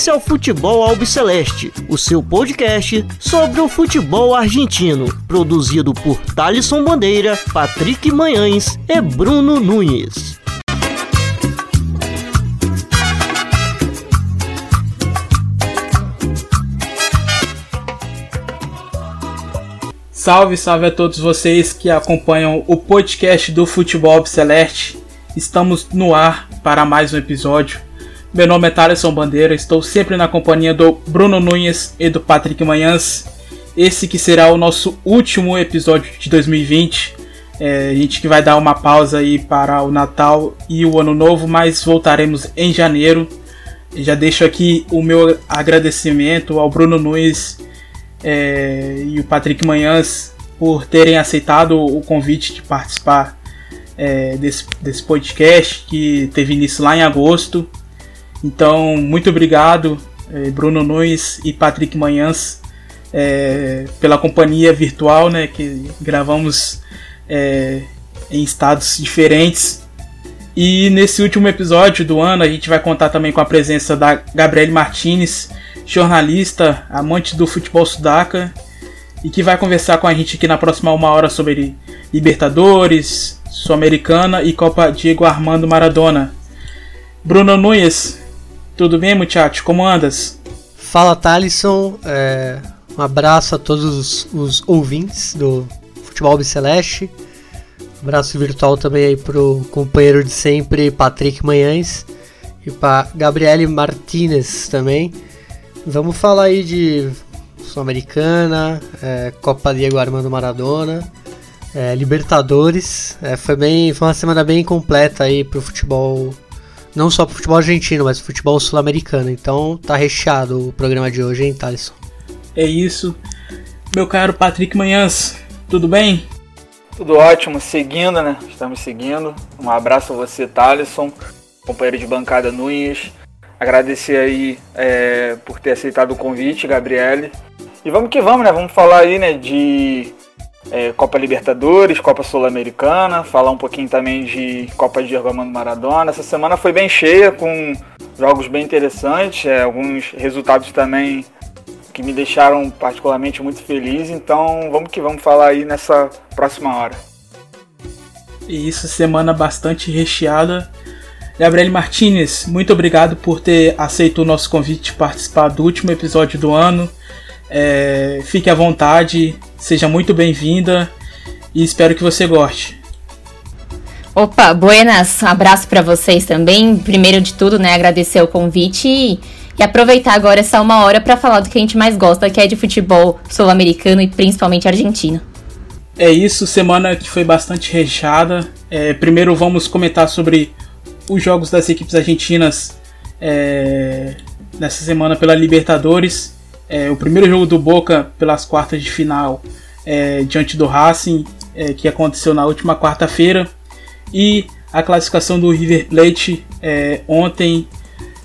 Esse é o Futebol Albiceleste, o seu podcast sobre o futebol argentino, produzido por Thalisson Bandeira, Patrick Manhães e Bruno Nunes. Salve, salve a todos vocês que acompanham o podcast do Futebol Celeste. Estamos no ar para mais um episódio. Meu nome é Thaleson Bandeira, estou sempre na companhia do Bruno Nunes e do Patrick Manhãs. Esse que será o nosso último episódio de 2020. É, a gente que vai dar uma pausa aí para o Natal e o Ano Novo, mas voltaremos em janeiro. Já deixo aqui o meu agradecimento ao Bruno Nunes é, e o Patrick Manhãs por terem aceitado o convite de participar é, desse, desse podcast que teve início lá em agosto. Então, muito obrigado, é, Bruno Nunes e Patrick Manhãs, é, pela companhia virtual, né, que gravamos é, em estados diferentes. E nesse último episódio do ano, a gente vai contar também com a presença da Gabriele Martinez, jornalista, amante do futebol sudaca, e que vai conversar com a gente aqui na próxima uma hora sobre Libertadores, Sul-Americana e Copa Diego Armando Maradona. Bruno Nunes, tudo bem, muchacho? Como andas? Fala, Thalisson. É, um abraço a todos os, os ouvintes do Futebol Celeste. Um abraço virtual também aí pro companheiro de sempre, Patrick Manhães. E para Gabriele Martinez também. Vamos falar aí de Sul-Americana, é, Copa Diego Armando Maradona, é, Libertadores. É, foi, bem, foi uma semana bem completa aí pro futebol, não só pro futebol argentino, mas pro futebol sul-americano. Então tá recheado o programa de hoje, hein, Thalisson? É isso. Meu caro Patrick Manhãs, tudo bem? Tudo ótimo, seguindo, né? Estamos seguindo. Um abraço a você, Thalisson, companheiro de bancada Nunes. Agradecer aí é, por ter aceitado o convite, Gabriele. E vamos que vamos, né? Vamos falar aí, né, de é, Copa Libertadores, Copa Sul-Americana, falar um pouquinho também de Copa de Armando Maradona. Essa semana foi bem cheia, com jogos bem interessantes, é, alguns resultados também que me deixaram particularmente muito feliz. Então vamos que vamos falar aí nessa próxima hora. E isso, semana bastante recheada Gabriele Martinez, muito obrigado por ter aceito o nosso convite de participar do último episódio do ano. É, fique à vontade, seja muito bem-vinda e espero que você goste. Opa, buenas, abraço para vocês também. Primeiro de tudo, né, agradecer o convite e, e aproveitar agora essa uma hora para falar do que a gente mais gosta, que é de futebol sul-americano e principalmente argentino. É isso, semana que foi bastante recheada. É, primeiro vamos comentar sobre os jogos das equipes argentinas é, nessa semana pela Libertadores. É, o primeiro jogo do Boca pelas quartas de final é, diante do Racing, é, que aconteceu na última quarta-feira. E a classificação do River Plate é, ontem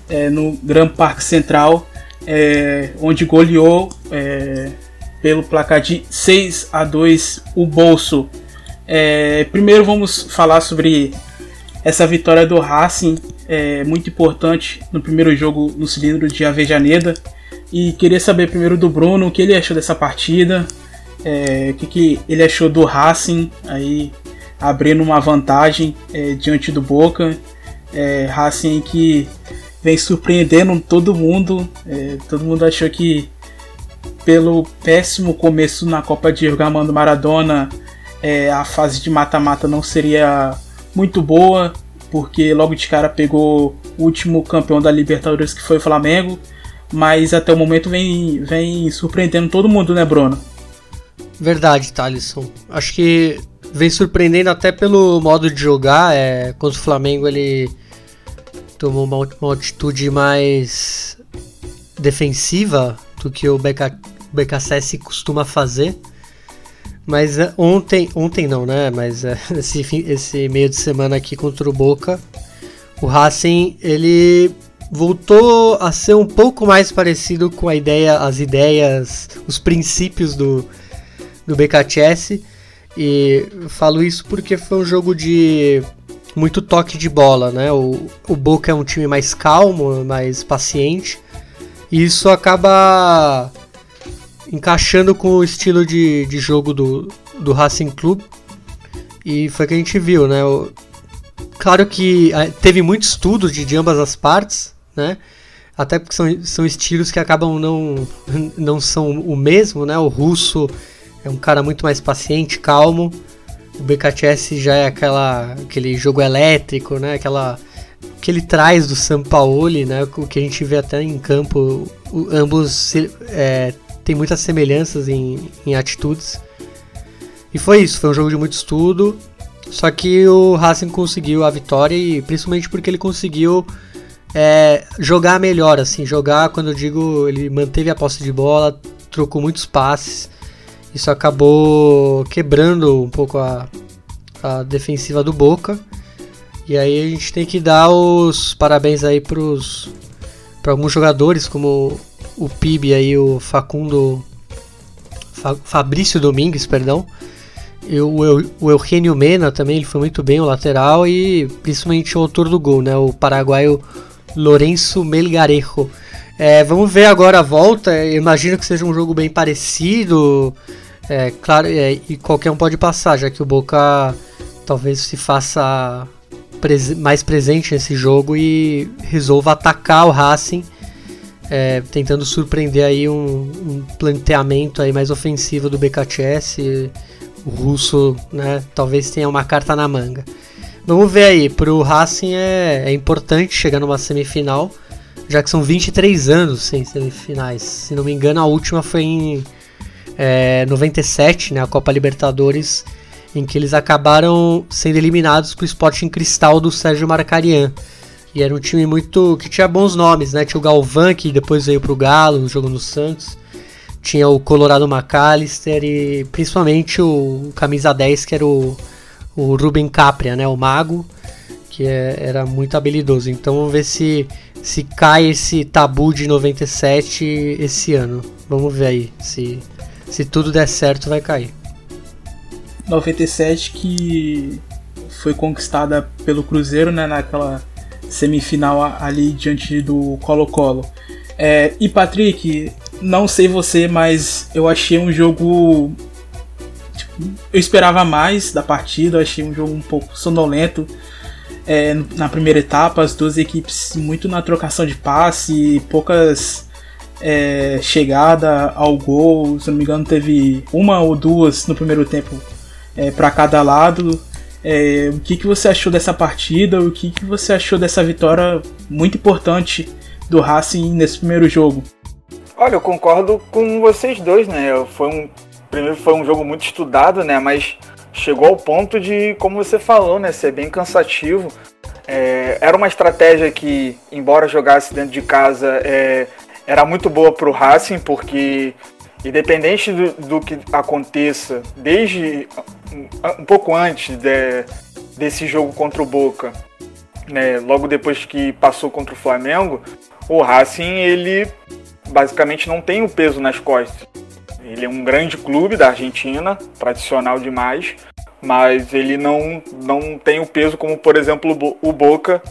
é, no Grand Parque Central, onde goleou pelo placar de 6 a 2 o Bolso. primeiro vamos falar sobre essa vitória do Racing é muito importante no primeiro jogo no cilindro de Avejaneda. E queria saber primeiro do Bruno o que ele achou dessa partida, é, o que, que ele achou do Racing aí abrindo uma vantagem é, diante do Boca. É, Racing que vem surpreendendo todo mundo. É, todo mundo achou que pelo péssimo começo na Copa de Armando Maradona, é, a fase de mata-mata não seria muito boa, porque logo de cara pegou o último campeão da Libertadores que foi o Flamengo, mas até o momento vem, vem surpreendendo todo mundo, né, Bruno? Verdade, Thalisson. Acho que vem surpreendendo até pelo modo de jogar. É, contra o Flamengo ele tomou uma, uma atitude mais defensiva do que o BK, BKSS costuma fazer. Mas é, ontem, ontem não, né? Mas é, esse, esse meio de semana aqui contra o Boca, o Racing ele voltou a ser um pouco mais parecido com a ideia, as ideias, os princípios do, do BKTS. E falo isso porque foi um jogo de muito toque de bola, né? O, o Boca é um time mais calmo, mais paciente. E isso acaba encaixando com o estilo de, de jogo do, do Racing Club. E foi o que a gente viu, né? O, claro que ah, teve muito estudo de, de ambas as partes, né? Até porque são, são estilos que acabam não, não são o mesmo, né? O russo é um cara muito mais paciente, calmo. O BKTS já é aquela, aquele jogo elétrico, né? Aquela que ele traz do Sampaoli, né? O que a gente vê até em campo, o, ambos é, tem muitas semelhanças em, em atitudes. E foi isso, foi um jogo de muito estudo. Só que o Racing conseguiu a vitória e principalmente porque ele conseguiu é, jogar melhor, assim, jogar quando eu digo ele manteve a posse de bola, trocou muitos passes. Isso acabou quebrando um pouco a, a defensiva do Boca. E aí a gente tem que dar os parabéns aí para alguns jogadores como o PIB aí o Facundo Fa, Fabrício Domingues, perdão. E o, o Eugênio Mena também, ele foi muito bem, o lateral, e principalmente o autor do gol, né? O paraguaio Lourenço Melgarejo. É, vamos ver agora a volta. Eu imagino que seja um jogo bem parecido. É, claro, é, e qualquer um pode passar, já que o Boca talvez se faça pres mais presente nesse jogo e resolva atacar o Racing, é, tentando surpreender aí um, um, planteamento aí mais ofensivo do BKTS. O russo, né, talvez tenha uma carta na manga. Vamos ver aí, pro Racing é, é importante chegar numa semifinal, já que são 23 anos sem semifinais. Se não me engano, a última foi em é, 97, né, a Copa Libertadores, em que eles acabaram sendo eliminados pro Sporting Cristal do Sérgio Marcarian. E era um time muito. que tinha bons nomes, né? Tinha o Galvão, que depois veio pro Galo, jogou no Santos. Tinha o Colorado McAllister e principalmente o camisa 10, que era o, o Ruben Capria, né? O Mago, que é, era muito habilidoso. Então vamos ver se, se cai esse tabu de 97 esse ano. Vamos ver aí se se tudo der certo, vai cair. 97 que foi conquistada pelo Cruzeiro, né, naquela semifinal ali diante do Colo-Colo. É, e Patrick, não sei você, mas eu achei um jogo. Eu esperava mais da partida, achei um jogo um pouco sonolento. É, na primeira etapa, as duas equipes muito na trocação de passe, poucas é, chegada ao gol, se não me engano, teve uma ou duas no primeiro tempo é, para cada lado. É, o que, que você achou dessa partida? O que, que você achou dessa vitória muito importante do Racing nesse primeiro jogo? Olha, eu concordo com vocês dois, né? Foi um primeiro foi um jogo muito estudado, né? Mas chegou ao ponto de, como você falou, né? Ser bem cansativo. É, era uma estratégia que, embora jogasse dentro de casa, é, era muito boa para o Racing, porque independente do, do, que aconteça, desde um pouco antes de, desse jogo contra o Boca, né, logo depois que passou contra o Flamengo, o Racing ele basicamente não tem o peso nas costas. Ele é um grande clube da Argentina, tradicional demais, mas ele não, não tem o peso como, por exemplo, o Boca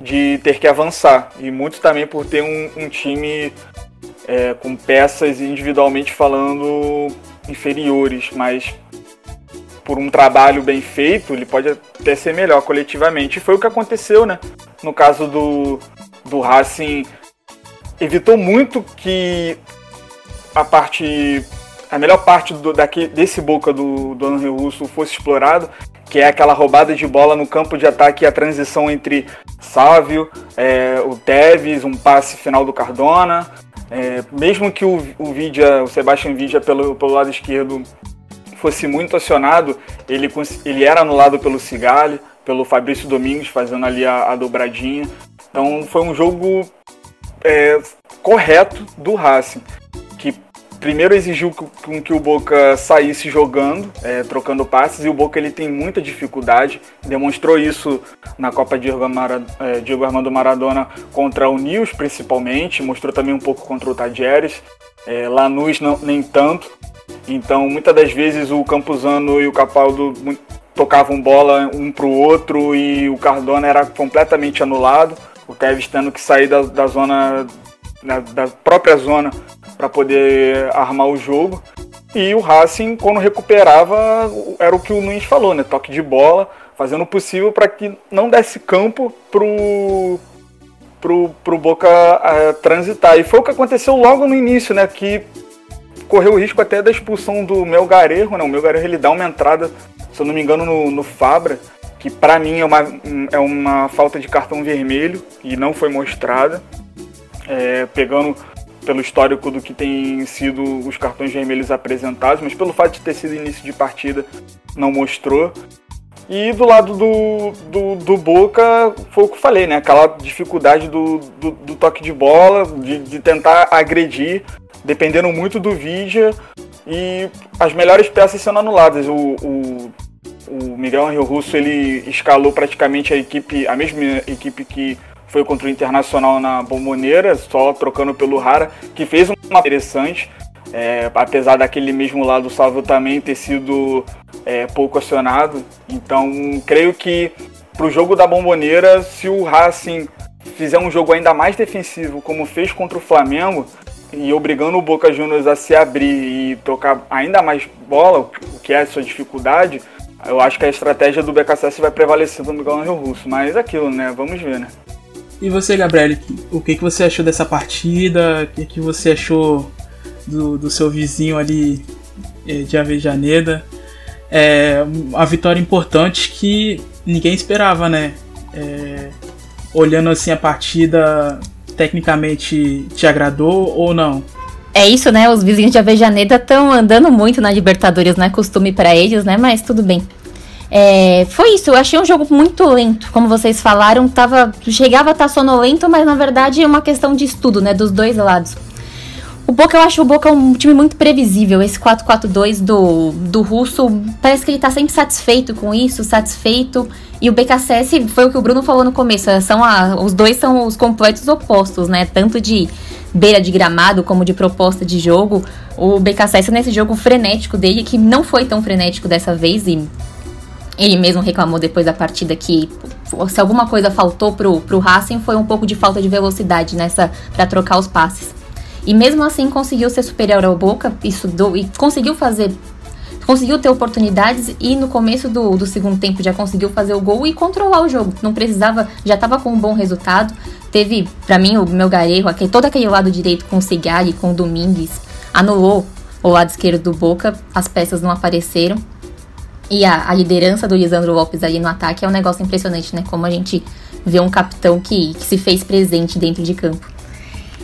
de ter que avançar. E muito também por ter um, um time é, com peças individualmente falando inferiores, mas por um trabalho bem feito, ele pode até ser melhor coletivamente. E foi o que aconteceu, né? No caso do, do Racing, evitou muito que a parte a melhor parte do, daqui, desse boca do, do Henry Russo fosse explorado, que é aquela roubada de bola no campo de ataque a transição entre Sávio, é, o Teves, um passe final do Cardona. É, mesmo que o, o Vidia, o Sebastian Vidia pelo, pelo lado esquerdo fosse muito acionado, ele, ele era anulado pelo Cigali, pelo Fabrício Domingos fazendo ali a, a dobradinha. Então foi um jogo é, correto do Racing primeiro exigiu com que o Boca saísse jogando, é, trocando passes, e o Boca ele tem muita dificuldade. Demonstrou isso na Copa Diego, é, Diego Armando Maradona contra o Nils, principalmente. Mostrou também um pouco contra o Tadieres. É, Lanús não, nem tanto. Então, muitas das vezes o Campuzano e o Capaldo tocavam bola um para o outro e o Cardona era completamente anulado. O Tevez tendo que sair da, da zona da própria zona para poder armar o jogo. E o Racing, quando recuperava, era o que o Nunes falou, né? Toque de bola, fazendo o possível para que não desse campo pro, pro, pro Boca uh, transitar. E foi o que aconteceu logo no início, né? Que correu o risco até da expulsão do Melgarejo, né? O Melgarejo ele dá uma entrada, se eu não me engano, no, no Fabra, que para mim é uma, é uma falta de cartão vermelho e não foi mostrada. É, pegando pelo histórico do que tem sido os cartões vermelhos apresentados, mas pelo fato de ter sido início de partida, não mostrou. E do lado do, do, do Boca, foi o que eu falei, né? Aquela dificuldade do, do, do toque de bola, de, de, tentar agredir, dependendo muito do Vidia e as melhores peças sendo anuladas. O, o, o Miguel Angel Russo ele escalou praticamente a equipe, a mesma equipe que foi contra o Internacional na Bomboneira, só trocando pelo Rara, que fez uma interessante. É, apesar daquele mesmo lado salvo também ter sido é, pouco acionado. Então, creio que para o jogo da Bomboneira, se o Racing fizer um jogo ainda mais defensivo, como fez contra o Flamengo, e obrigando o Boca Juniors a se abrir e tocar ainda mais bola, o que é a sua dificuldade, eu acho que a estratégia do BKSS vai prevalecer do Miguel Angel Russo. Mas é aquilo, né? Vamos ver, né? E você, Gabriel, o que, que você achou dessa partida? O que, que você achou do, do seu vizinho ali eh, de Avejaneda? É uma vitória importante que ninguém esperava, né? É, olhando assim a partida, tecnicamente te agradou ou não? É isso, né? Os vizinhos de Avejaneda estão andando muito na Libertadores, não é costume para eles, né? Mas tudo bem. É, foi isso, eu achei um jogo muito lento, como vocês falaram, tava, chegava a estar tá sonolento, mas na verdade é uma questão de estudo, né, dos dois lados. O Boca, eu acho o Boca um time muito previsível, esse 4-4-2 do, do Russo, parece que ele tá sempre satisfeito com isso, satisfeito, e o BKSS, foi o que o Bruno falou no começo, são a, os dois são os completos opostos, né, tanto de beira de gramado como de proposta de jogo, o BKSS nesse jogo frenético dele, que não foi tão frenético dessa vez, e ele mesmo reclamou depois da partida que se alguma coisa faltou pro, pro Racing foi um pouco de falta de velocidade nessa para trocar os passes. E mesmo assim conseguiu ser superior ao Boca, estudou e conseguiu fazer conseguiu ter oportunidades e no começo do, do segundo tempo já conseguiu fazer o gol e controlar o jogo. Não precisava, já estava com um bom resultado. Teve, para mim, o meu gareiro, aquele, todo aquele lado direito com o Cigali, com o Domingues, anulou o lado esquerdo do Boca, as peças não apareceram. E a, a, liderança do Lisandro Lopes ali no ataque é um negócio impressionante, né? Como a gente vê um capitão que, que se fez presente dentro de campo.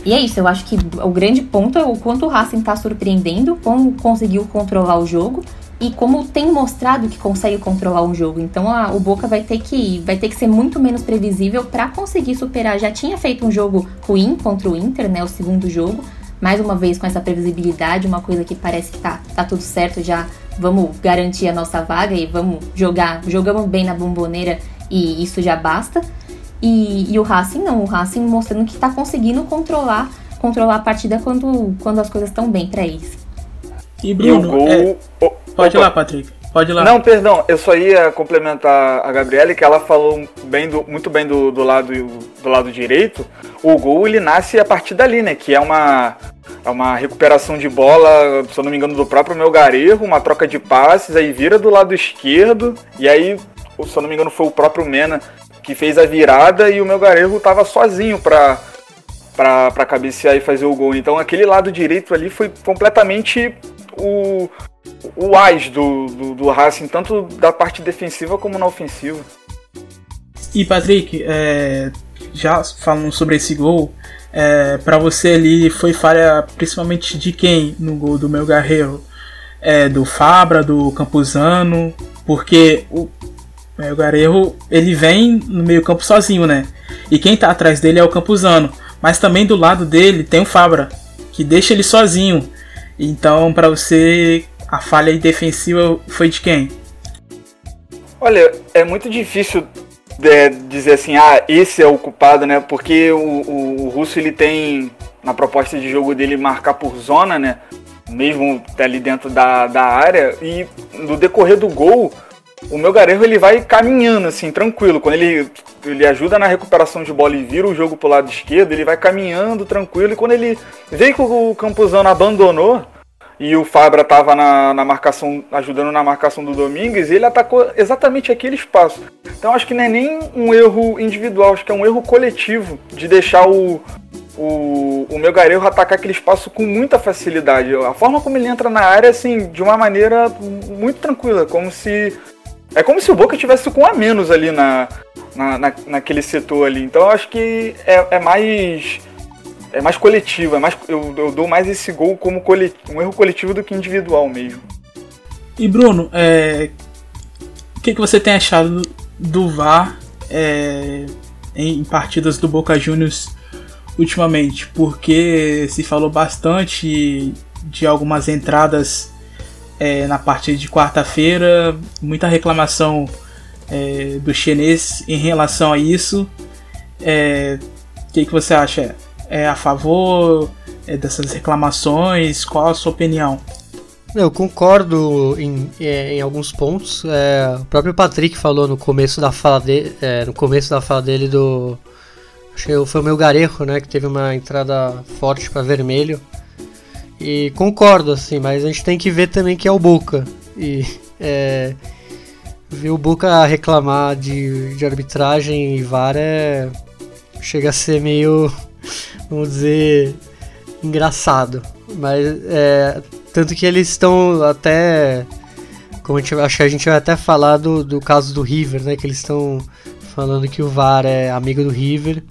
E é isso, eu acho que o grande ponto é o quanto o Racing está surpreendendo, como conseguiu controlar o jogo e como tem mostrado que consegue controlar um jogo. Então a, o Boca vai ter que vai ter que ser muito menos previsível para conseguir superar. Já tinha feito um jogo ruim contra o Inter, né, o segundo jogo, mais uma vez com essa previsibilidade, uma coisa que parece que tá, tá tudo certo já vamos garantir a nossa vaga e vamos jogar, jogamos bem na bomboneira e isso já basta. E, e o Racing não, o Racing mostrando que está conseguindo controlar, controlar a partida quando, quando as coisas estão bem para eles. E Bruno, gol... é... pode ir lá, Patrick. Pode ir lá. Não, perdão, eu só ia complementar a Gabriele, que ela falou bem do, muito bem do, do, lado, do lado direito. O gol ele nasce a partir dali, né? Que é uma, é uma recuperação de bola, se eu não me engano, do próprio Melgarejo, uma troca de passes, aí vira do lado esquerdo, e aí, se eu não me engano, foi o próprio Mena que fez a virada e o Melgarejo estava sozinho para para cabecear e fazer o gol. Então aquele lado direito ali foi completamente o, o AIS do, do, do Racing, tanto da parte defensiva como na ofensiva. E Patrick, é, já falando sobre esse gol, é, para você ali foi falha principalmente de quem no gol do meu Guerreiro? É, do Fabra, do Campuzano, porque o meu Guerreiro ele vem no meio campo sozinho, né? E quem tá atrás dele é o Campuzano, mas também do lado dele tem o Fabra, que deixa ele sozinho. Então, para você, a falha defensiva foi de quem? Olha, é muito difícil é, dizer assim, ah, esse é o culpado, né? Porque o, o, o, Russo ele tem na proposta de jogo dele marcar por zona, né? Mesmo ali dentro da, da área. E no decorrer do gol, o meu Garejo ele vai caminhando assim, tranquilo. Quando ele, ele ajuda na recuperação de bola e vira o jogo pro lado esquerdo, ele vai caminhando tranquilo. E quando ele vê que o Campuzano abandonou e o Fabra tava na, na marcação, ajudando na marcação do Domingues, ele atacou exatamente aquele espaço. Então acho que não é nem um erro individual, acho que é um erro coletivo de deixar o, o, o meu Garejo atacar aquele espaço com muita facilidade. A forma como ele entra na área, assim, de uma maneira muito tranquila, como se é como se o Boca tivesse com a menos ali na, na, na naquele setor ali. Então acho que é, é mais. É mais coletivo, é mais, eu, eu dou mais esse gol como um erro coletivo do que individual mesmo. E Bruno, é, o que, que você tem achado do VAR é, em partidas do Boca Juniors ultimamente? Porque se falou bastante de algumas entradas é, na partida de quarta-feira, muita reclamação é, do chinês em relação a isso. É, o que, que você acha? É a favor é, dessas reclamações? Qual a sua opinião? Eu concordo em, é, em alguns pontos. É, o próprio Patrick falou no começo da fala dele, no começo da fala dele do acho que foi o meu garejo, né, que teve uma entrada forte para vermelho. E concordo, assim, mas a gente tem que ver também que é o Boca. E é, ver o Boca reclamar de, de arbitragem e VAR é, chega a ser meio, vamos dizer, engraçado. Mas é, tanto que eles estão até. Como a gente, acho que a gente vai até falar do, do caso do River, né? Que eles estão falando que o VAR é amigo do River.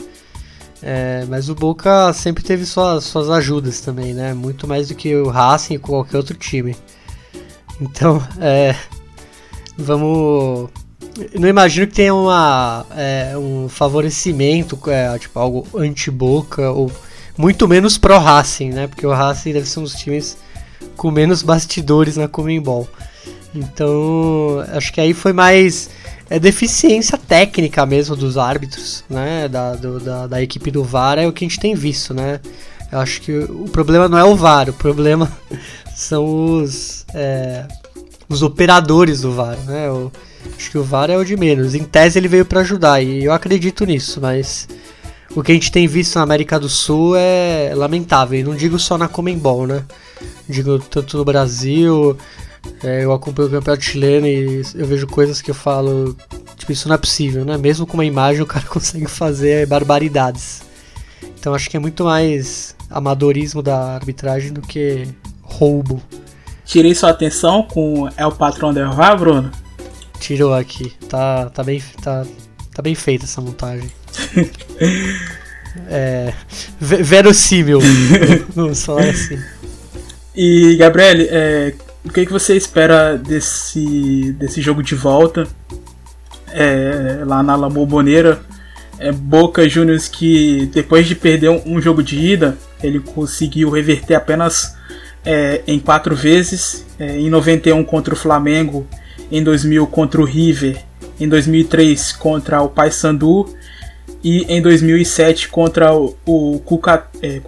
É, mas o Boca sempre teve suas, suas ajudas também, né? Muito mais do que o Racing e qualquer outro time. Então, é, vamos. Não imagino que tenha uma, é, um favorecimento, é, tipo algo anti-Boca, ou muito menos pró-Racing, né? Porque o Racing deve ser um dos times com menos bastidores na Comembol. Então, acho que aí foi mais é deficiência técnica mesmo dos árbitros, né? Da, do, da, da, equipe do VAR é o que a gente tem visto, né? Eu acho que o problema não é o VAR, o problema são os, é, os operadores do VAR, né? Eu, acho que o VAR é o de menos. Em tese ele veio para ajudar e eu acredito nisso, mas o que a gente tem visto na América do Sul é lamentável. E não digo só na Comembol, né? Digo tanto no Brasil, é, eu acompanho o campeonato chileno e eu vejo coisas que eu falo, tipo, isso não é possível, né? Mesmo com uma imagem o cara consegue fazer barbaridades. Então acho que é muito mais amadorismo da arbitragem do que roubo. Tirei sua atenção com o Patrão del VAR, Bruno? Tirou aqui. Tá, tá, bem, tá, tá bem feita essa montagem. é, verossímil, vamos falar assim. E, Gabriele, é, o que, que você espera desse, desse jogo de volta é, lá na La Bombonera? É Boca Juniors que depois de perder um, um jogo de ida, ele conseguiu reverter apenas é, em quatro vezes, é, em 91 contra o Flamengo, em 2000 contra o River, em 2003 contra o Paysandu e em 2007 contra o, o Cuca, é,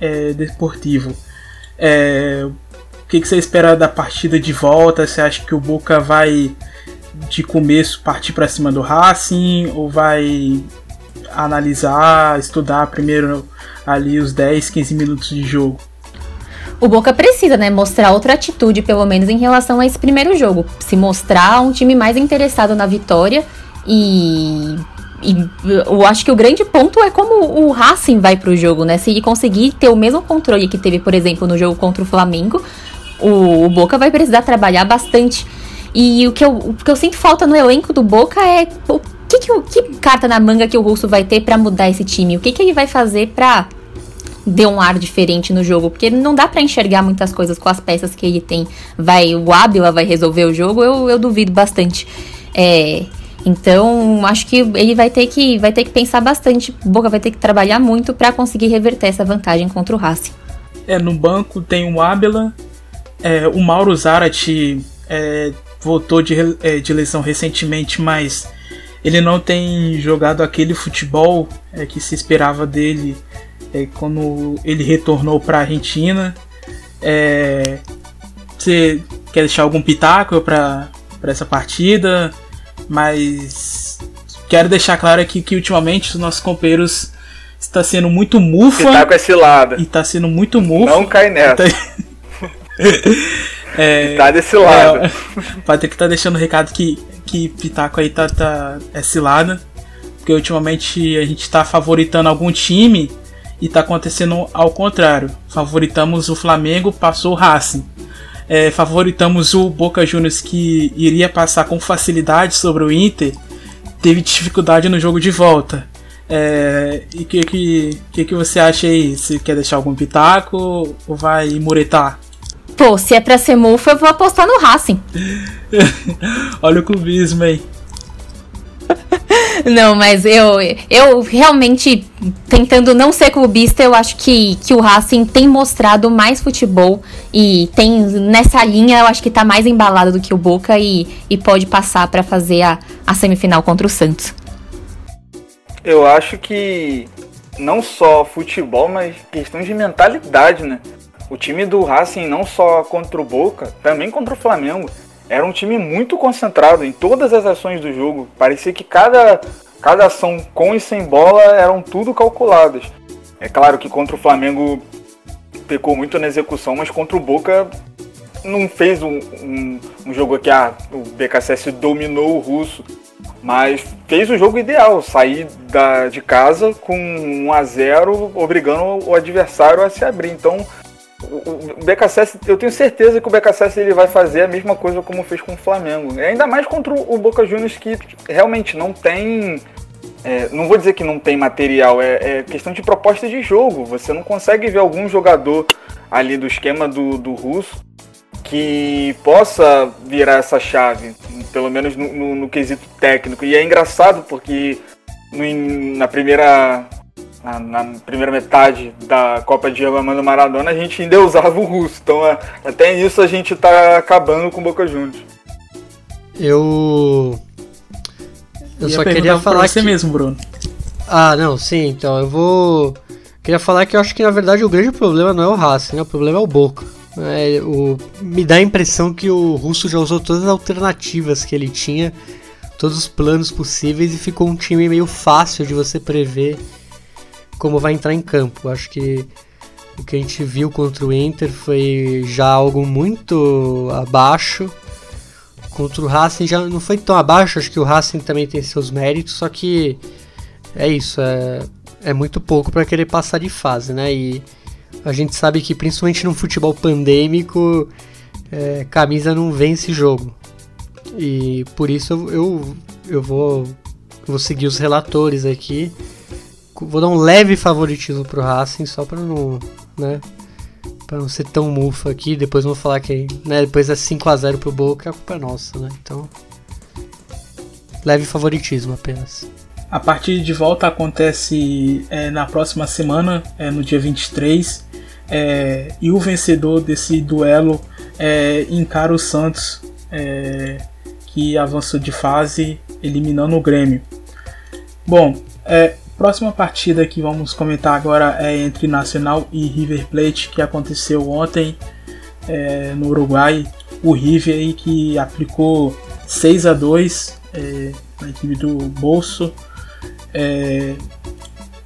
é, Deportivo. É, que, que você espera da partida de volta? Você acha que o Boca vai de começo partir para cima do Racing ou vai analisar, estudar primeiro ali os 10, 15 minutos de jogo? O Boca precisa, né, mostrar outra atitude, pelo menos em relação a esse primeiro jogo. Se mostrar um time mais interessado na vitória e e eu acho que o grande ponto é como o Racing vai pro jogo, né? Se ele conseguir ter o mesmo controle que teve, por exemplo, no jogo contra o Flamengo, o, o Boca vai precisar trabalhar bastante. E o que, eu, o que eu sinto falta no elenco do Boca é o que, que, que carta na manga que o Russo vai ter para mudar esse time? O que, que ele vai fazer pra dar um ar diferente no jogo? Porque não dá para enxergar muitas coisas com as peças que ele tem. Vai, o Ábila vai resolver o jogo? Eu, eu duvido bastante. É, então, acho que ele vai ter que, vai ter que pensar bastante. Boca vai ter que trabalhar muito para conseguir reverter essa vantagem contra o Racing. É, no banco tem o Ábila, é, o Mauro Zarate é, voltou de, é, de lesão recentemente, mas ele não tem jogado aquele futebol é, que se esperava dele é, quando ele retornou para a Argentina. É, você quer deixar algum pitaco para essa partida, mas quero deixar claro aqui que ultimamente os nossos companheiros está sendo muito mufa. Com esse lado. E tá sendo muito mufa. Não cai nessa. Tá... é, tá desse lado. É, vai ter que estar tá deixando o recado que, que Pitaco aí tá, tá é cilada. Porque ultimamente a gente tá favoritando algum time e tá acontecendo ao contrário. Favoritamos o Flamengo, passou o Racing. É, favoritamos o Boca Juniors que iria passar com facilidade sobre o Inter, teve dificuldade no jogo de volta. É, e o que, que, que, que você acha aí? Você quer deixar algum pitaco ou vai muretar? Pô, se é pra ser mufa, eu vou apostar no Racing. Olha o clubismo aí. Não, mas eu, eu realmente, tentando não ser clubista, eu acho que, que o Racing tem mostrado mais futebol e tem nessa linha, eu acho que tá mais embalado do que o Boca e, e pode passar para fazer a, a semifinal contra o Santos. Eu acho que não só futebol, mas questão de mentalidade, né? O time do Racing, não só contra o Boca, também contra o Flamengo, era um time muito concentrado em todas as ações do jogo. Parecia que cada, cada ação com e sem bola eram tudo calculadas. É claro que contra o Flamengo pecou muito na execução, mas contra o Boca não fez um, um, um jogo que ah, o BKSS dominou o russo, mas fez o jogo ideal, sair da, de casa com 1 a 0 obrigando o adversário a se abrir. Então o BKSS, eu tenho certeza que o BKSS ele vai fazer a mesma coisa como fez com o Flamengo. E ainda mais contra o Boca Juniors que realmente não tem. É, não vou dizer que não tem material, é, é, questão de proposta de jogo. Você não consegue ver algum jogador ali do esquema do, do russo que possa virar essa chave, pelo menos no, no, no quesito técnico. E é engraçado porque no, na primeira na, na, primeira metade da Copa de Armando Maradona, a gente ainda usava o russo. Então, é, até isso a gente tá acabando com o Boca Juniors. Eu. Eu só queria falar. você que... mesmo, Bruno. Ah, não, sim, então eu vou. Queria falar que eu acho que na verdade o grande problema não é o Racing, né? O problema é o Boca. É, o... Me dá a impressão que o russo já usou todas as alternativas que ele tinha, todos os planos possíveis e ficou um time meio fácil de você prever como vai entrar em campo. Acho que o que a gente viu contra o Inter foi já algo muito abaixo. Contra o Racing já não foi tão abaixo, acho que o Racing também tem seus méritos, só que é isso, é, é muito pouco para querer passar de fase, né? E a gente sabe que principalmente no futebol pandêmico, é, camisa não vence jogo. E por isso eu, eu, eu vou, vou seguir os relatores aqui vou dar um leve favoritismo pro Racing só para não, né, para não ser tão mufa aqui, depois vou falar que, né, depois é 5 a 0 pro Boca, a culpa é nossa, né? Então, leve favoritismo apenas. A partida de volta acontece é, na próxima semana, é, no dia 23, é, e o vencedor desse duelo é, encara o Santos, é, que avançou de fase, eliminando o Grêmio. Bom, é, Próxima partida que vamos comentar agora é entre Nacional e River Plate, que aconteceu ontem é, no Uruguai. O River aí que aplicou 6 a 2 é, na equipe do Bolso. É,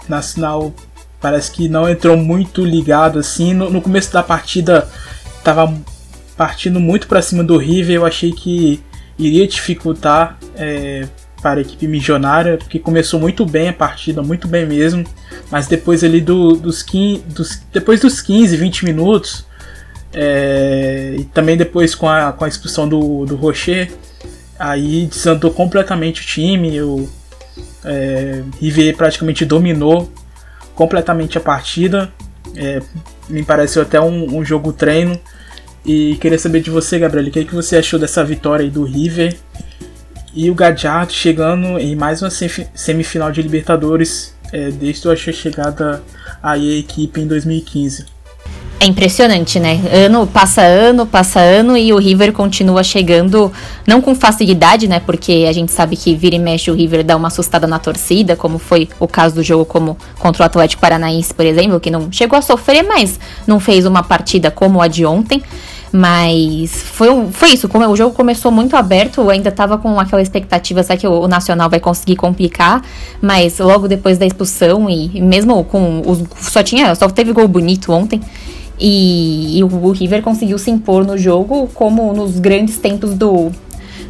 Nacional parece que não entrou muito ligado assim. No, no começo da partida estava partindo muito para cima do River. Eu achei que iria dificultar é, para a equipe milionária, porque começou muito bem a partida, muito bem mesmo, mas depois ali do, dos, 15, dos, depois dos 15, 20 minutos, é, e também depois com a, com a expulsão do, do Rocher, aí desandou completamente o time, o é, praticamente dominou completamente a partida, é, me pareceu até um, um jogo treino, e queria saber de você, Gabriel, o que, é que você achou dessa vitória aí do River e o Gadiardo chegando em mais uma semifinal de Libertadores é, desde a chegada à equipe em 2015. É impressionante, né? Ano passa ano, passa ano e o River continua chegando, não com facilidade, né? Porque a gente sabe que vira e mexe o River dá uma assustada na torcida, como foi o caso do jogo como contra o Atlético Paranaense, por exemplo, que não chegou a sofrer, mas não fez uma partida como a de ontem. Mas foi, foi isso, como o jogo começou muito aberto, ainda tava com aquela expectativa, será que o, o Nacional vai conseguir complicar? Mas logo depois da expulsão e, e mesmo com os, só tinha, só teve gol bonito ontem. E, e o, o River conseguiu se impor no jogo como nos grandes tempos do,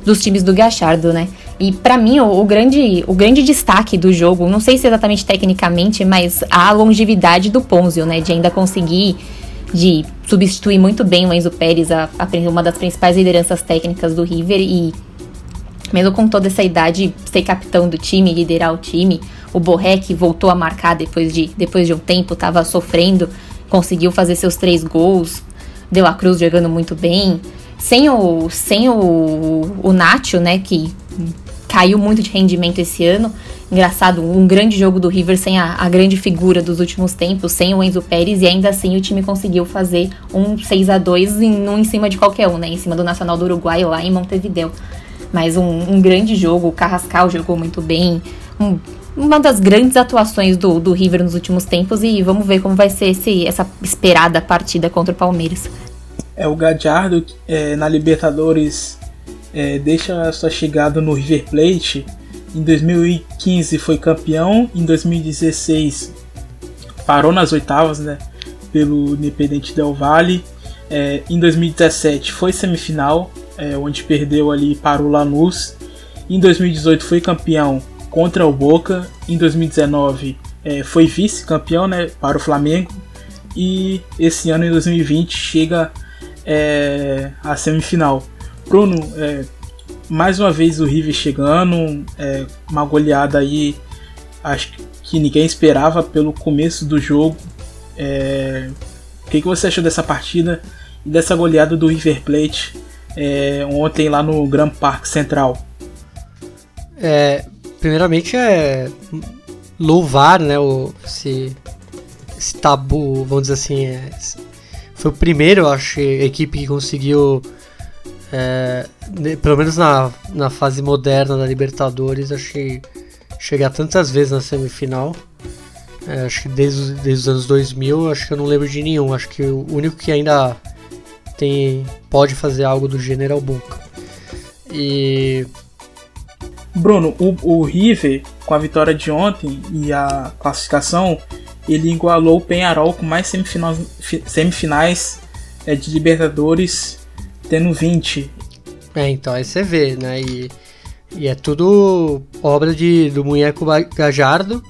dos times do Gachardo, né? E para mim, o, o, grande, o grande destaque do jogo, não sei se exatamente tecnicamente, mas a longevidade do Ponzio, né? De ainda conseguir de substituir muito bem o Enzo Pérez, a, a, uma das principais lideranças técnicas do River, e mesmo com toda essa idade, ser capitão do time, liderar o time. O Borré, que voltou a marcar depois de, depois de um tempo, estava sofrendo, conseguiu fazer seus três gols. Deu a Cruz jogando muito bem. Sem o, sem o, o Nacho, né, que caiu muito de rendimento esse ano. Engraçado, um grande jogo do River sem a, a, grande figura dos últimos tempos, sem o Enzo Pérez, e ainda assim o time conseguiu fazer um 6 a 2 em, não em cima de qualquer um, né? Em cima do Nacional do Uruguai lá em Montevideo. Mas um, um grande jogo, o Carrascal jogou muito bem. Um, uma das grandes atuações do, do River nos últimos tempos e vamos ver como vai ser esse, essa esperada partida contra o Palmeiras. É o Gadiardo é, na Libertadores é, deixa sua chegada no River Plate. Em 2015 foi campeão, em 2016 parou nas oitavas, né, pelo Independente Del Valle. É, em 2017 foi semifinal, é, onde perdeu ali para o Lanús. Em 2018 foi campeão contra o Boca. Em 2019 é, foi vice-campeão né, para o Flamengo. E esse ano, em 2020, chega é, à semifinal. Bruno, é, mais uma vez o River chegando, é, uma goleada aí, acho que ninguém esperava pelo começo do jogo. É, o que, que você achou dessa partida e dessa goleada do River Plate é, ontem lá no Grand Park Central? É, primeiramente é louvar né, o, esse, esse tabu, vamos dizer assim. É, foi o primeiro, acho, equipe que conseguiu é, pelo menos na, na fase moderna da Libertadores, que chegar tantas vezes na semifinal. É, acho que desde, desde os anos 2000, acho que eu não lembro de nenhum. Acho que o único que ainda tem pode fazer algo do gênero é o Boca. E. Bruno, o, o River, com a vitória de ontem e a classificação, ele igualou o Penharol com mais semifinais, semifinais é, de Libertadores tendo 20. É, então, aí você vê, né? E, e é tudo obra de, do Munheco Gajardo,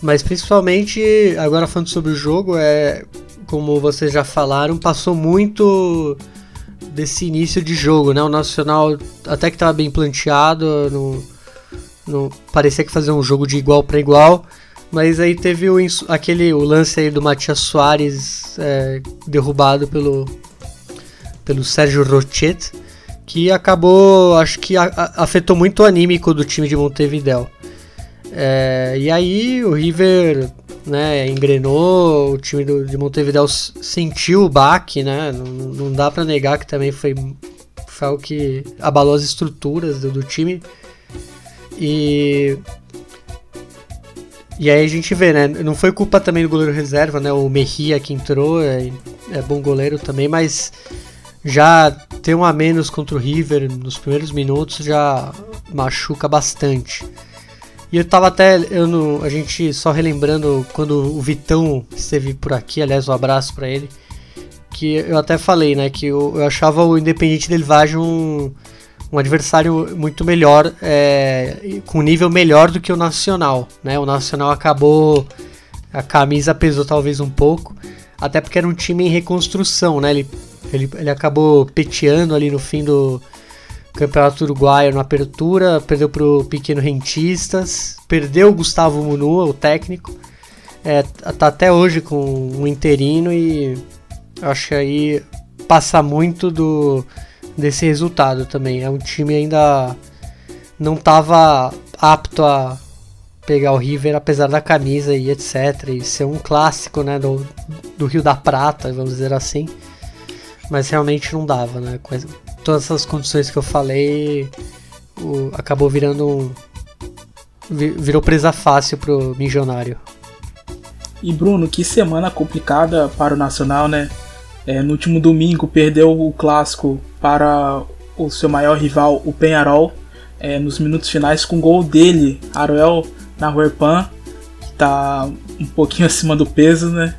mas principalmente, agora falando sobre o jogo, é como vocês já falaram, passou muito desse início de jogo, né? O Nacional até que estava bem planteado, no, no, parecia que fazia um jogo de igual para igual, mas aí teve o, aquele o lance aí do Matias Soares é, derrubado pelo, pelo Sérgio Rochet, que acabou, acho que afetou muito o anímico do time de Montevideo. É, e aí o River né, engrenou, o time do, de Montevideo sentiu o baque, né, não, não dá para negar que também foi, foi algo que abalou as estruturas do, do time. E e aí a gente vê, né? Não foi culpa também do goleiro reserva, né? O Mejia que entrou, é, é bom goleiro também, mas já ter um a menos contra o River nos primeiros minutos já machuca bastante. E eu tava até, eu a gente só relembrando quando o Vitão esteve por aqui, aliás, um abraço para ele, que eu até falei, né, que eu, eu achava o Independente del Valle um, um adversário muito melhor, é, com nível melhor do que o Nacional, né, o Nacional acabou, a camisa pesou talvez um pouco, até porque era um time em reconstrução, né, ele ele, ele acabou peteando ali no fim do Campeonato Uruguaio na apertura, perdeu pro Pequeno Rentistas, perdeu o Gustavo Munua, o técnico. É, tá até hoje com um interino e acho que aí passa muito do desse resultado também. É um time ainda não estava apto a pegar o River apesar da camisa e etc. E ser um clássico né, do, do Rio da Prata, vamos dizer assim mas realmente não dava, né? Com todas essas condições que eu falei, o, acabou virando um. Virou presa fácil pro milionário. E Bruno, que semana complicada para o Nacional, né? é, no último domingo perdeu o clássico para o seu maior rival, o Penharol, é, nos minutos finais com gol dele, Aruel Nahuerpan, que está um pouquinho acima do peso, né?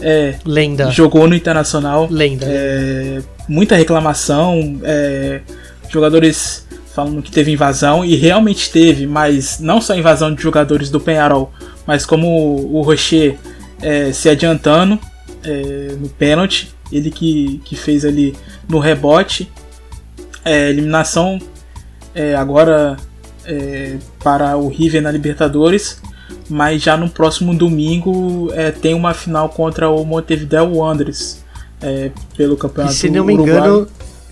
É, Lenda. Jogou no Internacional. Lenda. É, muita reclamação, é, jogadores falando que teve invasão, e realmente teve, mas não só invasão de jogadores do Penharol, mas como o Rocher é, se adiantando é, no pênalti, ele que, que fez ali no rebote. É, eliminação agora para o River na Libertadores, mas já no próximo domingo é, tem uma final contra o Montevideo Wanderers é, pelo campeonato que, se não me engano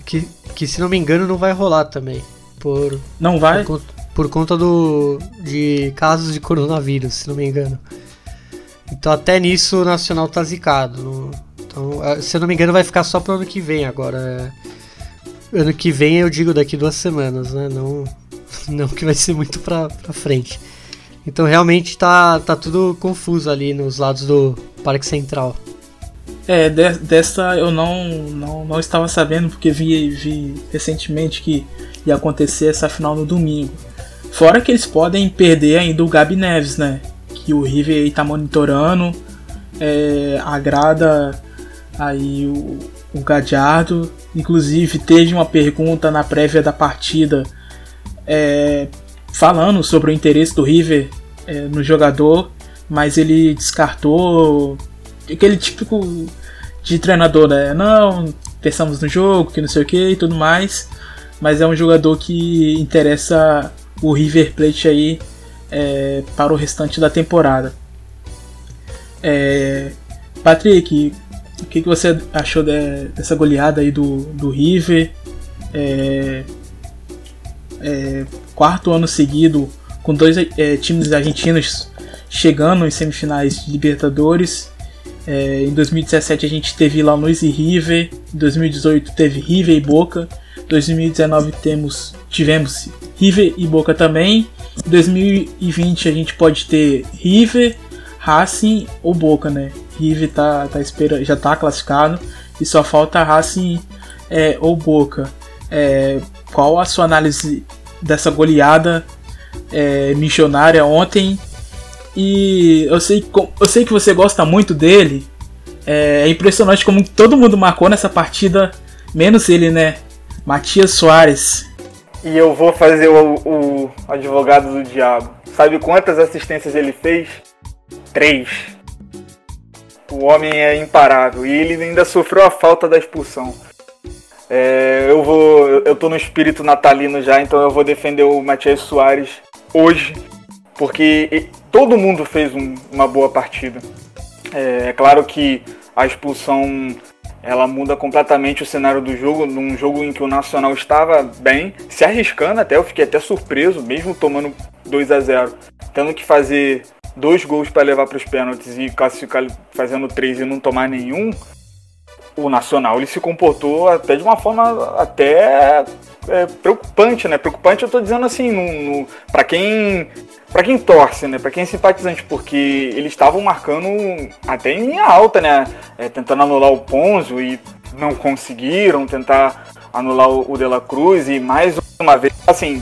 que, que se não me engano não vai rolar também por não vai? por, por conta do de casos de coronavírus se não me engano. Então até nisso o Nacional tá zicado então é, se eu não me engano vai ficar só pro ano que vem agora é, ano que vem eu digo daqui duas semanas né não não que vai ser muito pra frente então realmente tá, tá tudo confuso ali nos lados do Parque Central. É, de, dessa eu não, não, não estava sabendo porque vi, vi recentemente que ia acontecer essa final no domingo. Fora que eles podem perder ainda o Gabi Neves, né? Que o River está monitorando, é, agrada aí o, o Gadiardo. Inclusive teve uma pergunta na prévia da partida é, falando sobre o interesse do River é, no jogador, mas ele descartou aquele típico de treinador, né? Não, pensamos no jogo, que não sei o que e tudo mais, mas é um jogador que interessa o River Plate aí é, para o restante da temporada. É, Patrick, o que, que você achou de, dessa goleada aí do, do River? É, é, quarto ano seguido com dois é, times argentinos chegando em semifinais de Libertadores. É, em 2017 a gente teve Lanús e River, em 2018 teve River e Boca, em 2019 temos, tivemos River e Boca também, em 2020 a gente pode ter River, Racing ou Boca, né? River tá, tá espera, já está classificado e só falta Racing é, ou Boca. É, qual a sua análise dessa goleada é, missionária ontem. E eu sei, eu sei que você gosta muito dele. É, é impressionante como todo mundo marcou nessa partida, menos ele, né? Matias Soares. E eu vou fazer o, o advogado do diabo. Sabe quantas assistências ele fez? Três. O homem é imparável e ele ainda sofreu a falta da expulsão. É, eu vou, eu tô no espírito natalino já, então eu vou defender o Matias Soares hoje, porque todo mundo fez um, uma boa partida. É, é, claro que a expulsão ela muda completamente o cenário do jogo, num jogo em que o Nacional estava bem, se arriscando até, eu fiquei até surpreso, mesmo tomando 2 a 0 tendo que fazer dois gols para levar para os pênaltis e classificar fazendo três e não tomar nenhum, o Nacional ele se comportou até de uma forma até é, preocupante, né? Preocupante eu tô dizendo assim, para quem para quem torce, né? Para quem é simpatizante, porque eles estavam marcando até em linha alta, né? É, tentando anular o Ponzo e não conseguiram, tentar anular o, o De La Cruz e mais uma vez, assim,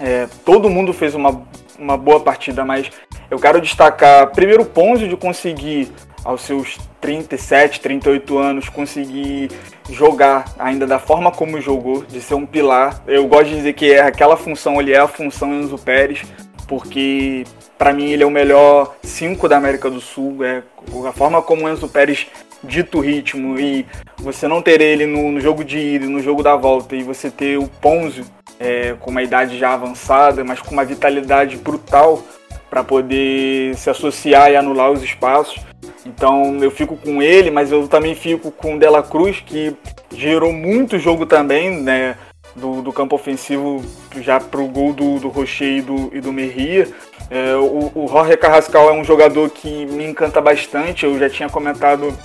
é, todo mundo fez uma, uma boa partida, mas eu quero destacar primeiro o Ponzo de conseguir aos seus 37, 38 anos, conseguir jogar ainda da forma como jogou, de ser um pilar. Eu gosto de dizer que é aquela função, ele é a função Enzo Pérez, porque para mim ele é o melhor 5 da América do Sul. É a forma como o Enzo Pérez dita o ritmo e você não ter ele no, no jogo de ida, no jogo da volta, e você ter o Ponzio é, com uma idade já avançada, mas com uma vitalidade brutal para poder se associar e anular os espaços. Então eu fico com ele, mas eu também fico com o Dela Cruz, que gerou muito jogo também, né? Do, do campo ofensivo já pro gol do, do Rocher e do, e do Merria. É, o, o Jorge Carrascal é um jogador que me encanta bastante. Eu já tinha comentado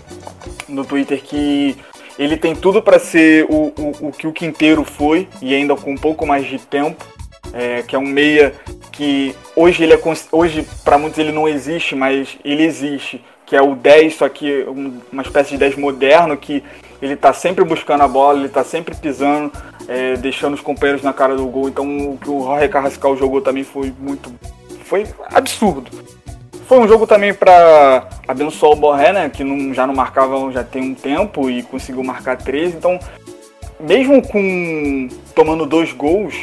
no Twitter que ele tem tudo para ser o, o, o que o Quinteiro foi e ainda com um pouco mais de tempo. É, que é um meia que hoje ele é hoje para muitos ele não existe, mas ele existe que é o 10, só que uma espécie de 10 moderno, que ele está sempre buscando a bola, ele está sempre pisando, é, deixando os companheiros na cara do gol. Então o que o Jorge Carrascal jogou também foi muito. Foi absurdo. Foi um jogo também para abençoar o Borré, né? Que não, já não marcava já tem um tempo e conseguiu marcar 13. Então, mesmo com tomando dois gols,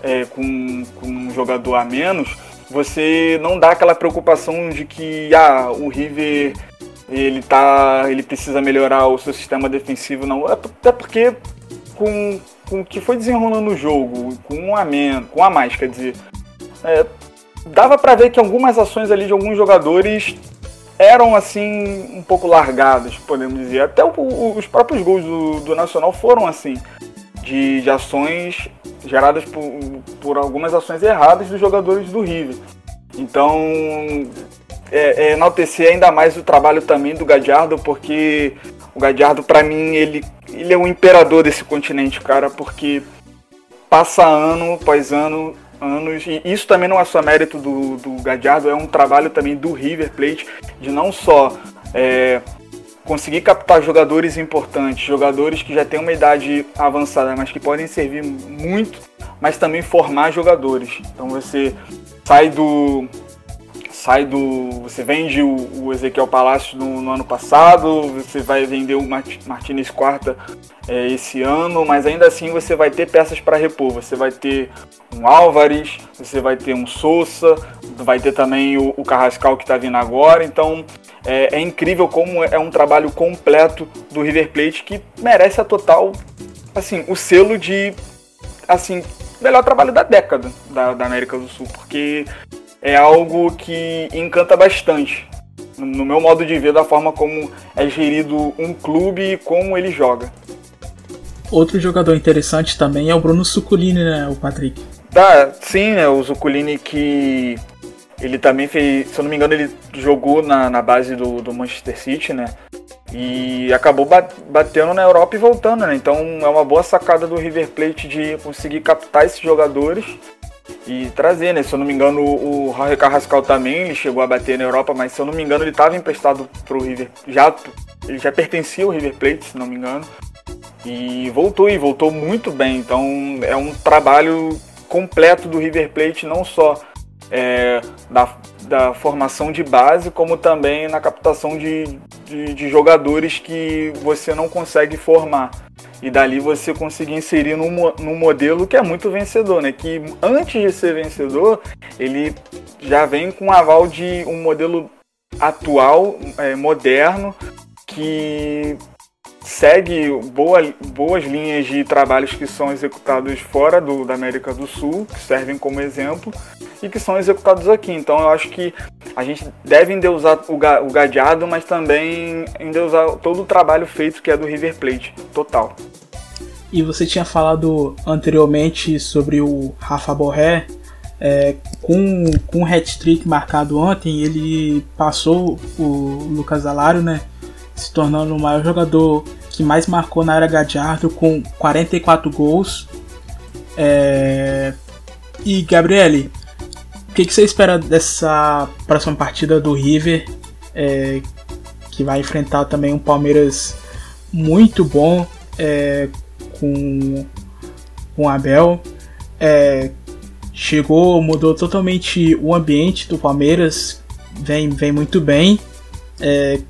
é, com, com um jogador a menos, você não dá aquela preocupação de que ah, o River ele tá ele precisa melhorar o seu sistema defensivo não. É até porque com, com o que foi desenrolando o jogo com um a menos com a mais quer dizer é, dava para ver que algumas ações ali de alguns jogadores eram assim um pouco largadas podemos dizer. Até o, os próprios gols do, do Nacional foram assim de, de ações geradas por, por algumas ações erradas dos jogadores do River. Então, é, é, enaltecer ainda mais o trabalho também do Gadiardo, porque o Gadiardo, para mim, ele, ele é o imperador desse continente, cara, porque passa ano após ano, anos, e isso também não é só mérito do, do Gadiardo, é um trabalho também do River Plate, de não só é, conseguir captar jogadores importantes, jogadores que já têm uma idade avançada, mas que podem servir muito, mas também formar jogadores. Então você sai do sai do você vende o, o Ezequiel Palácio no, no, ano passado, você vai vender o Martinez Quarta é, esse ano, mas ainda assim você vai ter peças para repor. Você vai ter um Álvares, você vai ter um Souza, vai ter também o, o Carrascal que está vindo agora. Então é, é, incrível como é um trabalho completo do River Plate que merece a total, assim, o selo de, assim, melhor trabalho da década da, da América do Sul, porque é algo que encanta bastante no meu modo de ver da forma como é gerido um clube e como ele joga. Outro jogador interessante também é o Bruno Suculini, né, o Patrick? Tá, sim, é o Zuculini que ele também fez, se eu não me engano, ele jogou na, na base do, do Manchester City, né? E acabou batendo na Europa e voltando, né? Então é uma boa sacada do River Plate de conseguir captar esses jogadores e trazer, né? Se eu não me engano, o Jorge Carrascal também ele chegou a bater na Europa, mas se eu não me engano, ele estava emprestado para o River. Já, ele já pertencia ao River Plate, se não me engano. E voltou e voltou muito bem. Então é um trabalho completo do River Plate, não só é, da, da formação de base, como também na captação de, de, de, jogadores que você não consegue formar. E dali você conseguir inserir num, num modelo que é muito vencedor, né? Que antes de ser vencedor, ele já vem com aval de um modelo atual, é, moderno, que segue boa, boas linhas de trabalhos que são executados fora do, da América do Sul, que servem como exemplo, e que são executados aqui. Então eu acho que a gente deve endeusar o, ga, o Gadeado, mas também endeusar todo o trabalho feito que é do River Plate, total. E você tinha falado anteriormente sobre o Rafa Borré, é, com, com um hat-trick marcado ontem, ele passou o Lucas Alário, né? Se tornando o maior jogador que mais marcou na era Gadiardo com 44 gols. É... E Gabriele, o que, que, você espera dessa próxima partida do River? É... Que vai enfrentar também um Palmeiras muito bom é... com com Abel. É... Chegou, mudou totalmente o ambiente do Palmeiras, vem, vem muito bem. É,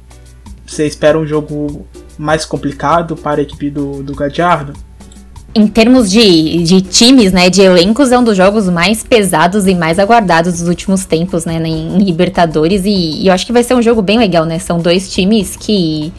você espera um jogo mais complicado para a equipe do, do Gadiardo? Em termos de, de times, né, de elencos, é um dos jogos mais pesados e mais aguardados dos últimos tempos, né, em Libertadores. E, e eu acho que vai ser um jogo bem legal, né? São dois times que,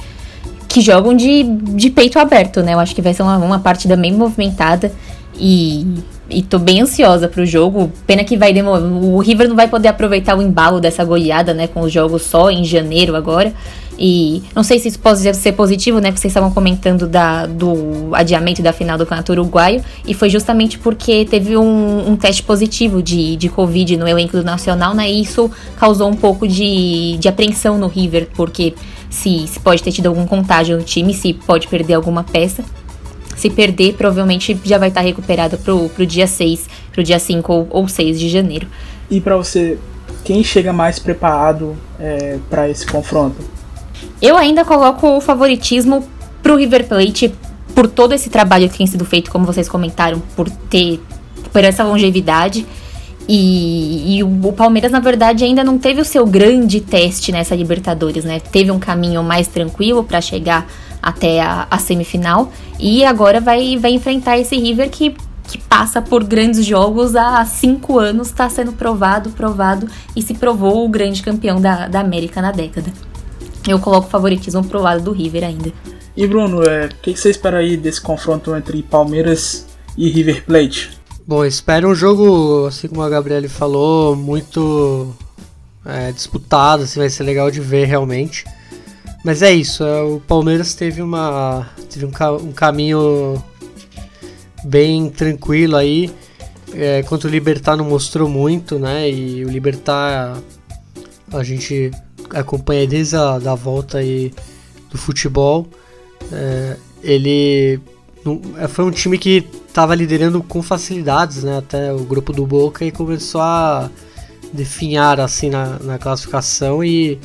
que jogam de, de peito aberto, né? Eu acho que vai ser uma, uma partida bem movimentada. E, e tô bem ansiosa pro jogo. Pena que vai demorar. O River não vai poder aproveitar o embalo dessa goleada, né? Com os jogos só em janeiro agora. E não sei se isso pode ser positivo, né? Porque vocês estavam comentando da, do adiamento da final do Campeonato Uruguaio. E foi justamente porque teve um, um, teste positivo de, de Covid no elenco do Nacional, né? E isso causou um pouco de, de apreensão no River, porque se, se pode ter tido algum contágio no time, se pode perder alguma peça. Se perder, provavelmente já vai estar recuperada pro, pro dia 6, pro dia 5 ou, ou 6 de janeiro. E para você, quem chega mais preparado é, para esse confronto? Eu ainda coloco o favoritismo pro River Plate por todo esse trabalho que tem sido feito, como vocês comentaram, por ter por essa longevidade. E, e, o Palmeiras, na verdade, ainda não teve o seu grande teste nessa Libertadores, né? Teve um caminho mais tranquilo para chegar até a, a, semifinal e agora vai, vai enfrentar esse River que, que passa por grandes jogos há cinco anos, está sendo provado, provado e se provou o grande campeão da, da América na década. Eu coloco o favoritismo pro lado do River ainda. E Bruno, é, o que, que você espera aí desse confronto entre Palmeiras e River Plate? Bom, espero um jogo, assim como a Gabriele falou, muito é, disputado, assim, vai ser legal de ver realmente. Mas é isso, é, o Palmeiras teve uma teve um, um caminho bem tranquilo aí. É, quanto o Libertar não mostrou muito, né? E o Libertar a gente acompanha desde a da volta aí do futebol. É, ele é, foi um time que estava liderando com facilidades, né? Até o grupo do Boca e começou a definhar assim na, na classificação e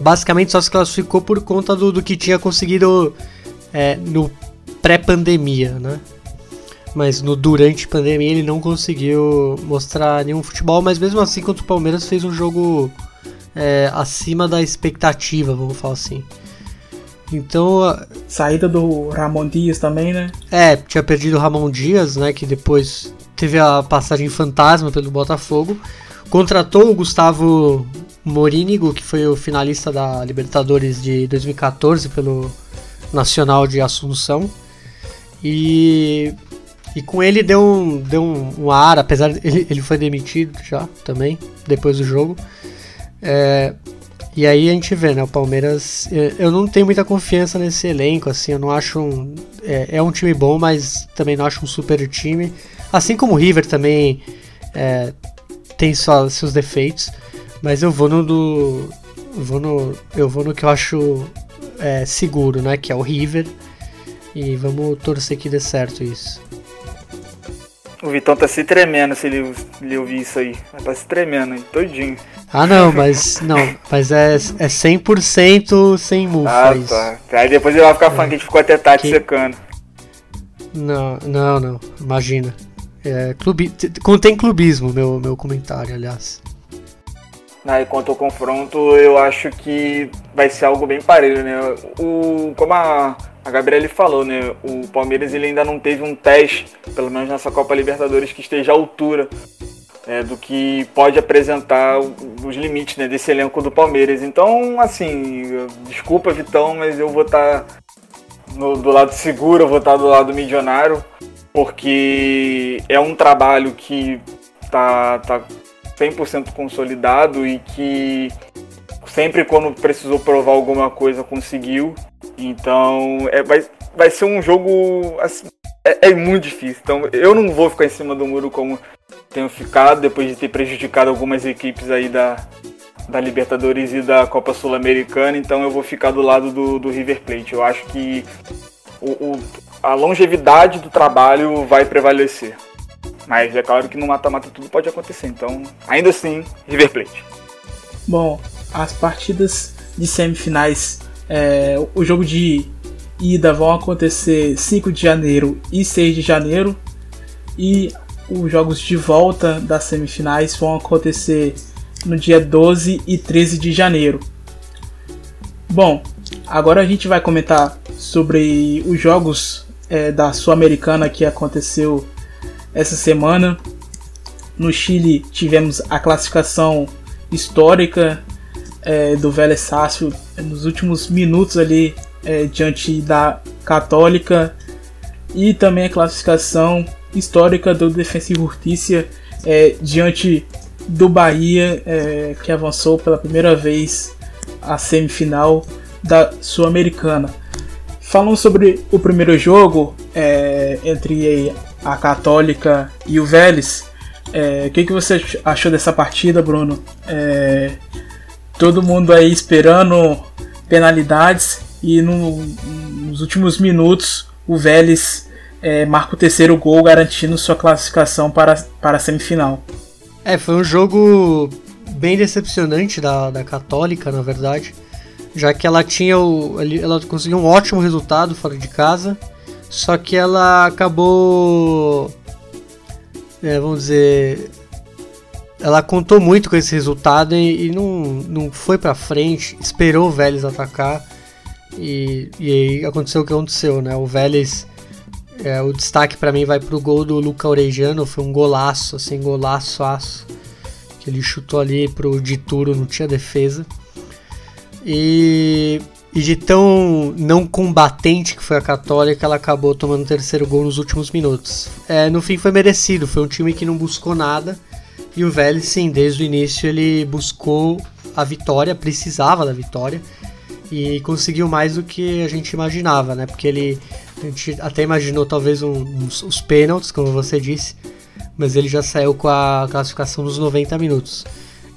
basicamente só se classificou por conta do, do que tinha conseguido é, no pré-pandemia, né? Mas no durante pandemia ele não conseguiu mostrar nenhum futebol, mas mesmo assim contra o Palmeiras fez um jogo é, acima da expectativa, vamos falar assim. Então. Saída do Ramon Dias também, né? É, tinha perdido o Ramon Dias, né? Que depois teve a passagem fantasma pelo Botafogo. Contratou o Gustavo Morínigo, que foi o finalista da Libertadores de 2014 pelo Nacional de Assunção. E, e com ele deu um, deu um, um ar, apesar de ele, ele foi demitido já também, depois do jogo. É, e aí a gente vê, né? O Palmeiras. Eu não tenho muita confiança nesse elenco, assim. Eu não acho um. É, é um time bom, mas também não acho um super time. Assim como o River também é, tem só seus defeitos. Mas eu vou no do. Vou no, eu vou no que eu acho é, seguro, né? Que é o River. E vamos torcer que dê certo isso. O Vitão tá se tremendo se ele, ele ouvir isso aí. Tá se tremendo, todinho. Ah não, mas não, mas é, é 100% sem mufa Ah, isso. tá. Aí depois ele vai ficar falando é. que a gente ficou até tarde que... secando. Não, não, não, imagina. É, clube... Contém clubismo meu, meu comentário, aliás. Aí quanto ao confronto, eu acho que vai ser algo bem parelho, né? O, como a a Gabriele falou, né? O Palmeiras ele ainda não teve um teste, pelo menos nessa Copa Libertadores, que esteja à altura é, do que pode apresentar os limites né, desse elenco do Palmeiras. Então, assim, desculpa, Vitão, mas eu vou estar tá do lado seguro, eu vou estar tá do lado milionário, porque é um trabalho que tá, tá 100% consolidado e que sempre quando precisou provar alguma coisa conseguiu. Então é, vai, vai ser um jogo assim, é, é, muito difícil. Então eu não vou ficar em cima do muro como tenho ficado depois de ter prejudicado algumas equipes aí da, da Libertadores e da Copa Sul-Americana. Então eu vou ficar do lado do, do River Plate. Eu acho que o, o, a longevidade do trabalho vai prevalecer. Mas é claro que no mata-mata tudo pode acontecer. Então, ainda assim, River Plate. Bom, as partidas de semifinais é, o jogo de ida vão acontecer 5 de janeiro e 6 de janeiro. E os jogos de volta das semifinais vão acontecer no dia 12 e 13 de janeiro. Bom, agora a gente vai comentar sobre os jogos é, da Sul-Americana que aconteceu essa semana. No Chile tivemos a classificação histórica é, do Vélez Sácio nos últimos minutos ali é, diante da Católica e também a classificação histórica do Defensa e Justiça é, diante do Bahia é, que avançou pela primeira vez à semifinal da Sul-Americana. Falando sobre o primeiro jogo é, entre a Católica e o Vélez, é, o que, que você achou dessa partida, Bruno? Todo mundo aí esperando penalidades e no, nos últimos minutos o Vélez é, marca o terceiro gol garantindo sua classificação para, para a semifinal. É, foi um jogo bem decepcionante da, da Católica, na verdade. já que ela tinha o, ela conseguiu um ótimo resultado fora de casa, só que ela acabou, é, vamos dizer, ela contou muito com esse resultado e, e não, não foi para frente, esperou o Vélez atacar e, e aí aconteceu o que aconteceu, né? O Vélez, é, o destaque para mim vai pro gol do Luca Orejano, foi um golaço, assim, golaço aço, que ele chutou ali pro Dituro, não tinha defesa. E, e de tão não combatente que foi a Católica, ela acabou tomando o terceiro gol nos últimos minutos. É, no fim foi merecido, foi um time que não buscou nada. E o Vélez, sim, desde o início ele buscou a vitória, precisava da vitória e conseguiu mais do que a gente imaginava, né? Porque ele a gente até imaginou talvez um, uns, os pênaltis, como você disse, mas ele já saiu com a classificação dos 90 minutos.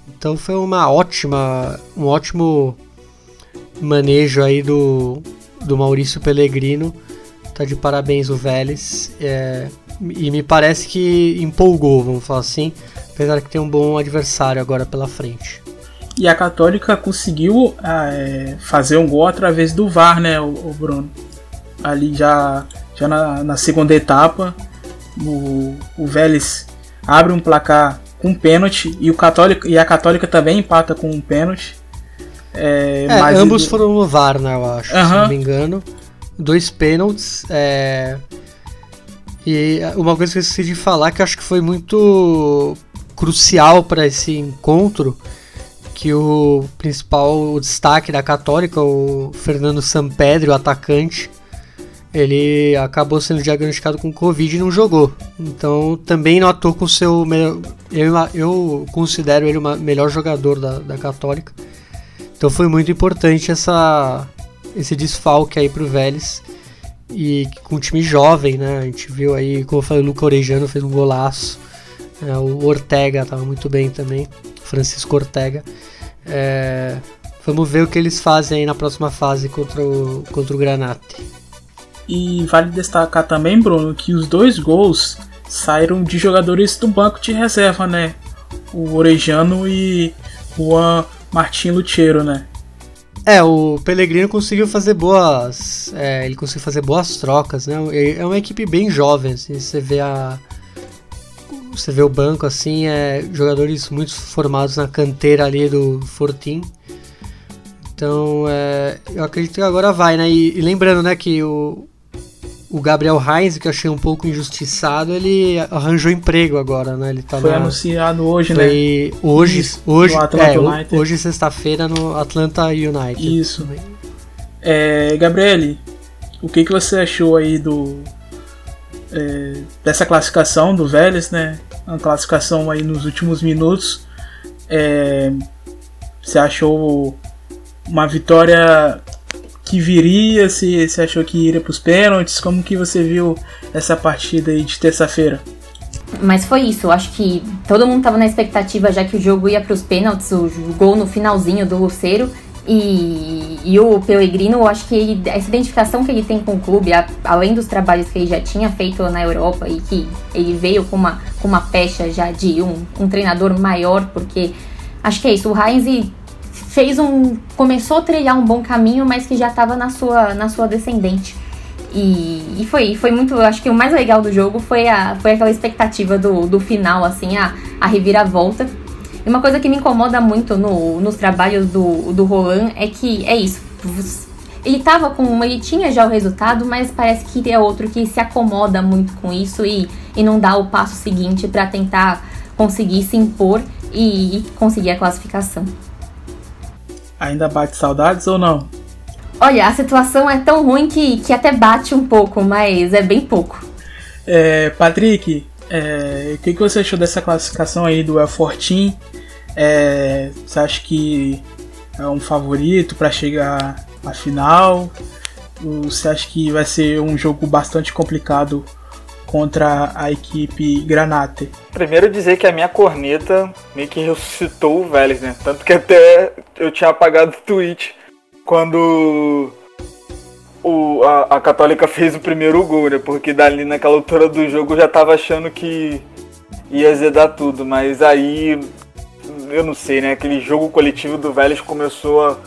Então foi uma ótima, um ótimo manejo aí do, do Maurício Pellegrino. Tá de parabéns o Vélez. É, e me parece que empolgou, vamos falar assim. Apesar que tem um bom adversário agora pela frente. E a Católica conseguiu ah, é, fazer um gol através do VAR, né, o, o Bruno? Ali já, já na, na segunda etapa, o, o Vélez abre um placar com pênalti e, o Católica, e a Católica também empata com um pênalti. É, é ambos foram no VAR, né, eu acho, se não me engano. Dois pênaltis. É... E uma coisa que eu esqueci de falar que eu acho que foi muito crucial para esse encontro que o principal o destaque da Católica, o Fernando Sampedro, o atacante, ele acabou sendo diagnosticado com Covid e não jogou. Então também não atuou com o seu. Eu, eu considero ele o melhor jogador da, da Católica. Então foi muito importante essa, esse desfalque aí pro Vélez. E com um time jovem, né? A gente viu aí, como eu falei, o Luca Orejano fez um golaço. É, o Ortega estava muito bem também, Francisco Ortega. É, vamos ver o que eles fazem aí na próxima fase contra o, contra o Granate. E vale destacar também, Bruno, que os dois gols saíram de jogadores do banco de reserva, né? O Orejano e o Juan Martin Lutero, né? É, o Pellegrino conseguiu fazer boas. É, ele conseguiu fazer boas trocas, né? É uma equipe bem jovem, assim, você vê a você vê o banco assim, é jogadores muito formados na canteira ali do Fortin. Então, é, eu acredito que agora vai, né? E, e, lembrando, né, que o, o Gabriel Heinz, que eu achei um pouco injustiçado, ele arranjou emprego agora, né? Ele tá Foi na, anunciado hoje, foi né? Hoje, Isso, hoje, é, hoje sexta-feira no Atlanta United. Isso. É, Gabriele, o que, que você achou aí do é, dessa classificação do Vélez, né? Uma classificação aí nos últimos minutos. É, você achou uma vitória que viria? Se você achou que iria para os pênaltis? Como que você viu essa partida aí de terça-feira? Mas foi isso, eu acho que todo mundo estava na expectativa já que o jogo ia para os pênaltis, o gol no finalzinho do Luceiro. E, e o Pellegrino, eu acho que ele, essa identificação que ele tem com o clube, a, além dos trabalhos que ele já tinha feito na Europa e que ele veio com uma, com uma pecha já de um, um treinador maior, porque acho que é isso, o Heinz fez um. começou a trilhar um bom caminho, mas que já estava na sua, na sua descendente. E, e foi, foi muito. Acho que o mais legal do jogo foi, a, foi aquela expectativa do, do final, assim, a, a reviravolta e uma coisa que me incomoda muito no, nos trabalhos do, do Roland é que é isso. Ele tava com. Ele tinha já o resultado, mas parece que é outro que se acomoda muito com isso e, e não dá o passo seguinte para tentar conseguir se impor e, e conseguir a classificação. Ainda bate saudades ou não? Olha, a situação é tão ruim que, que até bate um pouco, mas é bem pouco. É, Patrick, é, o que, que você achou dessa classificação aí do El Fortin? É, você acha que é um favorito para chegar à final? Você acha que vai ser um jogo bastante complicado contra a equipe Granate? Primeiro dizer que a minha corneta meio que ressuscitou o Vélez, né? Tanto que até eu tinha apagado o tweet quando o, a, a, Católica fez o primeiro gol, né? Porque dali naquela altura do jogo eu já tava achando que ia zedar tudo, mas aí eu não sei, né? Aquele jogo coletivo do Vélez começou a,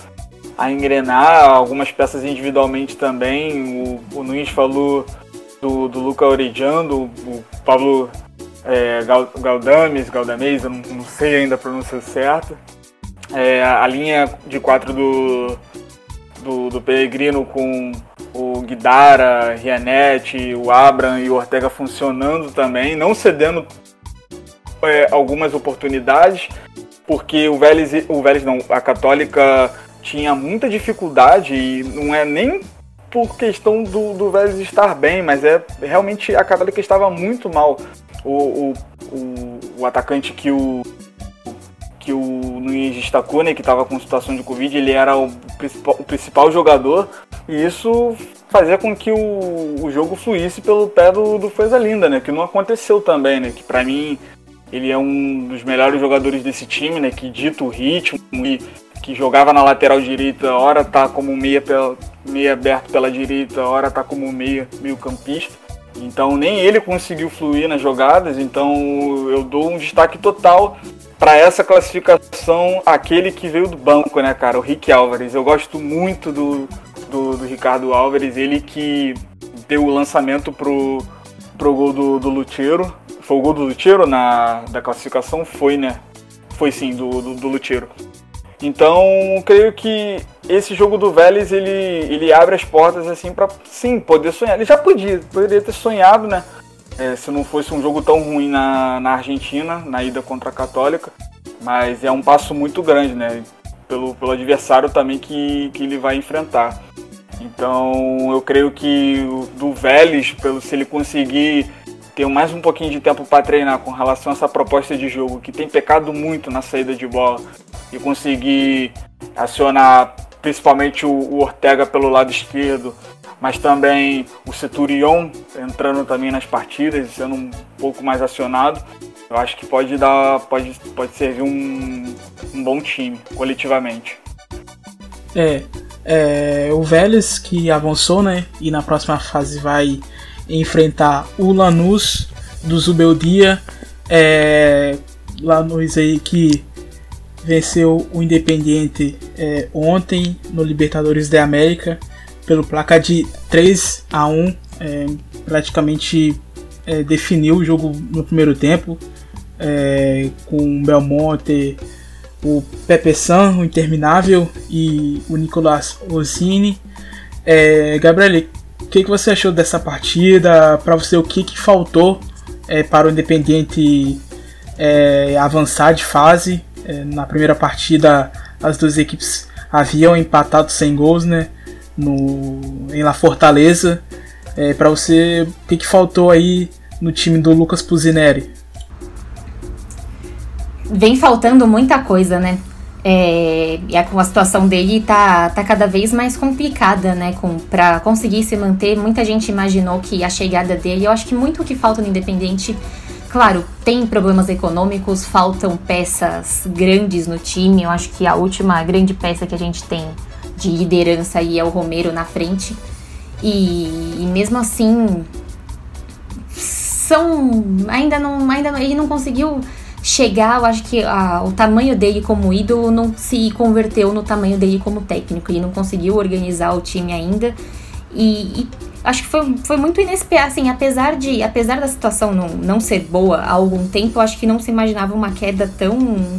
a engrenar, algumas peças individualmente também. O, o Nunes falou do, do Luca Orejando, o Pablo é, Galdames, Galdames, eu não, não, sei ainda a pronúncia certa. É, a linha de quatro do, do, do Peregrino com o Guidara, Rianetti, o Abram e o Ortega funcionando também, não cedendo é, algumas oportunidades, porque o Vélez, o Vélez não, a Católica tinha muita dificuldade e não é nem por questão do, do Vélez estar bem, mas é realmente a Católica estava muito mal. O, o, o, o atacante que o que o Nunes destacou, né, que estava com situação de Covid, ele era o principal, o principal jogador e isso fazia com que o, o jogo fluísse pelo pé do, do Feza Linda, né, que não aconteceu também, né, que para mim ele é um dos melhores jogadores desse time, né, que dita o ritmo e que jogava na lateral direita, hora tá como meia, pela, meia aberto pela direita, hora tá como meia, meio campista. Então nem ele conseguiu fluir nas jogadas, então eu dou um destaque total para essa classificação aquele que veio do banco, né, cara? O Rick Álvares. Eu gosto muito do, do, do Ricardo Álvares, ele que deu o lançamento pro, pro gol do, do Luteiro. Foi o gol do Luteiro na da classificação? Foi, né? Foi sim, do, do, do Luteiro. Então, creio que esse jogo do Vélez, ele, ele abre as portas assim para sim, poder sonhar. Ele já podia, poderia ter sonhado, né? é, se não fosse um jogo tão ruim na, na Argentina, na ida contra a Católica. Mas é um passo muito grande, né? Pelo, pelo adversário também que, que ele vai enfrentar. Então eu creio que do Vélez, pelo, se ele conseguir ter mais um pouquinho de tempo para treinar com relação a essa proposta de jogo, que tem pecado muito na saída de bola, e conseguir acionar principalmente o, o Ortega pelo lado esquerdo, mas também o Centurion entrando também nas partidas, sendo um pouco mais acionado. Eu acho que pode dar, pode, pode servir um, um bom time coletivamente. É, é, o Vélez que avançou, né? E na próxima fase vai enfrentar o Lanús do Zubeldia. É, Lanús aí que venceu o Independiente é, ontem no Libertadores da América pelo placar de 3 a 1 é, praticamente é, definiu o jogo no primeiro tempo é, com o Belmonte, o Pepe San, o Interminável e o Nicolas Ossini. É, Gabriel, o que, que você achou dessa partida? Para você, o que, que faltou é, para o Independiente é, avançar de fase? É, na primeira partida, as duas equipes haviam empatado sem gols, né? no, em La Fortaleza. É, para você, o que, que faltou aí no time do Lucas Pusineri? Vem faltando muita coisa, né? É, e a, a situação dele tá, tá cada vez mais complicada, né? Com, pra conseguir se manter, muita gente imaginou que a chegada dele, eu acho que muito o que falta no Independente, claro, tem problemas econômicos, faltam peças grandes no time. Eu acho que a última grande peça que a gente tem de liderança aí é o Romero na frente. E, e mesmo assim, são ainda não, ainda ele não conseguiu chegar, eu acho que a, o tamanho dele como ídolo não se converteu no tamanho dele como técnico. Ele não conseguiu organizar o time ainda. E, e acho que foi, foi muito inesperado, assim, apesar de apesar da situação não, não ser boa há algum tempo, eu acho que não se imaginava uma queda tão,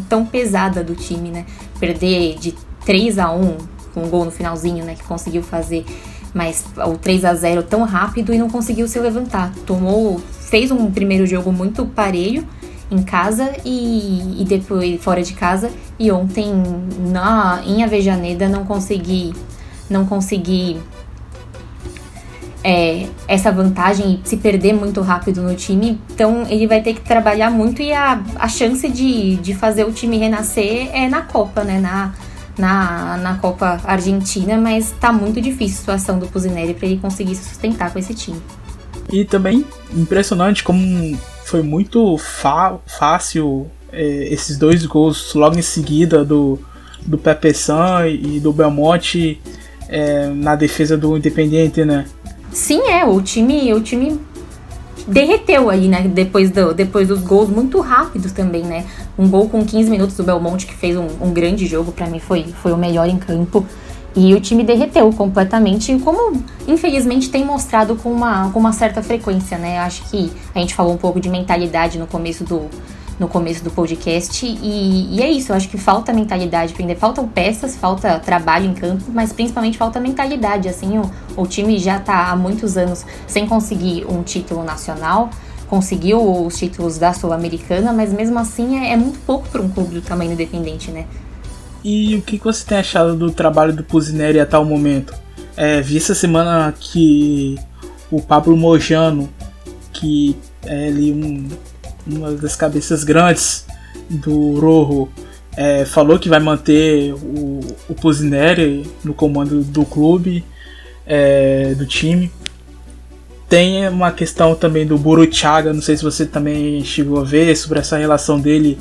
tão pesada do time, né? Perder de 3 a 1 com um gol no finalzinho, né, que conseguiu fazer mas o 3 a 0 tão rápido e não conseguiu se levantar. Tomou, fez um primeiro jogo muito parelho em casa e, e depois fora de casa e ontem na em Avejaneda não consegui não consegui é, essa vantagem e se perder muito rápido no time, então ele vai ter que trabalhar muito e a, a chance de, de fazer o time renascer é na Copa, né? Na, na, na Copa Argentina, mas tá muito difícil a situação do Pusineri para ele conseguir se sustentar com esse time. E também impressionante como foi muito fácil é, esses dois gols logo em seguida do, do Pepe San e do Belmonte é, na defesa do Independiente, né? Sim, é, o time, o time derreteu aí, né? Depois, do, depois dos gols muito rápidos também, né? Um gol com 15 minutos do Belmonte, que fez um, um grande jogo, para mim foi, foi o melhor em campo. E o time derreteu completamente, como infelizmente tem mostrado com uma, com uma certa frequência, né? Acho que a gente falou um pouco de mentalidade no começo do, no começo do podcast. E, e é isso, acho que falta mentalidade para faltam peças, falta trabalho em campo, mas principalmente falta mentalidade. Assim, o, o time já está há muitos anos sem conseguir um título nacional, conseguiu os títulos da Sul-Americana, mas mesmo assim é, é muito pouco para um clube do tamanho independente, né? E o que você tem achado do trabalho do Pusineri até o momento? É, vi essa semana que o Pablo Mojano, que é ali um uma das cabeças grandes do Rojo, é, falou que vai manter o, o Pusineri no comando do clube, é, do time. Tem uma questão também do Buruchaga, não sei se você também chegou a ver sobre essa relação dele.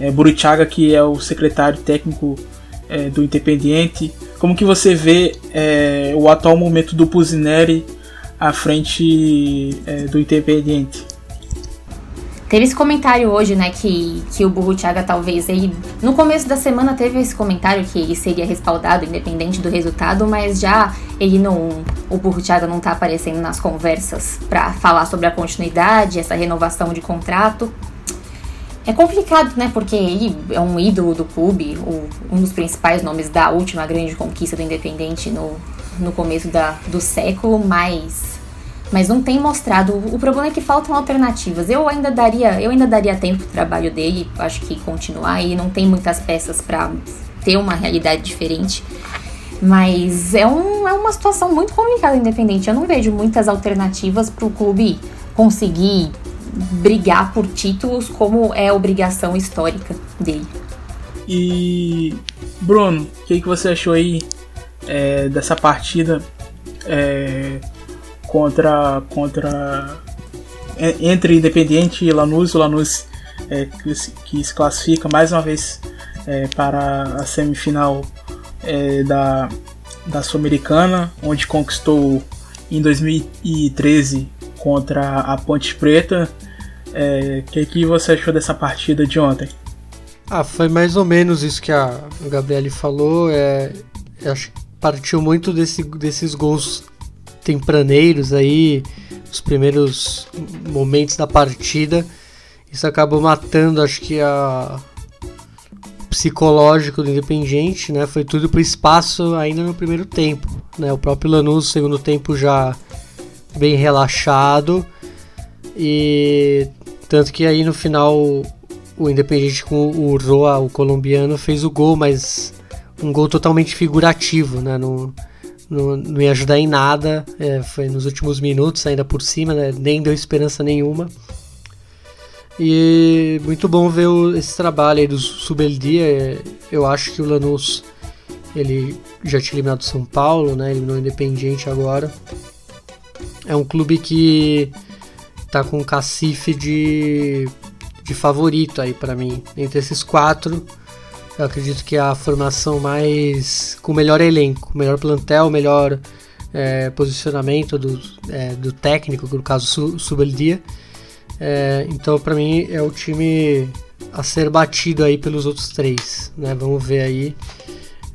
É, Buruchaga, que é o secretário técnico é, do Independiente. Como que você vê é, o atual momento do Pusineri à frente é, do Independiente? Teve esse comentário hoje, né, que, que o Burro Thiaga talvez ele. No começo da semana teve esse comentário que ele seria respaldado, independente do resultado, mas já ele não. O Burro Thiaga não tá aparecendo nas conversas para falar sobre a continuidade, essa renovação de contrato. É complicado, né? Porque ele é um ídolo do clube, um dos principais nomes da última grande conquista do Independente no, no começo da, do século, mas mas não tem mostrado. O problema é que faltam alternativas. Eu ainda daria, eu ainda daria tempo pro trabalho dele, acho que continuar e não tem muitas peças para ter uma realidade diferente. Mas é, um, é uma situação muito complicada independente. Eu não vejo muitas alternativas para o clube conseguir brigar por títulos como é obrigação histórica dele. E Bruno, o que, que você achou aí é, dessa partida? É, contra contra entre Independiente e Lanús, o Lanús é, que, que, se classifica mais uma vez é, para a semifinal é, da, da Sul-Americana, onde conquistou em 2013 contra a Ponte Preta. O é, que, que você achou dessa partida de ontem? Ah, foi mais ou menos isso que a Gabriele falou. É, acho que partiu muito desse, desses gols tempraneiros aí, os primeiros momentos da partida. Isso acabou matando, acho que a psicológico do Independiente, né? Foi tudo pro espaço ainda no primeiro tempo, né? O próprio Lanús, segundo tempo, já bem relaxado. E tanto que aí no final o Independiente com o Roa, o colombiano, fez o gol, mas um gol totalmente figurativo, né? No, não, não ia ajudar em nada. É, foi nos últimos minutos, ainda por cima, né? nem deu esperança nenhuma. E muito bom ver o, esse trabalho aí do Subeldia. É, eu acho que o Lanús ele já tinha eliminado São Paulo, né? Eliminou o Independiente agora. É um clube que tá com cacife de, de favorito aí para mim. Entre esses quatro, eu acredito que é a formação mais. com o melhor elenco, melhor plantel, melhor é, posicionamento do, é, do técnico, no caso Subeldia. É, então, para mim, é o time a ser batido aí pelos outros três. Né? Vamos ver aí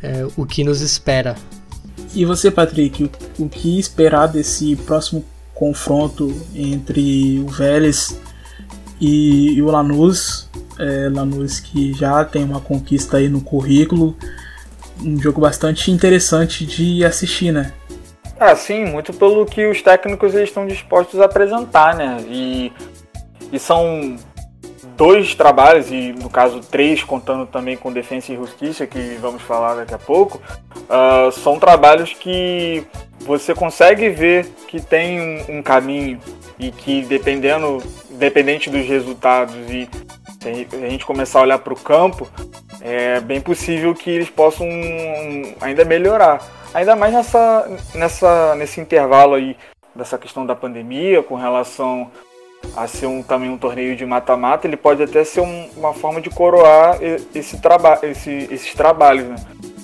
é, o que nos espera. E você, Patrick, o, o que esperar desse próximo confronto entre o Vélez e, e o Lanús? é, Lanús que já tem uma conquista aí no currículo. Um jogo bastante interessante de assistir, né? Ah, sim, muito pelo que os técnicos eles estão dispostos a apresentar, né? E, e são dois trabalhos, e no caso três, contando também com Defesa e Justiça, que vamos falar daqui a pouco, uh, são trabalhos que você consegue ver que tem um, um caminho e que dependendo, dependente dos resultados e se a gente começar a olhar para o campo, é bem possível que eles possam ainda melhorar. Ainda mais nessa, nessa, nesse intervalo aí dessa questão da pandemia, com relação a ser um, também um torneio de mata-mata, ele pode até ser um, uma forma de coroar esse traba esse, esses trabalhos. Né?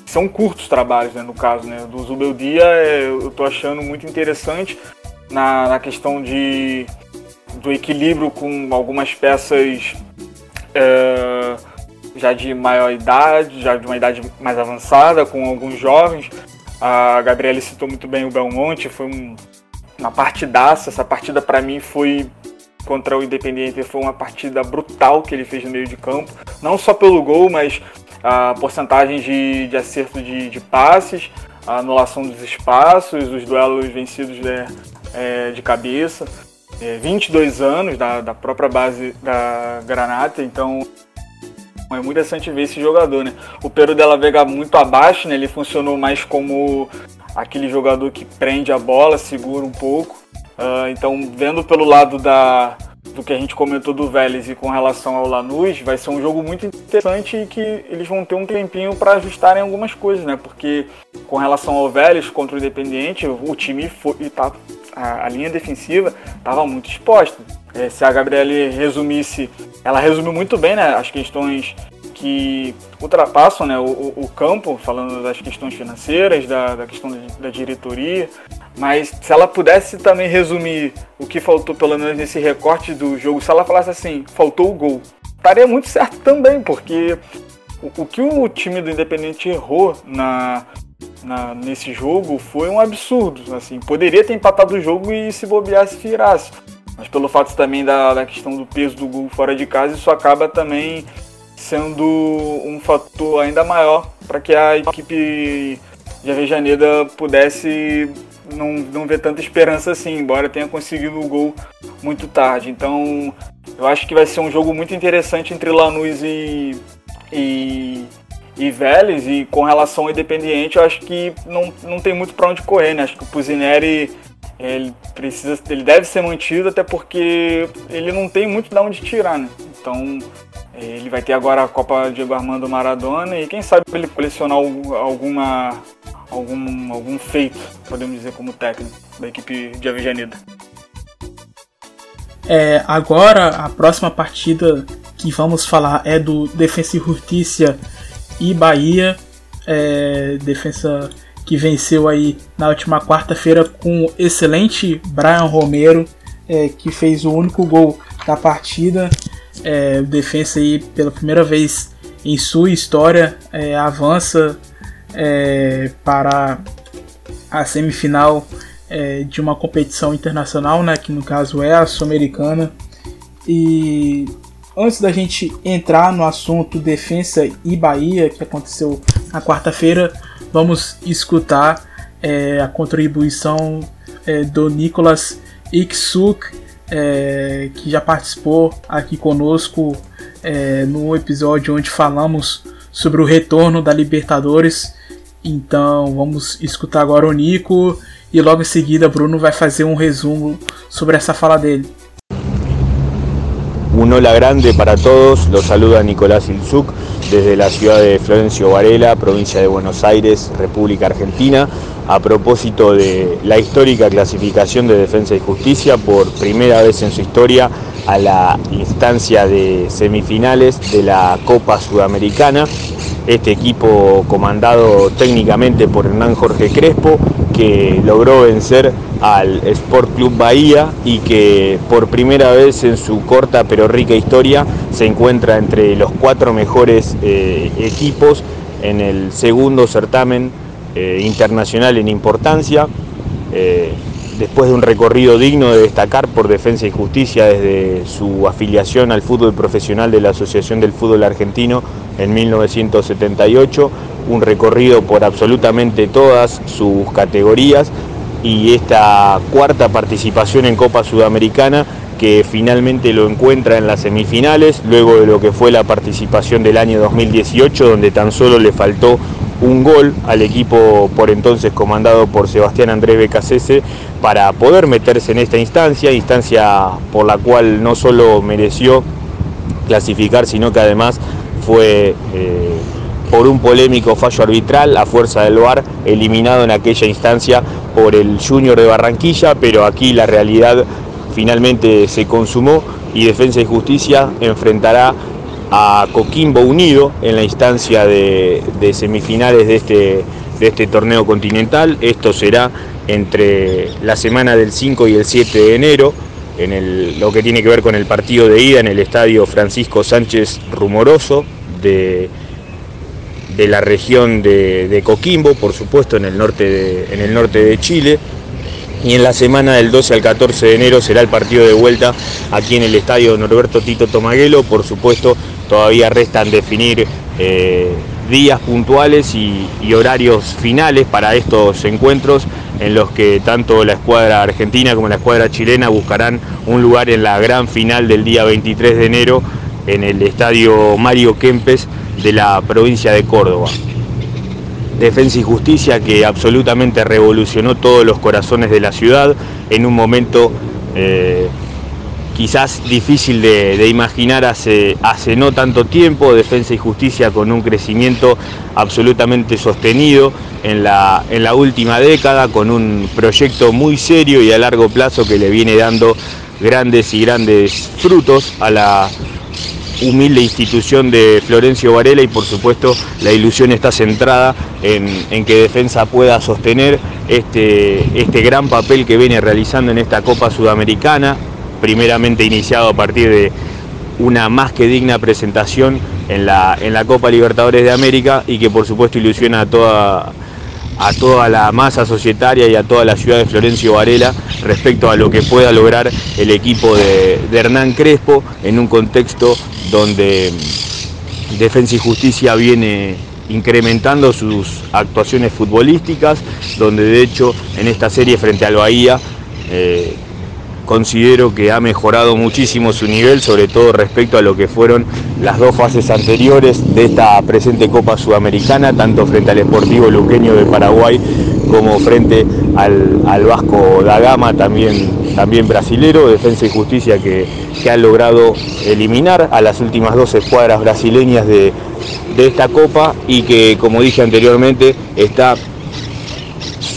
São curtos trabalhos, né, no caso. Né? Do Zubeldia é, eu estou achando muito interessante na, na questão de, do equilíbrio com algumas peças é, já de maior idade, já de uma idade mais avançada, com alguns jovens. A Gabriela citou muito bem o Belmonte, foi um, uma partidaça. Essa partida para mim foi contra o Independiente foi uma partida brutal que ele fez no meio de campo, não só pelo gol, mas a porcentagem de, de acerto de, de passes, a anulação dos espaços, os duelos vencidos né, é, de cabeça. É, 22 anos da, da própria base da Granata, então é muito interessante ver esse jogador, né? O Pedro Della Vega muito abaixo, né? Ele funcionou mais como aquele jogador que prende a bola, segura um pouco. Uh, então, vendo pelo lado da, do que a gente comentou do Vélez e com relação ao Lanús, vai ser um jogo muito interessante e que eles vão ter um tempinho para ajustarem algumas coisas, né? Porque com relação ao Vélez contra o Independiente, o time foi, tá, a, a linha defensiva estava muito exposta. É, se a Gabriele resumisse, ela resumiu muito bem, né? As questões que ultrapassam né, o, o, campo, falando das questões financeiras, da, da questão da, diretoria. Mas se ela pudesse também resumir o que faltou, pelo menos nesse recorte do jogo, se ela falasse assim, faltou o gol, estaria muito certo também, porque o, o que o time do Independente errou na, na, nesse jogo foi um absurdo. Assim, poderia ter empatado o jogo e se bobear se virasse. Mas pelo fato também da, da questão do peso do gol fora de casa, isso acaba também sendo um fator ainda maior para que a equipe de Avejaneda pudesse não, não ver tanta esperança assim, embora tenha conseguido o gol muito tarde. Então, eu acho que vai ser um jogo muito interessante entre Lanús e, e, e Vélez. E com relação ao Independiente, eu acho que não, não tem muito para onde correr, né? Acho que o Pusineri ele precisa, ele deve ser mantido até porque ele não tem muito de onde tirar, né? Então, ele vai ter agora a Copa Diego Armando Maradona e quem sabe ele colecionar alguma, algum, algum feito, podemos dizer, como técnico da equipe de Avejaneda. É, agora a próxima partida que vamos falar é do Defensa e Justiça e Bahia. É, defensa que venceu aí na última quarta-feira com o excelente Brian Romero, é, que fez o único gol da partida é, Defensa aí pela primeira vez em sua história é, avança é, para a semifinal é, de uma competição internacional, né, que no caso é a Sul-Americana. E antes da gente entrar no assunto Defensa e Bahia, que aconteceu na quarta-feira, vamos escutar é, a contribuição é, do Nicolas Iksuk é, que já participou aqui conosco é, no episódio onde falamos sobre o retorno da Libertadores. Então vamos escutar agora o Nico e logo em seguida Bruno vai fazer um resumo sobre essa fala dele. Un hola grande para todos, los saluda Nicolás Ilzuk desde la ciudad de Florencio Varela, provincia de Buenos Aires, República Argentina, a propósito de la histórica clasificación de Defensa y Justicia por primera vez en su historia a la instancia de semifinales de la Copa Sudamericana. Este equipo comandado técnicamente por Hernán Jorge Crespo, que logró vencer al Sport Club Bahía y que por primera vez en su corta pero rica historia se encuentra entre los cuatro mejores eh, equipos en el segundo certamen eh, internacional en importancia. Eh, después de un recorrido digno de destacar por Defensa y Justicia desde su afiliación al fútbol profesional de la Asociación del Fútbol Argentino en 1978, un recorrido por absolutamente todas sus categorías y esta cuarta participación en Copa Sudamericana que finalmente lo encuentra en las semifinales, luego de lo que fue la participación del año 2018, donde tan solo le faltó un gol al equipo por entonces comandado por Sebastián Andrés Becasese para poder meterse en esta instancia, instancia por la cual no solo mereció clasificar, sino que además fue eh, por un polémico fallo arbitral a fuerza del VAR eliminado en aquella instancia por el Junior de Barranquilla, pero aquí la realidad finalmente se consumó y Defensa y Justicia enfrentará a Coquimbo Unido en la instancia de, semifinales de este, de este torneo continental. Esto será entre la semana del 5 y el 7 de enero, en lo que tiene que ver con el partido de ida en el estadio Francisco Sánchez Rumoroso de, de la región de, Coquimbo, por supuesto en el, norte en el norte de Chile. Y en la semana del 12 al 14 de enero será el partido de vuelta aquí en el estadio Norberto Tito Tomaguelo. Por supuesto, todavía restan definir eh, días puntuales y, horarios finales para estos encuentros en los que tanto la escuadra argentina como la escuadra chilena buscarán un lugar en la gran final del día 23 de enero en el estadio Mario Kempes de la provincia de Córdoba. Defensa y Justicia que absolutamente revolucionó todos los corazones de la ciudad en un momento eh, quizás difícil de, imaginar hace, no tanto tiempo, Defensa y Justicia con un crecimiento absolutamente sostenido en la, última década, con un proyecto muy serio y a largo plazo que le viene dando grandes y grandes frutos a la humilde institución de Florencio Varela y por supuesto la ilusión está centrada en, en, que Defensa pueda sostener este, este gran papel que viene realizando en esta Copa Sudamericana, primeramente iniciado a partir de una más que digna presentación en la, en la Copa Libertadores de América y que por supuesto ilusiona a toda, a toda la masa societaria y a toda la ciudad de Florencio Varela respecto a lo que pueda lograr el equipo de, Hernán Crespo en un contexto donde Defensa y Justicia viene incrementando sus actuaciones futbolísticas, donde de hecho en esta serie frente al Bahía eh, considero que ha mejorado muchísimo su nivel, sobre todo respecto a lo que fueron las dos fases anteriores de esta presente Copa Sudamericana, tanto frente al Esportivo Luqueño de Paraguay como frente al, Vasco da Gama, también, también brasilero, Defensa y Justicia que, que ha logrado eliminar a las últimas dos escuadras brasileñas de, de esta Copa y que, como dije anteriormente, está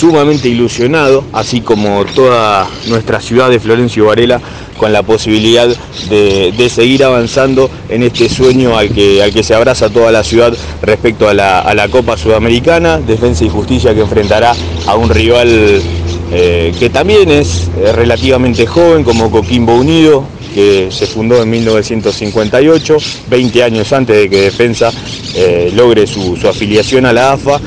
sumamente ilusionado, así como toda nuestra ciudad de Florencio Varela, con la posibilidad de, seguir avanzando en este sueño al que, se abraza toda la ciudad respecto a la, Copa Sudamericana, Defensa y Justicia que enfrentará a un rival eh, que también es eh, relativamente joven como Coquimbo Unido, que se fundó en 1958, 20 años antes de que Defensa eh, logre su, afiliación a la AFA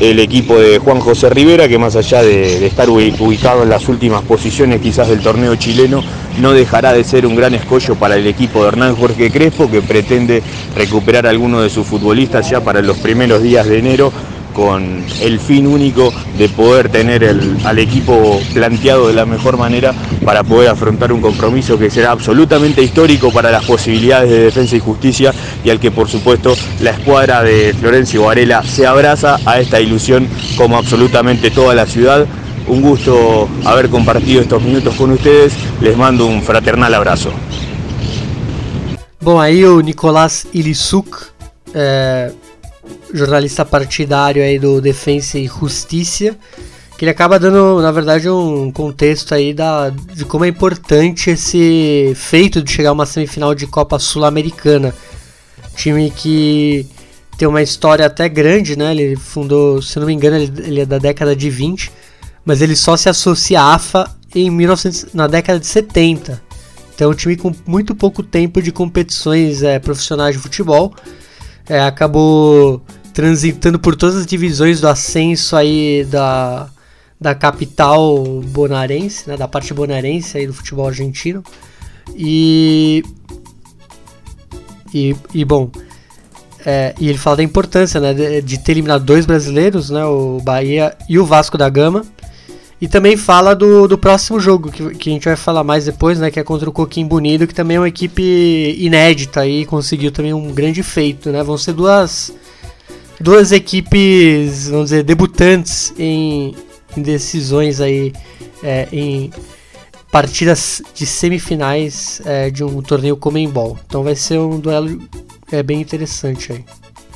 el equipo de Juan José Rivera, que más allá de, estar ubicado en las últimas posiciones quizás del torneo chileno, no dejará de ser un gran escollo para el equipo de Hernán Jorge Crespo, que pretende recuperar a algunos de sus futbolistas ya para los primeros días de enero con el fin único de poder tener al equipo planteado de la mejor manera para poder afrontar un compromiso que será absolutamente histórico para las posibilidades de defensa y justicia y al que por supuesto la escuadra de Florencio Varela se abraza a esta ilusión como absolutamente toda la ciudad. Un gusto haber compartido estos minutos con ustedes, les mando un fraternal abrazo. Bom, aí o Nicolás Ilisuk é, jornalista partidário aí do Defensa e Justiça, que ele acaba dando, na verdade, um contexto aí da, de como é importante esse feito de chegar a uma semifinal de Copa Sul-Americana. Time que tem uma história até grande, né? Ele fundou, se não me engano, ele, ele é da década de 20, mas ele só se associa à AFA em 1900, na década de 70. Então, é um time com muito pouco tempo de competições é, profissionais de futebol. É, acabou transitando por todas as divisões do ascenso aí da, da capital bonaerense, né, da parte bonaerense aí do futebol argentino. E e, e bom, é, e ele fala da importância né, de, de, ter eliminado dois brasileiros, né, o Bahia e o Vasco da Gama. E também fala do, do próximo jogo, que, que a gente vai falar mais depois, né, que é contra o Coquimbo Unido, que também é uma equipe inédita e conseguiu também um grande feito. Né? Vão ser duas duas equipes, vamos dizer, debutantes em, em decisões aí, é, em partidas de semifinais é, de um torneio Comembol. Então vai ser um duelo é, bem interessante aí.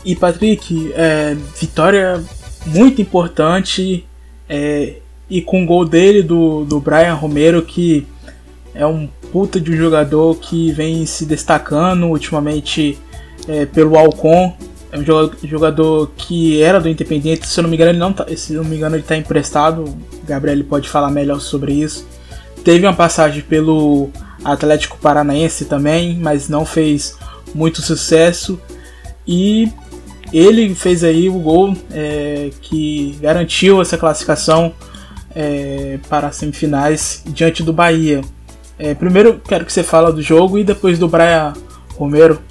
E Patrick, é, vitória muito importante é, e com o gol dele do, do Brian Romero que é um puta de um jogador que vem se destacando ultimamente é, pelo Alcon é um jogador que era do Independente, se eu não me engano ele não tá, se não me engano ele está emprestado. O Gabriel pode falar melhor sobre isso. Teve uma passagem pelo Atlético Paranaense também, mas não fez muito sucesso. E Ele fez aí o gol é, que garantiu essa classificação é, para as semifinais diante do Bahia. É, primeiro quero que você fale do jogo e depois do Brian Romero.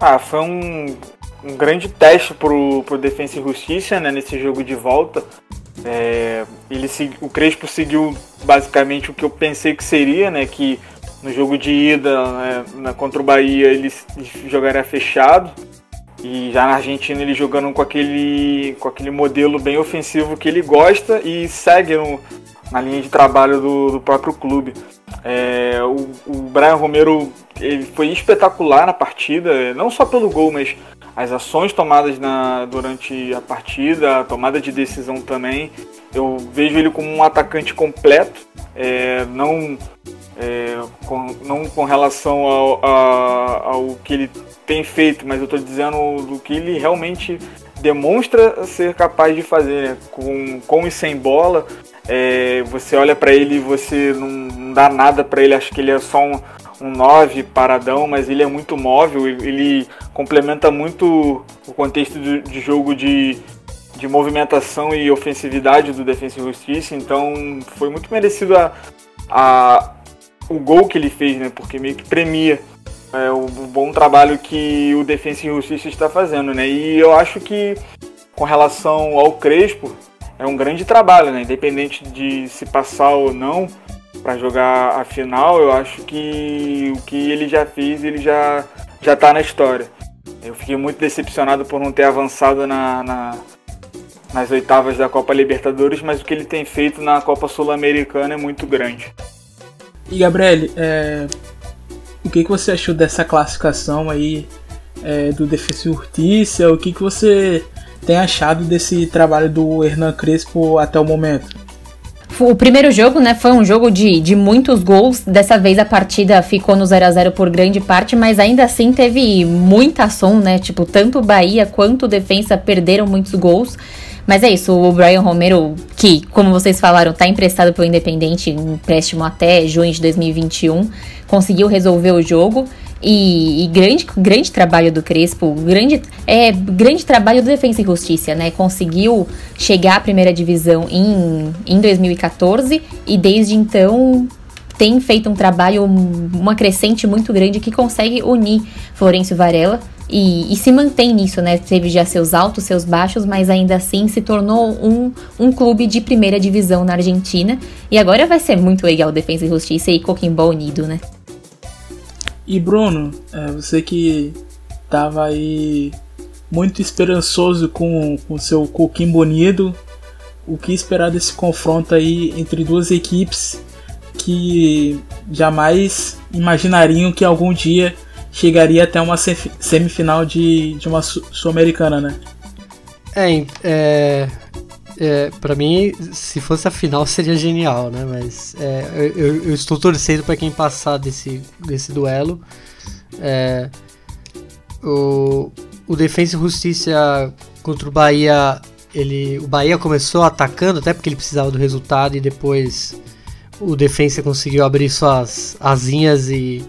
Ah, foi um, um grande teste pro, pro Defensa e Justiça né, nesse jogo de volta. É, ele, o Crespo seguiu basicamente o que eu pensei que seria, né? Que no jogo de ida né, contra o Bahia ele jogaria fechado. E já na Argentina ele jogando com aquele, com aquele modelo bem ofensivo que ele gosta e segue no, na linha de trabalho do, do próprio clube. É, o, o Brian Romero ele foi espetacular na partida, não só pelo gol, mas as ações tomadas na, durante a partida, a tomada de decisão também. Eu vejo ele como um atacante completo, é, não, é, com, não com relação ao, a, ao que ele tem feito, mas eu estou dizendo do que ele realmente demonstra ser capaz de fazer, né? com, com e sem bola. É, você olha para ele e você não, não, dá nada para ele, acho que ele é só um, um 9 paradão, mas ele é muito móvel, ele complementa muito o contexto de, de jogo de, de movimentação e ofensividade do Defensa e Justiça, então foi muito merecido a, a, o gol que ele fez, né? Porque meio que premia é, o, o, bom trabalho que o Defensa e Justiça está fazendo, né? E eu acho que com relação ao Crespo, é um grande trabalho, né? Independente de se passar ou não para jogar a final, eu acho que o que ele já fez, ele já já está na história. Eu fiquei muito decepcionado por não ter avançado na, na nas oitavas da Copa Libertadores, mas o que ele tem feito na Copa Sul-Americana é muito grande. E Gabriel, é, o que, que você achou dessa classificação aí é, do Defesa e Urtícia? O que, que você tem achado desse trabalho do Hernan Crespo até o momento? O primeiro jogo, né, foi um jogo de, de muitos gols. Dessa vez a partida ficou no 0 a 0 por grande parte, mas ainda assim teve muita ação, né? Tipo, tanto Bahia quanto Defensa perderam muitos gols. Mas é isso, o Brian Romero, que, como vocês falaram, tá emprestado pelo Independente, empréstimo até junho de 2021, conseguiu resolver o jogo. E, e, grande, grande trabalho do Crespo, grande, é, grande trabalho do Defensa e Justiça, né? Conseguiu chegar à primeira divisão em, em 2014 e desde então tem feito um trabalho, uma crescente muito grande que consegue unir Florencio Varela e, e, se mantém nisso, né? Teve já seus altos, seus baixos, mas ainda assim se tornou um, um clube de primeira divisão na Argentina. E agora vai ser muito legal Defesa e Justiça e Coquimbo unido, né? E Bruno, é, você que tava aí muito esperançoso com o seu Coquimbo unido, o que esperar desse confronto aí entre duas equipes que jamais imaginariam que algum dia chegaria até uma semifinal de, de uma sul-americana, né? É, é, é, pra mim, se fosse a final seria genial, né? Mas é, eu, eu, estou torcendo para quem passar desse, desse duelo. É, o, o Defensa e Justiça contra o Bahia, ele, o Bahia começou atacando, até porque ele precisava do resultado, e depois o Defensa conseguiu abrir suas asinhas e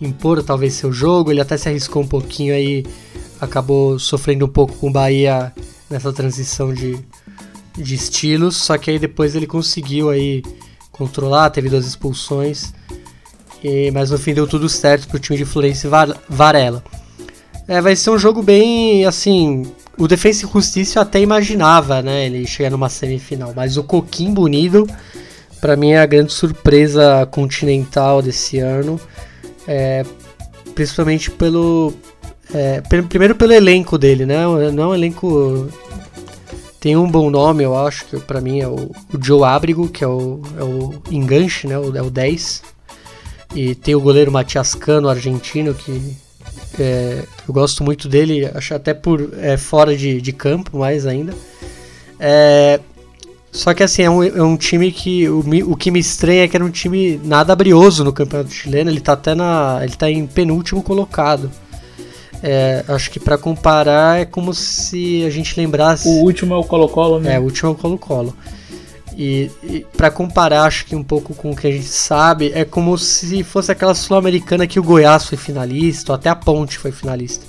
impor talvez seu jogo. Ele até se arriscou um pouquinho aí, acabou sofrendo um pouco com o Bahia nessa transição de, de estilos, só que aí depois ele conseguiu aí controlar, teve duas expulsões, e, mas no fim deu tudo certo pro time de Fluminense Varela. É, vai ser um jogo bem assim. O Defensa e Justiça eu até imaginava, né? Ele chegar numa semifinal, mas o Coquimbo Unido, para mim, é a grande surpresa continental desse ano. É, principalmente pelo, é, primeiro pelo elenco dele, né? Não é um elenco. Tem um bom nome, eu acho, que para mim é o, o, Joe Abrigo, que é o, é o enganche, né? O, é o 10. E tem o goleiro Matias Cano, argentino, que é, eu gosto muito dele, acho até por é, fora de, de campo mais ainda. É, só que assim, é um, é um time que. O, o que me estranha é que era um time nada brioso no campeonato chileno. Ele tá até na. Ele tá em penúltimo colocado. É, acho que para comparar é como se a gente lembrasse. O último é o Colo-Colo, né? É, o último é o Colo-Colo. E, e para comparar, acho que um pouco com o que a gente sabe, é como se fosse aquela Sul-Americana que o Goiás foi finalista, ou até a Ponte foi finalista.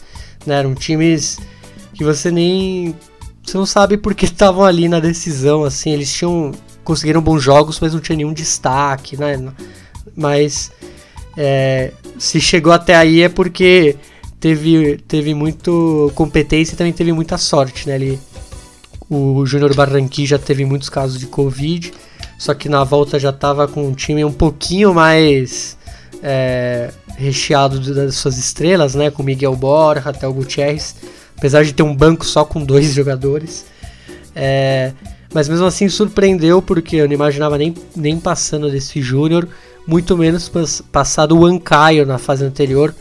Né? Eram times que você nem. Você não sabe porque estavam ali na decisão, assim. Eles tinham. Conseguiram bons jogos, mas não tinha nenhum destaque, né? Mas. É, se chegou até aí é porque teve, teve muito competência e também teve muita sorte, né? Ele, o Júnior Barranqui já teve muitos casos de Covid, só que na volta já estava com um time um pouquinho mais é, recheado das suas estrelas, né? Com Miguel Borja, até o Gutierrez, apesar de ter um banco só com dois jogadores. É, mas mesmo assim surpreendeu porque eu não imaginava nem, nem passando desse Júnior, muito menos passado o Ancaio na fase anterior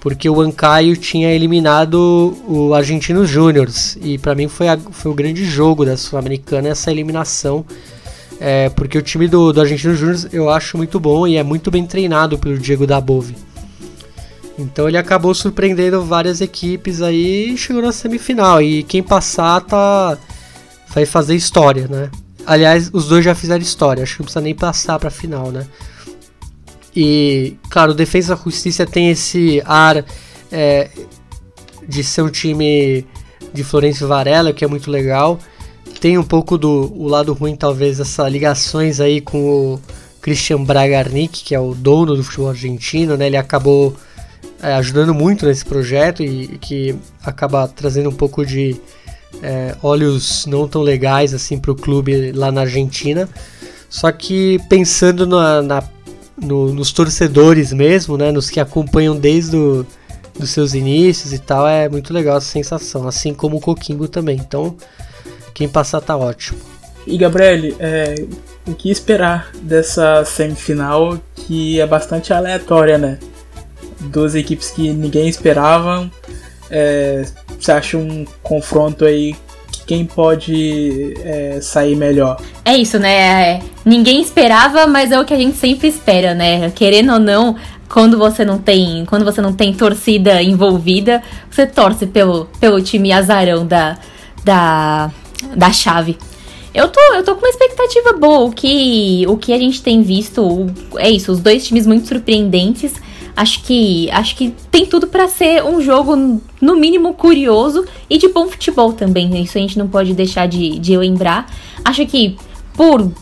porque o Ancaio tinha eliminado o Argentinos Júniors e para mim foi, a, foi o grande jogo da Sul-Americana essa eliminação é, porque o time do, do Argentinos Júniors eu acho muito bom e é muito bem treinado pelo Diego Dabove então ele acabou surpreendendo várias equipes aí e chegou na semifinal e quem passar tá vai fazer história né aliás os dois já fizeram história acho que não precisa nem passar para final né e, claro, o Defesa Justiça tem esse ar é, de ser um time de Florencio Varela, que é muito legal. Tem um pouco do o lado ruim, talvez, essas ligações aí com o Christian Bragarnik, que é o dono do futebol argentino, né? Ele acabou é, ajudando muito nesse projeto e, que acaba trazendo um pouco de é, olhos não tão legais assim para o clube lá na Argentina. Só que pensando na, na no, nos torcedores mesmo, né? Nos que acompanham desde o, dos seus inícios e tal, é muito legal essa sensação. Assim como o Coquimbo também. Então, quem passar tá ótimo. E Gabriele, é, o que esperar dessa semifinal que é bastante aleatória, né? Duas equipes que ninguém esperava. É, você acha um confronto aí quem pode é, sair melhor. É isso, né? É, ninguém esperava, mas é o que a gente sempre espera, né? Querendo ou não, quando você não tem, quando você não tem torcida envolvida, você torce pelo, pelo time azarão da, da, da chave. Eu tô, eu tô com uma expectativa boa. O que, o que a gente tem visto é isso, os dois times muito surpreendentes acho que acho que tem tudo para ser um jogo no mínimo curioso e de bom futebol também. Isso a gente não pode deixar de, de lembrar. Acho que por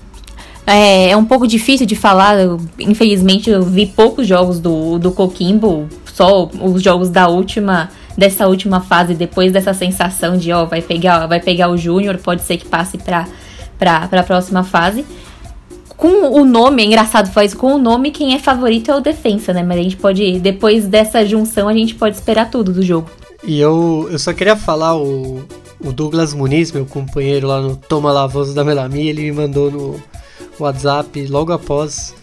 é, é um pouco difícil de falar. Eu, infelizmente eu vi poucos jogos do, do Coquimbo, só os jogos da última dessa última fase depois dessa sensação de ó vai pegar vai pegar o Júnior, pode ser que passe para para a próxima fase com o nome, é engraçado falar isso, com o nome, quem é favorito é o defensa, né? Mas a gente pode, depois dessa junção, a gente pode esperar tudo do jogo. E eu, eu só queria falar, o, o Douglas Muniz, meu companheiro lá no Toma Lavoso da Melami, ele me mandou no WhatsApp logo após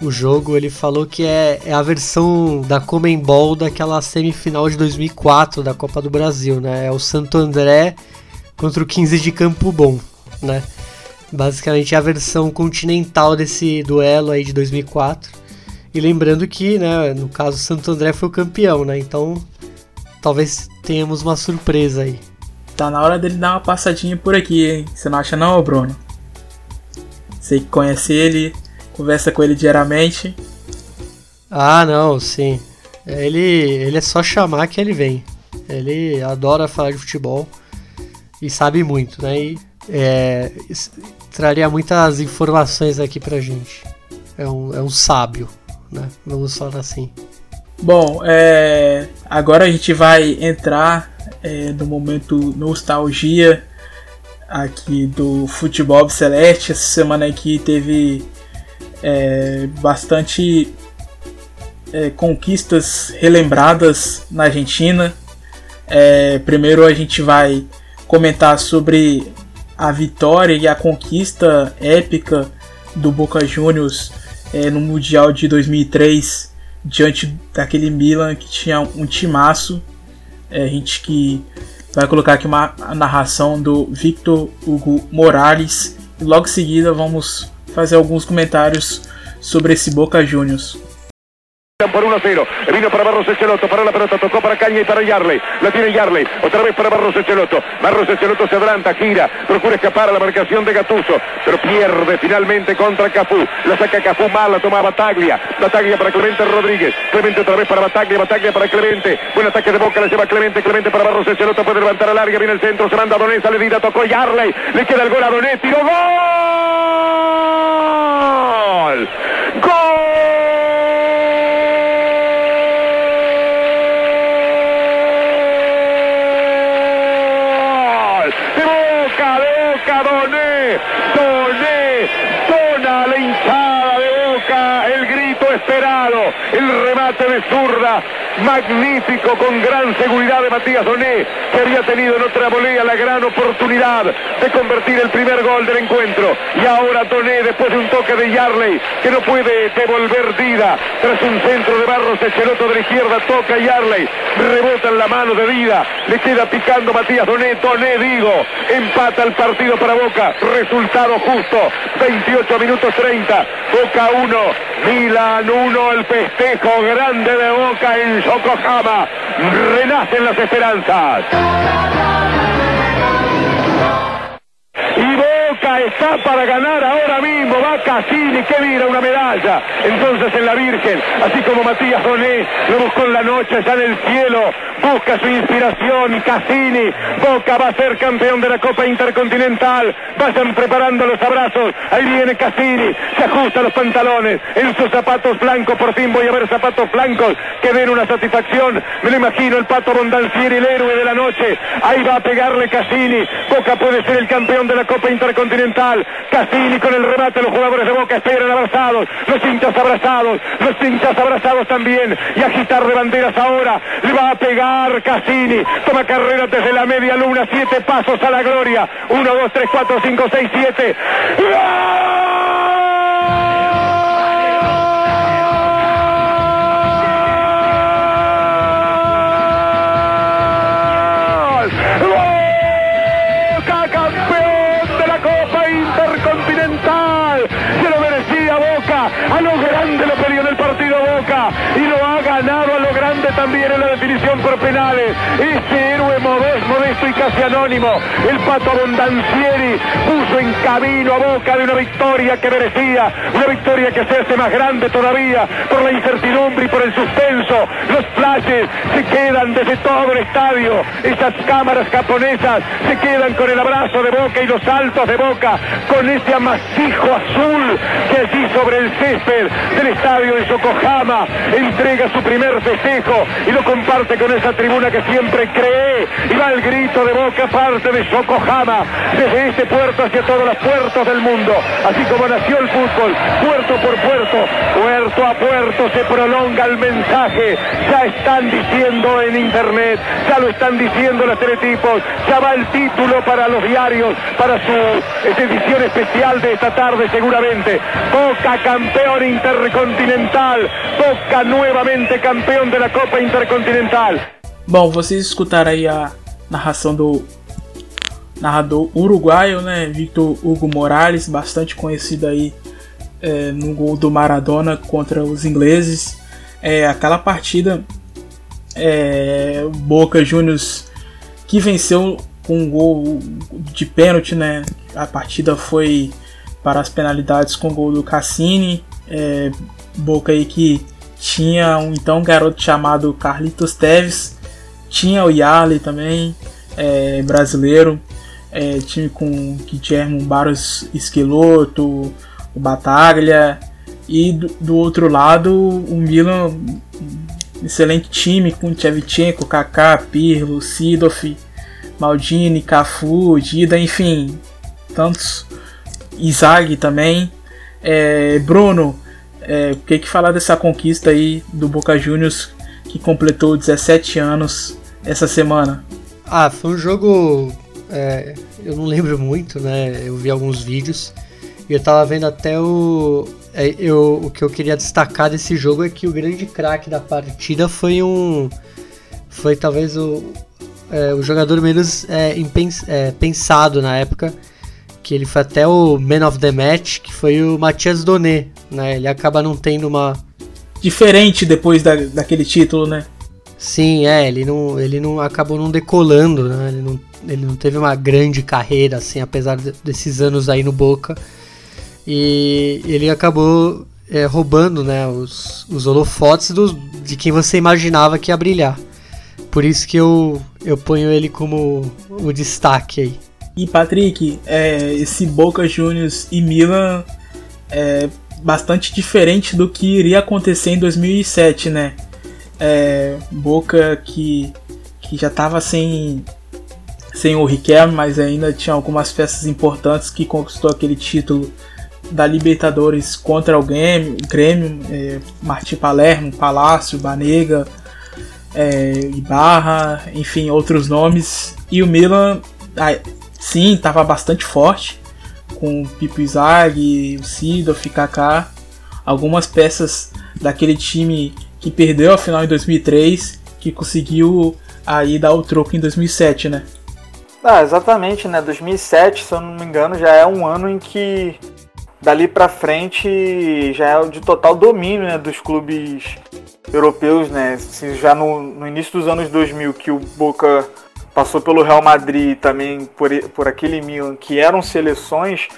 o jogo, ele falou que é, é a versão da Comembol daquela semifinal de 2004 da Copa do Brasil, né? É o Santo André contra o 15 de Campo Bom, né? Basicamente é a versão continental desse duelo aí de 2004. E lembrando que, né, no caso Santo André foi o campeão, né? Então, talvez tenhamos uma surpresa aí. Tá na hora dele dar uma passadinha por aqui, hein? Você não acha não, Bruno? Você que conhece ele, conversa com ele diariamente. Ah, não, sim. Ele, ele é só chamar que ele vem. Ele adora falar de futebol e sabe muito, né? E é, traria muitas informações aqui pra gente. É um, é um sábio, né? Vamos falar assim. Bom, é, agora a gente vai entrar é, no momento nostalgia aqui do futebol celeste. Essa semana aqui teve é, bastante é, conquistas relembradas na Argentina. É, primeiro a gente vai comentar sobre a vitória e a conquista épica do Boca Juniors é, no Mundial de 2003 diante daquele Milan que tinha um timaço. É, a gente que vai colocar aqui uma narração do Victor Hugo Morales e logo em seguida vamos fazer alguns comentários sobre esse Boca Juniors. Por 1 a 0. Vino para Barros Echeloto, para la pelota, tocó para Caña y para Yarley. La tiene Yarley, otra vez para Barros Echeloto. Barros Echeloto se adelanta, gira, procura escapar a la marcación de Gatuso, pero pierde finalmente contra Cafú. La saca Cafú mal, la toma Bataglia. Bataglia para Clemente Rodríguez. Clemente otra vez para Bataglia, Bataglia para Clemente. Buen ataque de boca, la lleva Clemente, Clemente para Barros Echeloto, puede levantar a larga, viene el centro, se manda a Doné, sale Dida, tocó Yarley. Le queda el gol a Doné, tiro gol. ¡Gol! El remate de zurda, magnífico con gran seguridad de Matías Doné, que había tenido en otra volea la gran oportunidad de convertir el primer gol del encuentro. Y ahora Doné, después de un toque de Yarley, que no puede devolver Dida, tras un centro de Barros Echeloto de la izquierda, toca Yarley, rebota en la mano de Dida, le queda picando Matías Doné, Doné digo, empata el partido para Boca, resultado justo, 28 minutos 30, Boca 1, Milan 1, el festejo grande de Boca en Yokohama. Renacen las esperanzas. Está para ganar ahora mismo. Va Cassini que mira una medalla. Entonces en la Virgen, así como Matías Doné lo buscó en la noche, ya en el cielo. Busca su inspiración. Cassini. Boca va a ser campeón de la Copa Intercontinental. Vayan preparando los abrazos. Ahí viene Cassini. Se ajusta los pantalones. En sus zapatos blancos. Por fin voy a ver zapatos blancos que den una satisfacción. Me lo imagino el pato Bondancieri, el héroe de la noche. Ahí va a pegarle Cassini. Boca puede ser el campeón de la Copa Intercontinental. Cassini con el remate. Los jugadores de Boca esperan abrazados. Los hinchas abrazados. Los hinchas abrazados también. Y agitar de banderas ahora. Le va a pegar Cassini. Toma carrera desde la media luna. Siete pasos a la gloria. Uno, dos, tres, cuatro, cinco, seis, siete. a casi anónimo, el Pato Bondancieri, puso en camino a Boca de una victoria que merecía, una victoria que se más grande todavía por la incertidumbre y por el suspenso. Los flashes se quedan desde todo el estadio, esas cámaras japonesas se quedan con el abrazo de Boca y los saltos de Boca, con ese amasijo azul que allí sobre el césped del estadio de Yokohama entrega su primer festejo y lo comparte con esa tribuna que siempre cree y va el grito de boca parte de Yokohama desde este puerto hacia todos los puertos del mundo. Así como nació el fútbol puerto por puerto puerto a puerto se prolonga el mensaje. Ya están diciendo en internet ya lo están diciendo los teletipos ya va el título para los diarios para su edición especial de esta tarde seguramente. Boca campeón intercontinental Boca nuevamente campeão da Copa Intercontinental. Bom, vocês escutaram aí a narração do narrador uruguaio, né, Victor Hugo Morales, bastante conhecido aí é, no gol do Maradona contra os ingleses. É, aquela partida é, Boca Juniors que venceu com um gol de pênalti, né? A partida foi para as penalidades com o gol do Cassini. É, Boca aí que tinha um então garoto chamado Carlitos Teves, tinha o Yali também, é, brasileiro, é, time com Guillermo Barros Esqueloto, o Bataglia, e do, do, outro lado o Milan, excelente time com Tchevchenko, Kaká, Pirlo, Sidorf, Maldini, Cafu, Dida, enfim, tantos, Izag também, é, Bruno, é, o que, que falar dessa conquista aí do Boca Juniors que completou 17 anos essa semana? Ah, foi um jogo. É, eu não lembro muito, né? Eu vi alguns vídeos e eu tava vendo até o. É, eu, o que eu queria destacar desse jogo é que o grande craque da partida foi um. Foi talvez o, é, o jogador menos é, impens, é, pensado na época, que ele foi até o Man of the Match, que foi o Matias Doné, né? Ele acaba não tendo uma diferente depois da, daquele título, né? Sim, é, ele não, ele não acabou não decolando, né? Ele não, ele não teve uma grande carreira, assim, apesar de, desses anos aí no Boca. E ele acabou é, roubando, né, os, os holofotes dos, de quem você imaginava que ia brilhar. Por isso que eu, eu ponho ele como o destaque aí. E Patrick, é, esse Boca Juniors e Milan é bastante diferente do que iria acontecer em 2007, né? É, Boca que, que já estava sem, sem o Riquelme, mas ainda tinha algumas peças importantes que conquistou aquele título da Libertadores contra o Grêmio, Grêmio é, Martim Palermo, Palácio, Banega, é, Ibarra, enfim, outros nomes. E o Milan, ah, sim, estava bastante forte, com o Pipo Izag, o Sidorf, Kaká, algumas peças daquele time que perdeu a final em 2003, que conseguiu aí dar o troco em 2007, né? Ah, exatamente, né? 2007, se eu não me engano, já é um ano em que dali para frente já é de total domínio né, dos clubes europeus, né? Assim, já no, no, início dos anos 2000 que o Boca passou pelo Real Madrid também por, por aquele Milan, que eram seleções,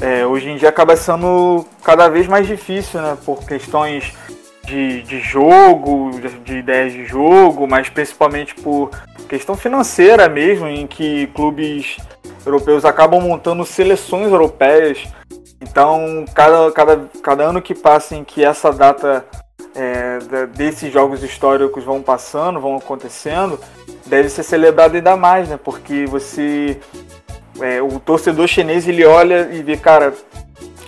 é, hoje em dia acaba sendo cada vez mais difícil, né? Por questões de, de jogo, de, de ideias de jogo, mas principalmente por questão financeira mesmo, em que clubes europeus acabam montando seleções europeias. Então, cada, cada, cada ano que passa em que essa data é, desses jogos históricos vão passando, vão acontecendo, deve ser celebrado ainda mais, né? Porque você. É, o torcedor chinês ele olha e vê, cara,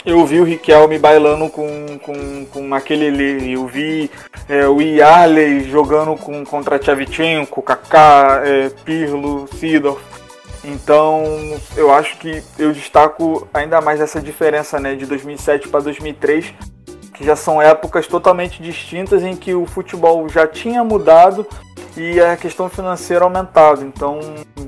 eu vi o Riquelme bailando com, com, com aquele eu vi é, o Yarley jogando com, contra Tchavchenko, Kaká, é, Pirlo, Sidorf. Então, eu acho que eu destaco ainda mais essa diferença né, de 2007 para 2003, que já são épocas totalmente distintas em que o futebol já tinha mudado e a questão financeira aumentado. Então,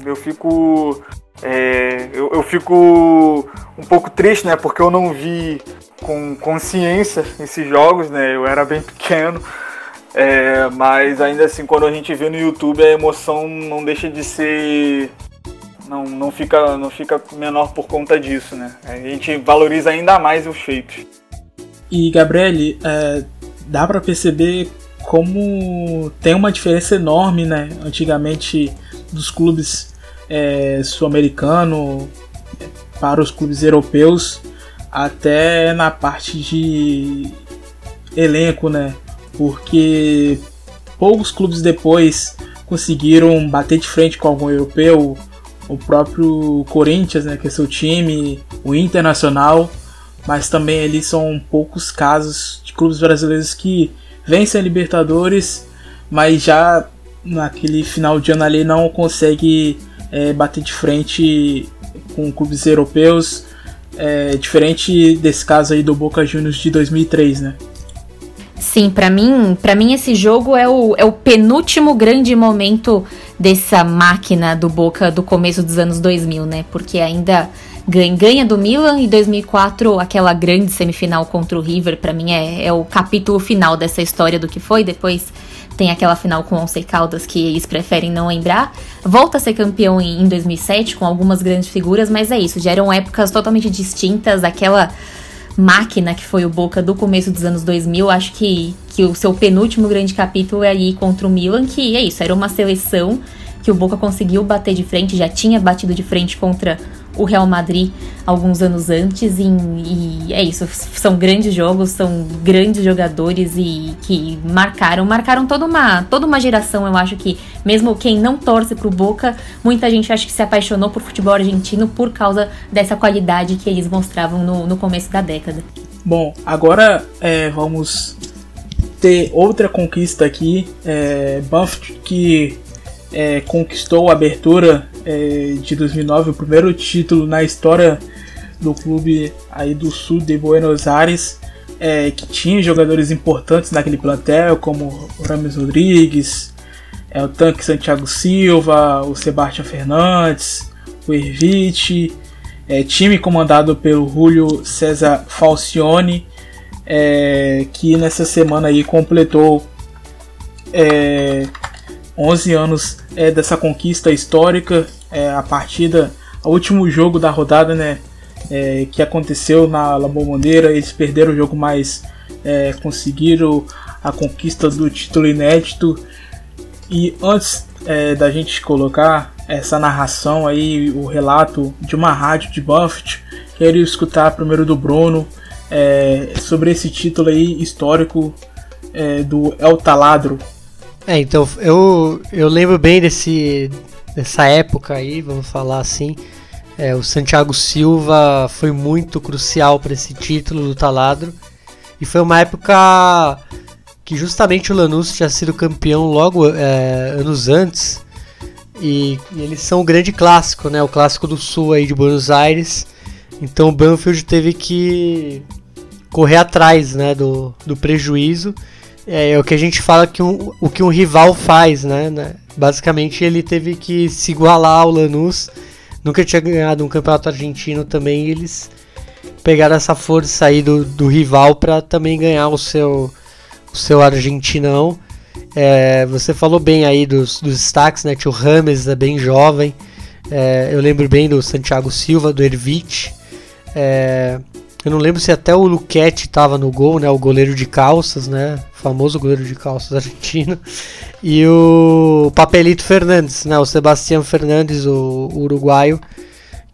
eu fico é, eu, eu, fico um pouco triste, né? Porque eu não vi com consciência esses jogos, né? Eu era bem pequeno. É, mas ainda assim, quando a gente vê no YouTube, a emoção não deixa de ser não, não, fica, não fica menor por conta disso, né? A gente valoriza ainda mais os feitos. E, Gabriele, é, dá para perceber como tem uma diferença enorme, né? Antigamente, dos clubes é, sul-americano para os clubes europeus, até na parte de elenco, né? Porque poucos clubes depois conseguiram bater de frente com algum europeu, o próprio Corinthians, né, que é seu time, o Internacional, mas também ali são poucos casos de clubes brasileiros que vencem a Libertadores, mas já naquele final de ano ali não consegue é, bater de frente com clubes europeus, é, diferente desse caso aí do Boca Juniors de 2003, né? Sim, para mim, para mim esse jogo é o, é o penúltimo grande momento dessa máquina do Boca do começo dos anos 2000, né? Porque ainda ganha, ganha do Milan e 2004 aquela grande semifinal contra o River, para mim é, é o capítulo final dessa história do que foi. Depois tem aquela final com Once Caldas que eles preferem não lembrar. Volta a ser campeão em, em 2007 com algumas grandes figuras, mas é isso, já eram épocas totalmente distintas, aquela máquina que foi o Boca do começo dos anos 2000, acho que, que o seu penúltimo grande capítulo é aí contra o Milan, que é isso, era uma seleção que o Boca conseguiu bater de frente, já tinha batido de frente contra o Real Madrid alguns anos antes. E, e, é isso, são grandes jogos, são grandes jogadores e que marcaram, marcaram toda uma, toda uma geração. Eu acho que mesmo quem não torce pro Boca, muita gente acha que se apaixonou por futebol argentino por causa dessa qualidade que eles mostravam no, no começo da década. Bom, agora é, vamos ter outra conquista aqui. É, Banff que é, conquistou a abertura é, de 2009, o primeiro título na história do clube aí do sul de Buenos Aires, é, que tinha jogadores importantes naquele plantel, como o Rames Rodrigues, é, o Tanque Santiago Silva, o Sebastião Fernandes, o Ervite, é, time comandado pelo Julio César Falcione, é, que nessa semana aí completou é, 11 anos é, dessa conquista histórica, é, a partida, o último jogo da rodada, né, é, que aconteceu na La Bombonera, eles perderam o jogo, mas é, conseguiram a conquista do título inédito. E antes é, da gente colocar essa narração aí, o relato de uma rádio de Buffett, quero escutar primeiro do Bruno é, sobre esse título aí histórico do El Taladro. É, então eu, eu lembro bem desse, dessa época aí, vamos falar assim. É, o Santiago Silva foi muito crucial para esse título do Taladro. E foi uma época que justamente o Lanús tinha sido campeão logo é, anos antes. E, e, eles são o grande clássico, né? O clássico do sul aí de Buenos Aires. Então o Banfield teve que correr atrás né, do, do prejuízo. É, é o que a gente fala que um, o que um rival faz, né, né? Basicamente ele teve que se igualar ao Lanús. Nunca tinha ganhado um campeonato argentino também. Eles pegaram essa força aí do, do rival para também ganhar o seu, o seu argentinão. É, você falou bem aí dos, dos destaques, né? Tio Rames é bem jovem. É, eu lembro bem do Santiago Silva, do Ervite. É, eu não lembro se até o Luquete estava no gol, né? O goleiro de calças, né? O famoso goleiro de calças argentino. E o Papelito Fernandes, né? O Sebastião Fernandes, o, uruguaio,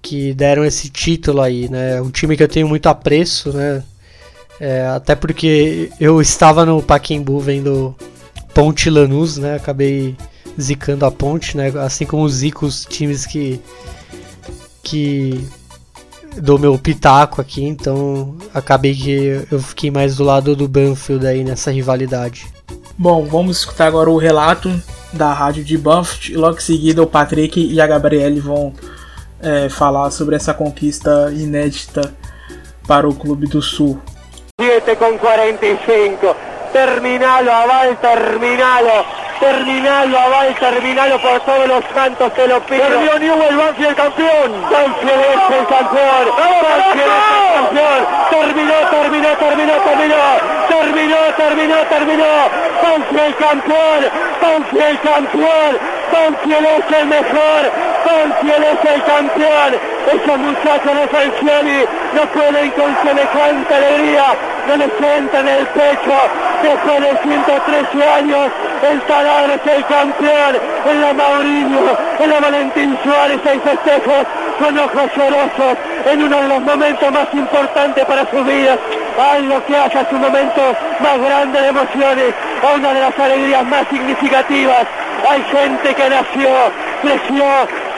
que deram esse título aí, né? Um time que eu tenho muito apreço, né? É, até porque eu estava no Paquembu vendo Ponte Lanús, né? Acabei zicando a Ponte, né? Assim como Zico, os times que que dou meu pitaco aqui, então acabei que eu fiquei mais do lado do Banfield aí nessa rivalidade. Bom, vamos escutar agora o relato da rádio de Banfield e logo em seguida o Patrick e a Gabriele vão é, falar sobre essa conquista inédita para o Clube do Sul. 7 com 45, terminalo, aval, terminalo. Terminalo, Aval, terminalo por todos los cantos, te lo pido. Perdió Newell, Banfield campeón. Banfield es el campeón. Banfield es el campeón. Terminó, terminó, terminó, terminó. Terminó, terminó, terminó. Banfield campeón. Banfield campeón. Banfield es el mejor. Banfield es el campeón. Esos muchachos de Falcioni no pueden con semejante alegría. No les entra en el pecho. Después de 113 años el taladro es el campeón, en la Maurillo, en la Valentín Suárez hay festejos con ojos llorosos en uno de los momentos más importantes para sus vidas, algo que hace su momento más grande de emociones, una de las alegrías más significativas. Hay gente que nació, creció,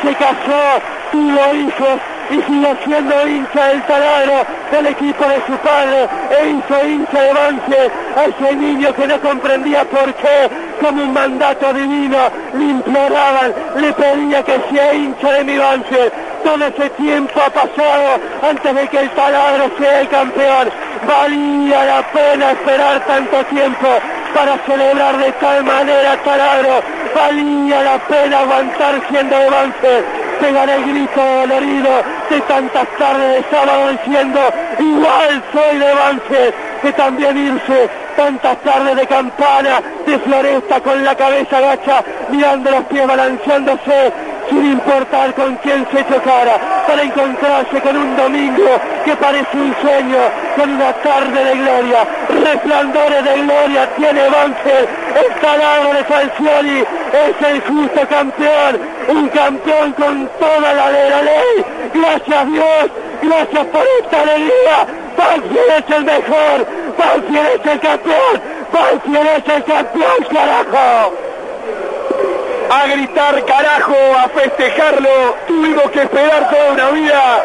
se casó, tuvo hijos y sigue siendo hincha del taladro del equipo de su padre. E hizo hincha de Banfield a ese niño que no comprendía por qué como un mandato divino le imploraban, le pedía que sea hincha de mi Banfield. Todo ese tiempo ha pasado antes de que el taladro sea el campeón. Valía la pena esperar tanto tiempo para celebrar de tal manera taladro valía la pena aguantar siendo de Banfield pegar el grito dolorido de tantas tardes de sábado diciendo igual soy de Banfield que también irse tantas tardes de campana de floresta con la cabeza gacha mirando los pies balanceándose sin importar con quién se chocara, para encontrarse con un domingo que parece un sueño, con una tarde de gloria, resplandores de gloria tiene Banfield, el taladro de Falcioni es el justo campeón, un campeón con toda la de la ley, gracias Dios, gracias por esta alegría, Banfield es el mejor, Banfield es el campeón, Banfield es el campeón, carajo a gritar carajo, a festejarlo. Tuvimos que esperar toda una vida.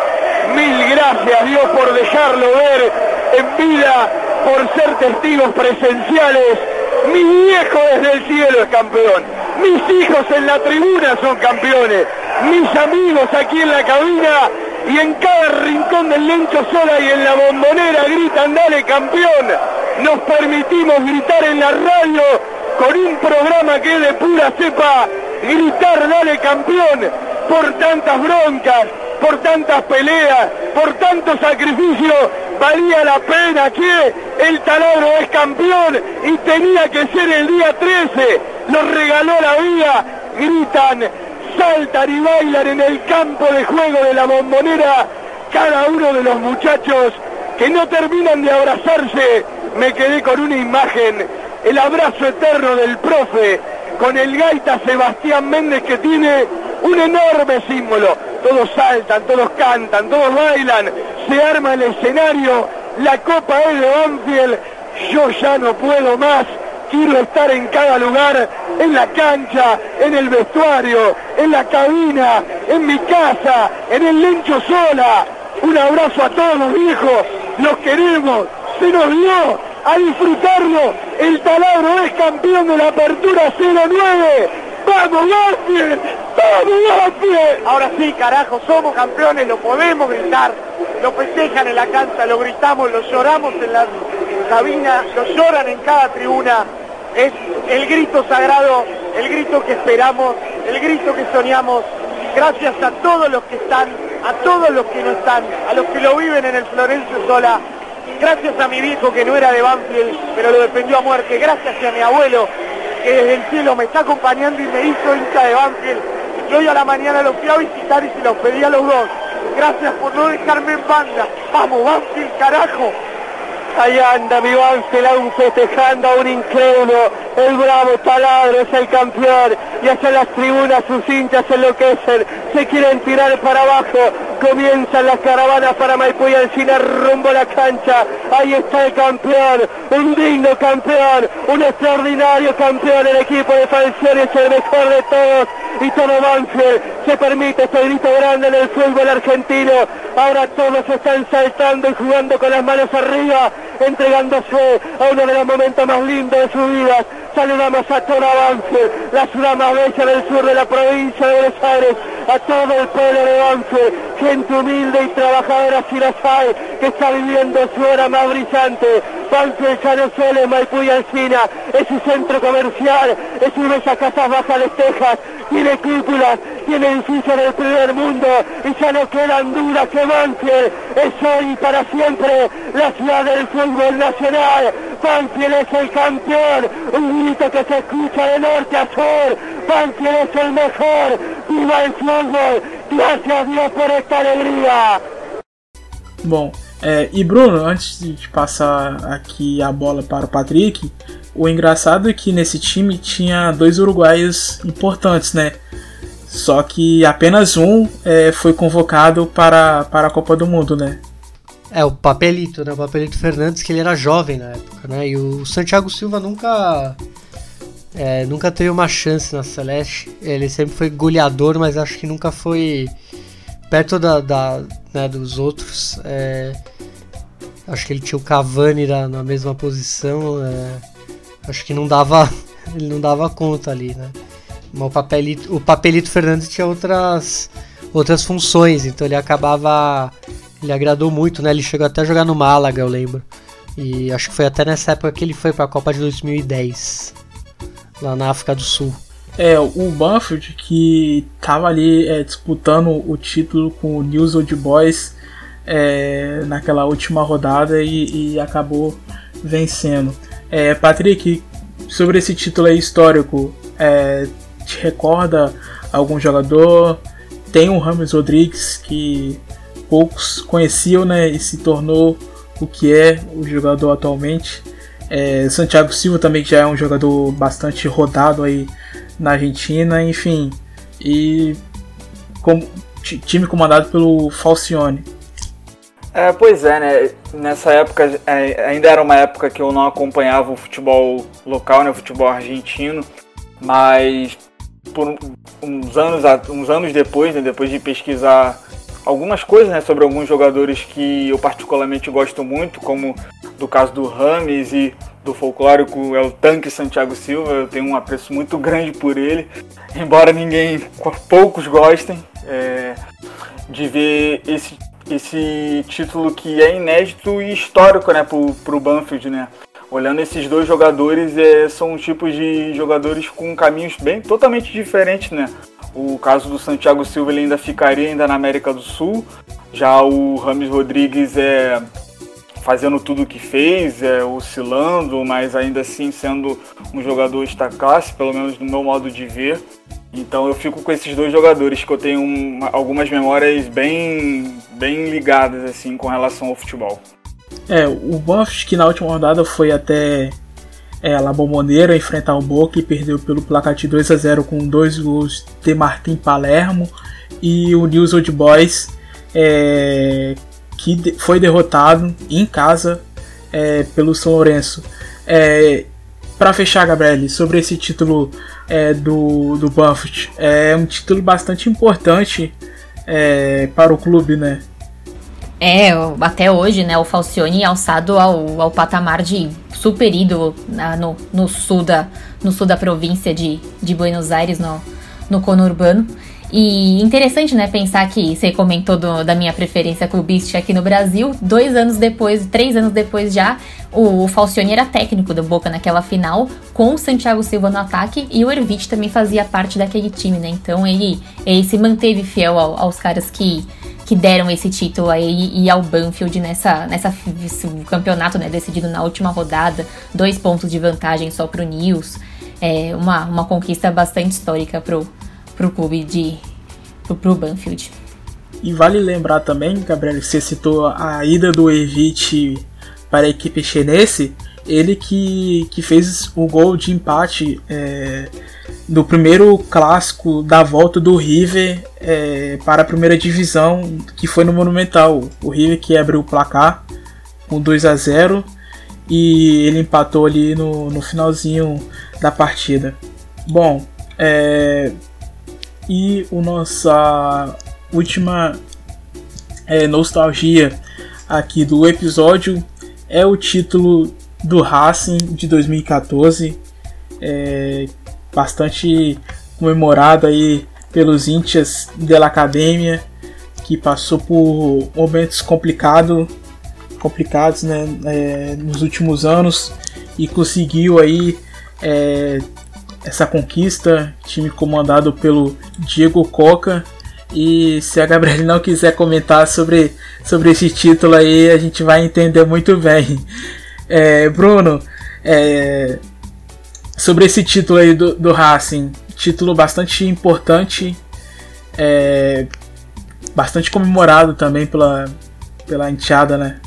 Mil gracias Dios por dejarlo ver en vida, por ser testigos presenciales. Mi viejo desde el cielo es campeón. Mis hijos en la tribuna son campeones. Mis amigos aquí en la cabina y en cada rincón del Lencho Sola y en la bombonera gritan dale campeón. Nos permitimos gritar en la radio con un programa que es de pura cepa, gritar dale campeón por tantas broncas, por tantas peleas, por tanto sacrificio, valía la pena que el taladro es campeón y tenía que ser el día 13, nos regaló la vida, gritan, saltan y bailan en el campo de juego de la bombonera cada uno de los muchachos que no terminan de abrazarse, me quedé con una imagen, el abrazo eterno del profe, con el gaita Sebastián Méndez que tiene un enorme símbolo. Todos saltan, todos cantan, todos bailan, se arma el escenario, la copa es de Banfield, yo ya no puedo más, quiero estar en cada lugar, en la cancha, en el vestuario, en la cabina, en mi casa, en el lencho sola. Un abrazo a todos viejos, los queremos, se nos dio a disfrutarlo. El taladro es campeón de la apertura 09. ¡Vamos, Banfield! ¡Vamos, Banfield! Ahora sí, carajo, somos campeones, lo podemos gritar. Lo festejan en la cancha, lo gritamos, lo lloramos en las cabinas, lo lloran en cada tribuna. Es el grito sagrado, el grito que esperamos, el grito que soñamos. Gracias a todos los que están, a todos los que no están, a los que lo viven en el Florencio Sola. Gracias a mi viejo que no era de Banfield, pero lo defendió a muerte. Gracias a mi abuelo que desde el cielo me está acompañando y me hizo hincha de Banfield. Y hoy a la mañana los fui a visitar y se los pedí a los dos. Gracias por no dejarme en banda. Vamos, Banfield, carajo. Ahí anda Banfield aún festejando a un incrédulo. El bravo taladro es el campeón. Y hacia las tribunas sus hinchas enloquecen. Se quieren tirar para abajo. Comienzan las caravanas para Maipú y Alcina rumbo a la cancha. Ahí está el campeón. Un digno campeón. Un extraordinario campeón. El equipo de Falcioni es el mejor de todos. Y todo Banfield se permite este grito grande en el fútbol argentino. Ahora todos están saltando y jugando con las manos arriba, entregándose a uno de los momentos más lindos de sus vidas. Saludamos a toda Banfield, la ciudad más bella del sur de la provincia de Buenos Aires, a todo el pueblo de Banfield, gente humilde y trabajadora si las hay, que está viviendo su hora más brillante. Solo es Maipú y Alcina, es su centro comercial, es una de esas casas bajas de Texas, tiene cúpulas, tiene edificios del primer mundo y ya no quedan dudas que Banfield es hoy para siempre la ciudad del fútbol nacional. Banfield es el campeón, un grito que se escucha de norte a sur. Banfield es el mejor, viva el fútbol, gracias Dios por esta alegría. Bom, é, e Bruno, antes de passar aqui a bola para o Patrick, o engraçado é que nesse time tinha dois uruguaios importantes, né? Só que apenas um é, foi convocado para, para a Copa do Mundo, né? É, o Papelito, né? O Papelito Fernandes, que ele era jovem na época, né? E o Santiago Silva nunca. É, nunca teve uma chance na Celeste. Ele sempre foi goleador, mas acho que nunca foi perto da, da né, dos outros. É, acho que ele tinha o Cavani na, na mesma posição. É, acho que não dava. Ele não dava conta ali, né? O Papelito, o Papelito Fernandes tinha outras, outras funções, então ele acabava. Ele agradou muito, né? Ele chegou até a jogar no Málaga, eu lembro. E acho que foi até nessa época que ele foi para a Copa de 2010, lá na África do Sul. É, o Banfield que tava ali é, disputando o título com o News Old Boys é, naquela última rodada e, e acabou vencendo. É, Patrick, sobre esse título aí histórico, é, te recorda algum jogador? Tem o Rames Rodrigues que poucos conheciam né, e se tornou o que é o jogador atualmente. É, Santiago Silva também já é um jogador bastante rodado aí na Argentina, enfim. E com, time comandado pelo Falcione. É, pois é, né? Nessa época é, ainda era uma época que eu não acompanhava o futebol local, né? O futebol argentino, mas por uns anos, uns anos depois, né, depois de pesquisar algumas coisas né, sobre alguns jogadores que eu particularmente gosto muito, como do caso do Rames e do folclórico é o Tanque Santiago Silva, eu tenho um apreço muito grande por ele, embora ninguém, poucos gostem, é, de ver esse, esse título que é inédito e histórico né, para o Banfield, né? Olhando esses dois jogadores, é, são tipos de jogadores com caminhos bem totalmente diferentes, né? O caso do Santiago Silva ele ainda ficaria ainda na América do Sul. Já o Rames Rodrigues é fazendo tudo o que fez, é, oscilando, mas ainda assim sendo um jogador esta classe, pelo menos no meu modo de ver. Então eu fico com esses dois jogadores que eu tenho uma, algumas memórias bem, bem ligadas assim com relação ao futebol. É, o Banfield que na última rodada foi até é, La Bombonera enfrentar o Boca e perdeu pelo placar de 2 a 0 com dois gols de Martim Palermo e o News Old Boys é, que foi derrotado em casa é, pelo São Lourenço. É, para fechar, Gabriel, sobre esse título é, do, do Buffett, é um título bastante importante é, para o clube, né? É, até hoje, né, o Falcione é alçado ao, ao patamar de super ídolo na, no, no, sul da, no sul da província de, de Buenos Aires, no, no conurbano. E interessante, né, pensar que você comentou do, da minha preferência clubística aqui no Brasil. Dois anos depois, três anos depois já, o, Falcione era técnico do Boca naquela final, com o Santiago Silva no ataque, e o Ervite também fazia parte daquele time, né? Então ele, ele se manteve fiel ao, aos caras que, que deram esse título aí e ao Banfield nessa, nessa campeonato, né, decidido na última rodada, dois pontos de vantagem só pro News. É uma, uma conquista bastante histórica pro pro clube de pro, Banfield. E vale lembrar também, Gabriel, que você citou a ida do Evite para a equipe chinense, ele que, que fez o gol de empate é, do primeiro clássico da volta do River é, para a primeira divisão, que foi no Monumental. O River que abriu o placar com 2 a 0 e ele empatou ali no, no finalzinho da partida. Bom, é, e a nossa última é, nostalgia aqui do episódio é o título do Racing de 2014, é, bastante comemorado aí pelos índios da academia que passou por momentos complicado, complicados né, é, nos últimos anos e conseguiu aí é, essa conquista, time comandado pelo Diego Coca. E se a Gabriela não quiser comentar sobre, sobre esse título aí, a gente vai entender muito bem. É, Bruno, é, sobre esse título aí do, do Racing, título bastante importante, é, bastante comemorado também pela, pela enteada, né?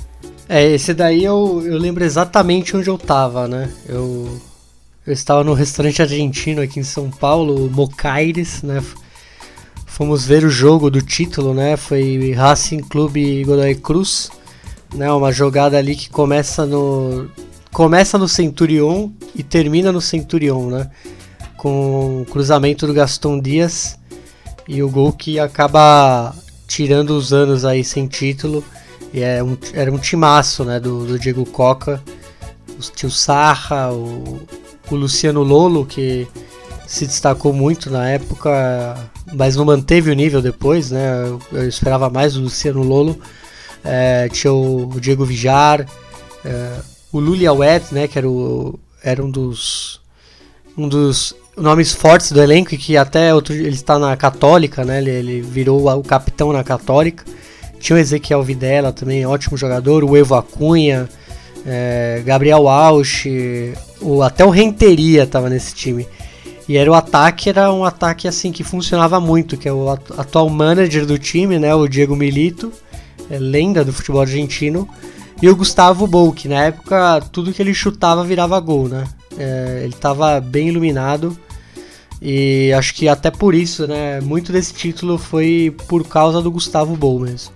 É, esse daí eu, eu lembro exatamente onde eu tava, né? Eu eu estava no restaurante argentino aqui em São Paulo, Mocaires, né? Fomos ver o jogo do título, né? Foi Racing Clube Godoy Cruz, né? Uma jogada ali que começa no começa no Centurion e termina no Centurion, né? Com o cruzamento do Gaston Dias e o gol que acaba tirando os anos aí sem título. E é um, era um timaço, né? Do, do Diego Coca, o tio Sarra, o o Luciano Lolo, que se destacou muito na época, mas não manteve o nível depois, né? Eu, esperava mais o Luciano Lolo. É, tinha o, Diego Vijar, é, o Luli Awed, né? Que era, o, era um dos um dos nomes fortes do elenco que até outro, ele está na Católica, né? Ele, ele virou o capitão na Católica. Tinha o Ezequiel Videla também, ótimo jogador. O Evo Acunha, é, Gabriel Walsh, o, até o Renteria estava nesse time. E era o ataque, era um ataque assim que funcionava muito, que é o atual manager do time, né, o Diego Milito, é lenda do futebol argentino, e o Gustavo Bou, que na época tudo que ele chutava virava gol, né? É, ele estava bem iluminado e acho que até por isso, né, muito desse título foi por causa do Gustavo Bou mesmo.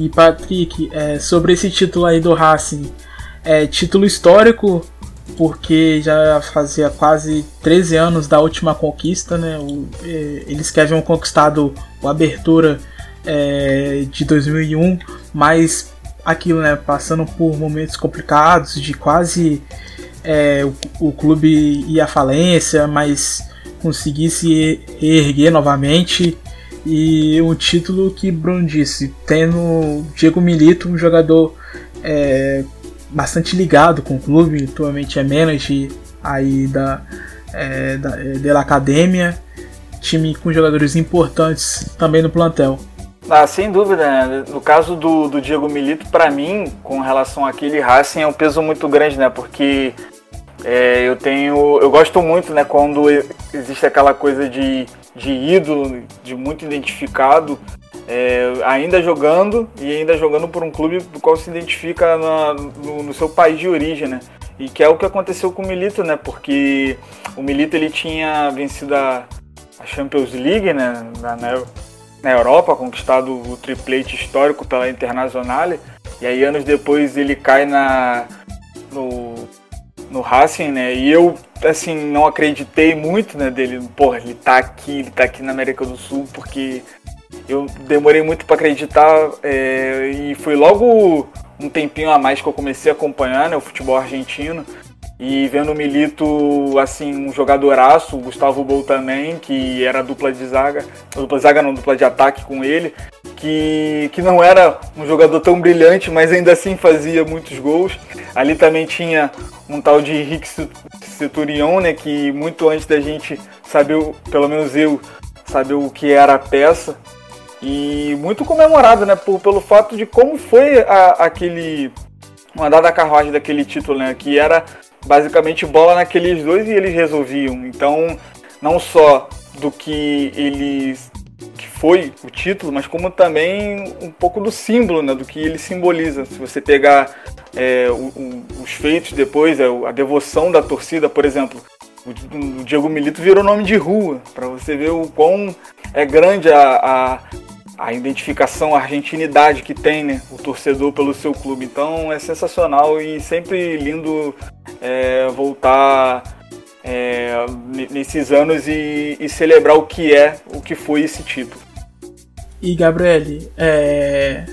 E Patrick, é, sobre esse título aí do Racing, é título histórico porque já fazia quase 13 anos da última conquista, né? O, é, eles que haviam conquistado a abertura é, de 2001, mas aquilo, né? Passando por momentos complicados de quase é, o, o, clube ir à falência, mas conseguisse erguer novamente e um título que Bruno disse, tendo Diego Milito, um jogador é, bastante ligado com o clube, atualmente é manager aí da, é, da, é, da academia time com jogadores importantes também no plantel. Ah, sem dúvida, né? No caso do, do Diego Milito, para mim, com relação àquele Racing, é um peso muito grande, né? Porque é, eu tenho. Eu gosto muito, né, quando existe aquela coisa de, de ídolo, de muito identificado, é, ainda jogando e ainda jogando por um clube do qual se identifica na, no, no, seu país de origem, né? E que é o que aconteceu com o Milito, né? Porque o Milito ele tinha vencido a, a Champions League, né? Na, na, na, Europa, conquistado o triplete histórico pela Internazionale. E aí anos depois ele cai na no no Racing, né? E eu, assim, não acreditei muito, né, dele. Porra, ele tá aqui, ele tá aqui na América do Sul, porque eu demorei muito para acreditar. É, e foi logo um tempinho a mais que eu comecei a acompanhar né, o futebol argentino. E vendo o Milito, assim, um jogadoraço, o Gustavo Bol também, que era dupla de zaga, dupla de zaga não, dupla de ataque com ele, que, que não era um jogador tão brilhante, mas ainda assim fazia muitos gols. Ali também tinha um tal de Henrique Centurion, né, que muito antes da gente saber, pelo menos eu, saber o que era a peça, e muito comemorado, né, por, pelo fato de como foi a, aquele, o andar da carruagem daquele título, né, que era basicamente bola naqueles dois e eles resolviam. Então, não só do que eles que foi o título, mas como também um pouco do símbolo, né, do que ele simboliza. Se você pegar é, o, o, os feitos depois, é, a devoção da torcida, por exemplo, o, o Diego Milito virou nome de rua, para você ver o quão é grande a, a, a identificação, a argentinidade que tem né, o torcedor pelo seu clube. Então é sensacional e sempre lindo é, voltar é, nesses anos e, e, celebrar o que é, o que foi esse título. E Gabriele, é,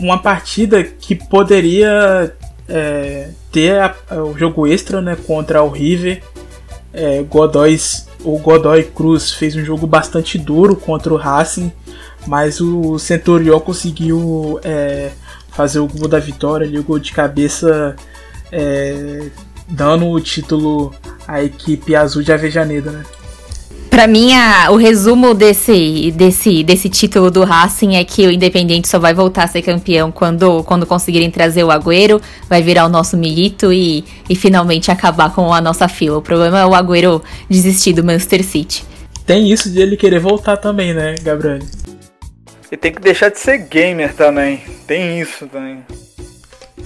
uma partida que poderia é, ter a, o jogo extra né, contra o River. É, o Godoy Cruz fez um jogo bastante duro contra o Racing, mas o Centurion conseguiu é, fazer o gol da vitória, ali, o gol de cabeça é, dando o título à equipe azul de Avejaneda, né? Pra mim, a, o resumo desse, desse, desse título do Racing é que o Independente só vai voltar a ser campeão quando, quando conseguirem trazer o Agüero, vai virar o nosso Milito e, e finalmente acabar com a nossa fila. O problema é o Agüero desistir do Manchester City. Tem isso de ele querer voltar também, né, Gabriel? E tem que deixar de ser gamer também. Tem isso também.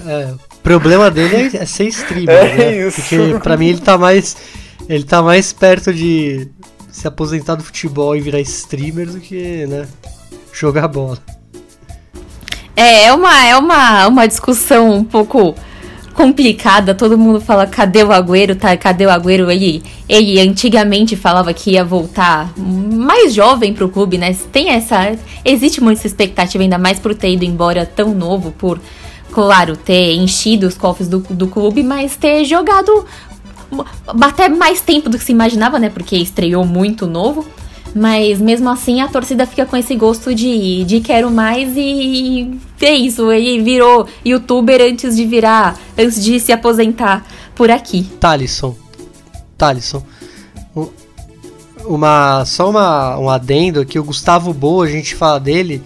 É, problema dele é, ser streamer, é né? Isso. Porque pra mim ele tá mais. Ele tá mais perto de se aposentar do futebol e virar streamer do que, né? Jogar bola. É, é uma, é uma, uma discussão um pouco complicada. Todo mundo fala, cadê o Agüero? Tá, cadê o Agüero? Ele, ele antigamente falava que ia voltar mais jovem pro clube, né? Tem essa. Existe muita expectativa, ainda mais por ter ido embora tão novo, por claro, ter enchido os cofres do, do clube, mas ter jogado até mais tempo do que se imaginava, né? Porque estreou muito novo. Mas mesmo assim a torcida fica com esse gosto de, de quero mais e é isso. Ele virou youtuber antes de virar, antes de se aposentar por aqui. Talisson. Talisson. Uma, só uma, um adendo aqui, o Gustavo Boa, a gente fala dele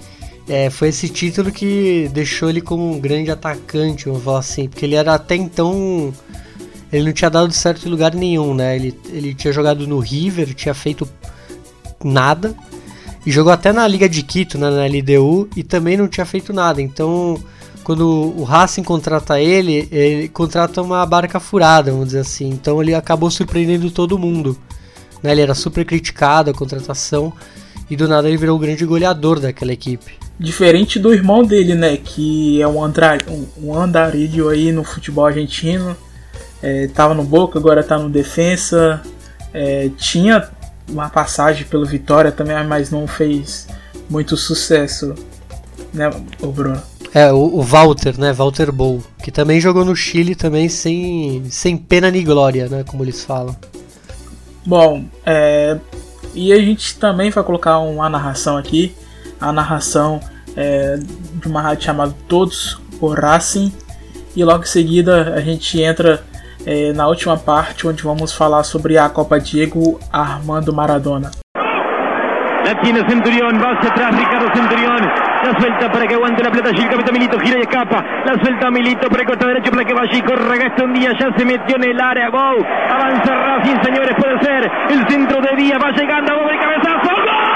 é, foi esse título que deixou ele como um grande atacante, vamos falar assim, porque ele era até então. Ele não tinha dado certo em lugar nenhum, né? Ele, ele tinha jogado no River, tinha feito nada, e jogou até na Liga de Quito, né, na LDU, e também não tinha feito nada. Então, quando o Racing contrata ele, ele contrata uma barca furada, vamos dizer assim. Então, ele acabou surpreendendo todo mundo. Né? Ele era super criticado a contratação, e do nada ele virou o grande goleador daquela equipe. Diferente do irmão dele, né? Que é um, andar, um andarilho aí no futebol argentino. É, tava no Boca, agora tá no Defensa. É, tinha uma passagem pelo Vitória também, mas não fez muito sucesso, né, o Bruno? É, o, o Walter, né? Walter Bow, que também jogou no Chile também sem, sem pena nem glória, né? Como eles falam. Bom, é, e a gente também vai colocar uma narração aqui. A narração é, de uma rádio chamada Todos o Racing. E logo em seguida a gente entra é, na última parte onde vamos falar sobre a Copa Diego Armando Maradona. La tiene Centurión, va hacia atrás Ricardo Centurión. La suelta para que aguante la plata allí. El capitán Milito gira y escapa. La suelta Milito para el costado derecho para que vaya y corra. un día ya se metió en el área. Wow. Avanza Racing, señores, puede ser. El centro de día va llegando. Bow el cabezazo. ¡Gol!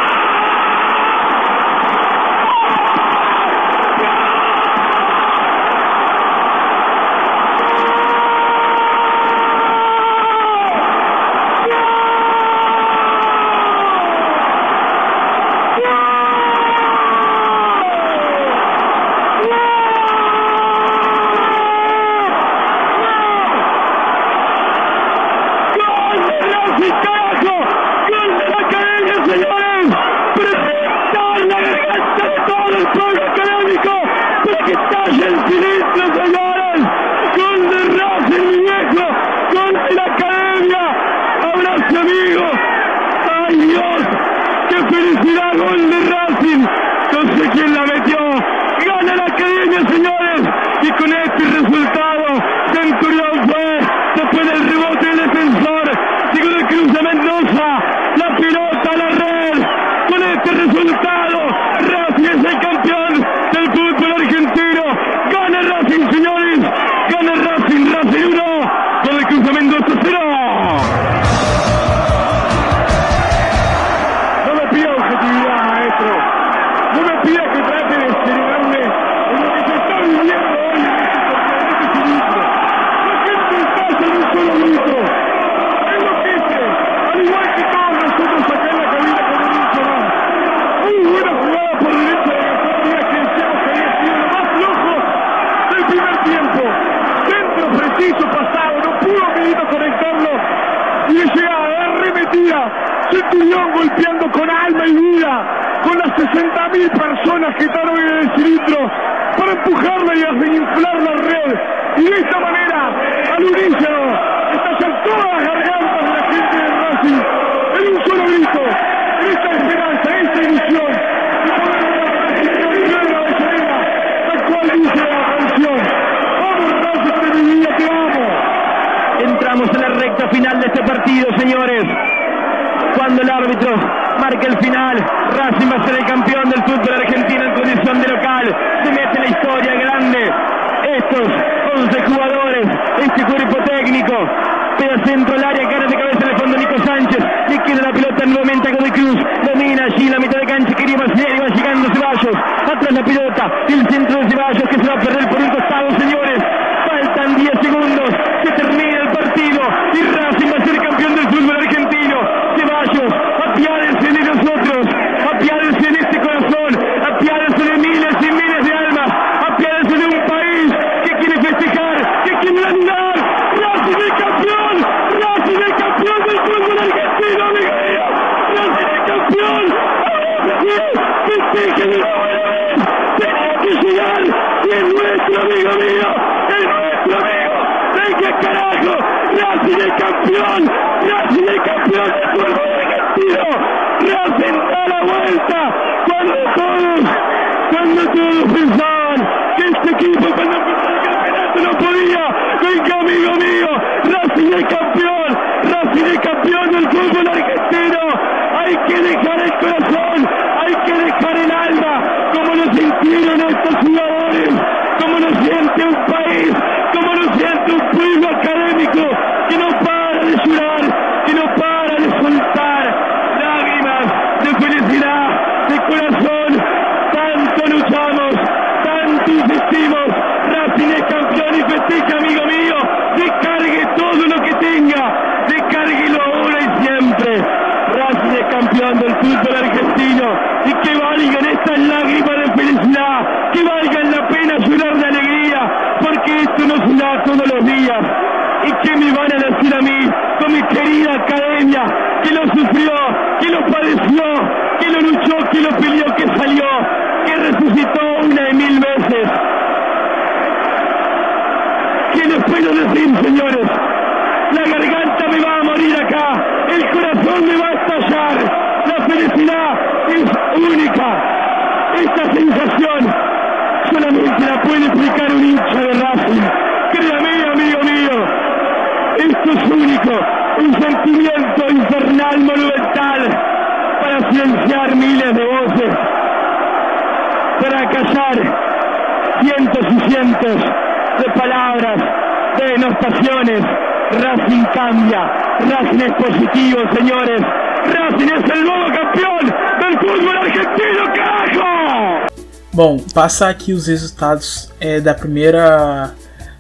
Racing es positivo, señores. Racing es el nuevo campeón del fútbol argentino, carajo! Bom, passar aqui os resultados é, da primeira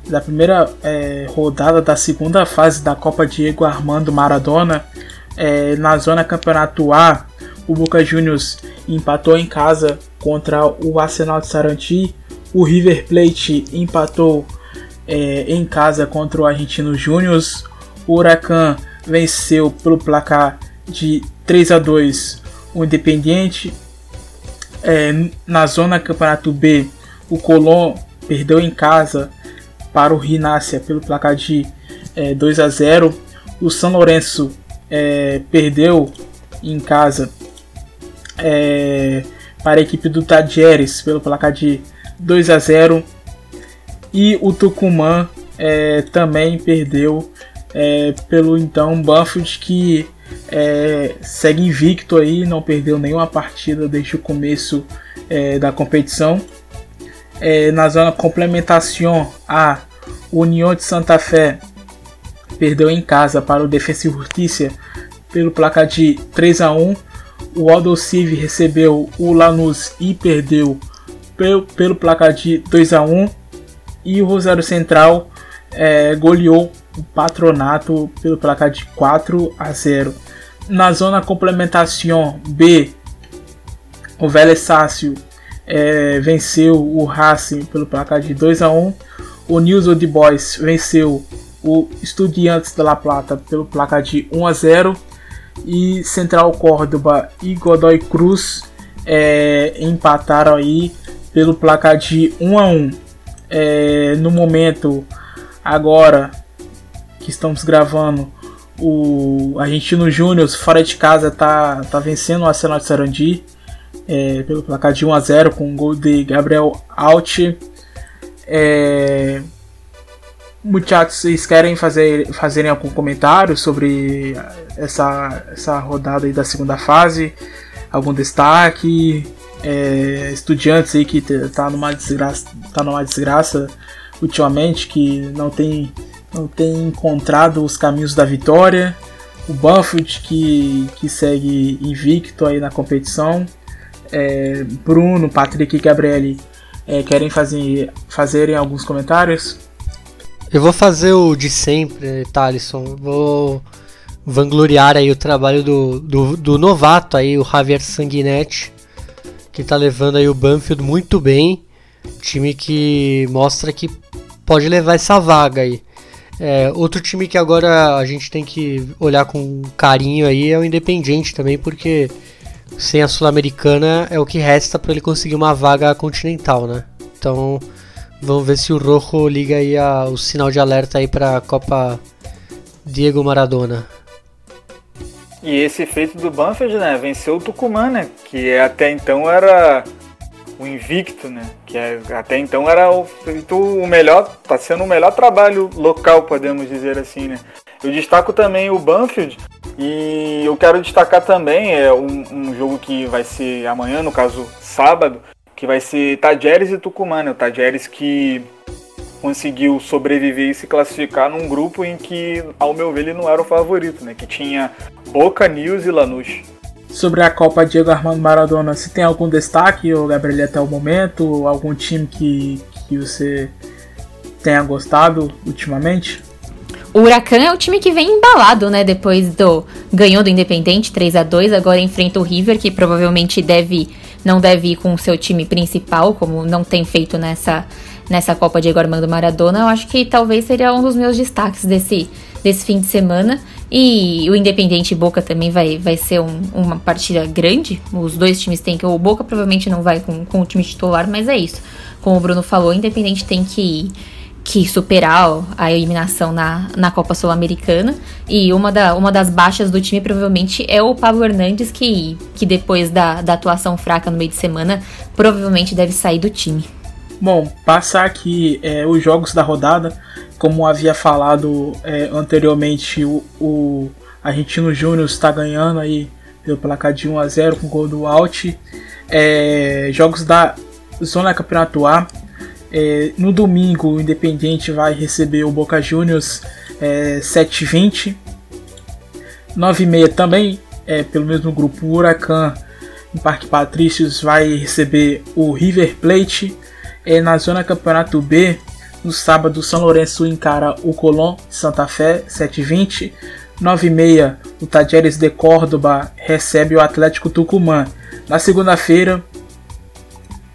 da primeira é, rodada da segunda fase da Copa Diego Armando Maradona é, na zona Campeonato A. O Boca Juniors empatou em casa contra o Arsenal de Sarandi. O River Plate empatou é, em casa contra o Argentino Júnior. O Huracan venceu pelo placar de 3 a 2 o Independiente. É, na zona Campeonato B, o Colón perdeu em casa para o Rinácia pelo placar de é, 2 a 0. O São Lourenço é, perdeu em casa é, para a equipe do Tadieres pelo placar de 2 a 0 e o Tucumã é, também perdeu é, pelo então Banfield que é, segue invicto aí, não perdeu nenhuma partida desde o começo é, da competição. É, na zona complementação, a União de Santa Fé perdeu em casa para o Defensa e Justiça pelo placar de 3 a 1. O Aldo Civi recebeu o Lanús e perdeu pelo, pelo placar de 2 a 1. E o Rosário Central é, goleou o Patronato pelo placar de 4 a 0. Na zona complementação B, o Vélez Sácio é, venceu o Racing pelo placar de 2 a 1. O News Old Boys venceu o Estudiantes da La Plata pelo placar de 1 a 0 e Central Córdoba e Godoy Cruz é, empataram aí pelo placar de 1 a 1. É, no momento agora que estamos gravando, o Argentino Júnior fora de casa tá, tá vencendo o Arsenal de Sarandi é, pelo placar de 1 a 0 com um gol de Gabriel Alt. É, Muchachos, vocês querem fazer fazerem algum comentário sobre essa, essa rodada aí da segunda fase? Algum destaque? É, estudiantes aí que tá numa desgraça, tá numa desgraça ultimamente, que não tem, tem encontrado os caminhos da vitória. O Banfield que, que segue invicto aí na competição. É, Bruno, Patrick e Gabriele é, querem fazer, fazerem alguns comentários? Eu vou fazer o de sempre, Thalisson. Vou vangloriar aí o trabalho do, do, do, novato aí, o Javier Sanguinetti, que tá levando aí o Banfield muito bem. Time que mostra que pode levar essa vaga aí. É, outro time que agora a gente tem que olhar com carinho aí é o Independiente também, porque sem a Sul-Americana é o que resta para ele conseguir uma vaga continental, né? Então Vamos ver se o Rojo liga aí a, o sinal de alerta aí para a Copa Diego Maradona. E esse feito do Banfield, né, venceu o Tucumã, né, que até então era o invicto, né, que é, até então era o, o melhor, tá sendo o melhor trabalho local, podemos dizer assim, né. Eu destaco também o Banfield e eu quero destacar também é um, um jogo que vai ser amanhã, no caso sábado, que vai ser Tajeres e Tucumã, né? O Tajeres que conseguiu sobreviver e se classificar num grupo em que, ao meu ver, ele não era o favorito, né? Que tinha Boca, News e Lanús. Sobre a Copa Diego Armando Maradona, se tem algum destaque, ou Gabriel, até o momento? Algum time que, que você tenha gostado ultimamente? O Huracan é o time que vem embalado, né? Depois do. ganhou do Independente 3 a 2 agora enfrenta o River, que provavelmente deve não deve ir com o seu time principal, como não tem feito nessa, nessa Copa Diego Armando Maradona, eu acho que talvez seria um dos meus destaques desse, desse fim de semana. E o Independente Boca também vai, vai ser um, uma partida grande. Os dois times têm que. O Boca provavelmente não vai com, com o time titular, mas é isso. Como o Bruno falou, o Independente tem que que superar a eliminação na, na Copa Sul-Americana. E uma, da, uma das baixas do time provavelmente é o Pablo Hernandes, que, que depois da, da atuação fraca no meio de semana, provavelmente deve sair do time. Bom, passar aqui é, os jogos da rodada, como havia falado é, anteriormente, o, o Argentino Júnior está ganhando aí pelo placar de 1 a 0 com gol do Alt. É, jogos da Zona Campeonato A, É, no domingo, o Independiente vai receber o Boca Juniors é, 7h20. 9h30 também, é, pelo mesmo grupo, o Huracan em Parque Patrícios vai receber o River Plate. É, na zona Campeonato B, no sábado, São Lourenço encara o Colón Santa Fé, 7h20. 9h30, o Tajeres de Córdoba recebe o Atlético Tucumã. Na segunda-feira,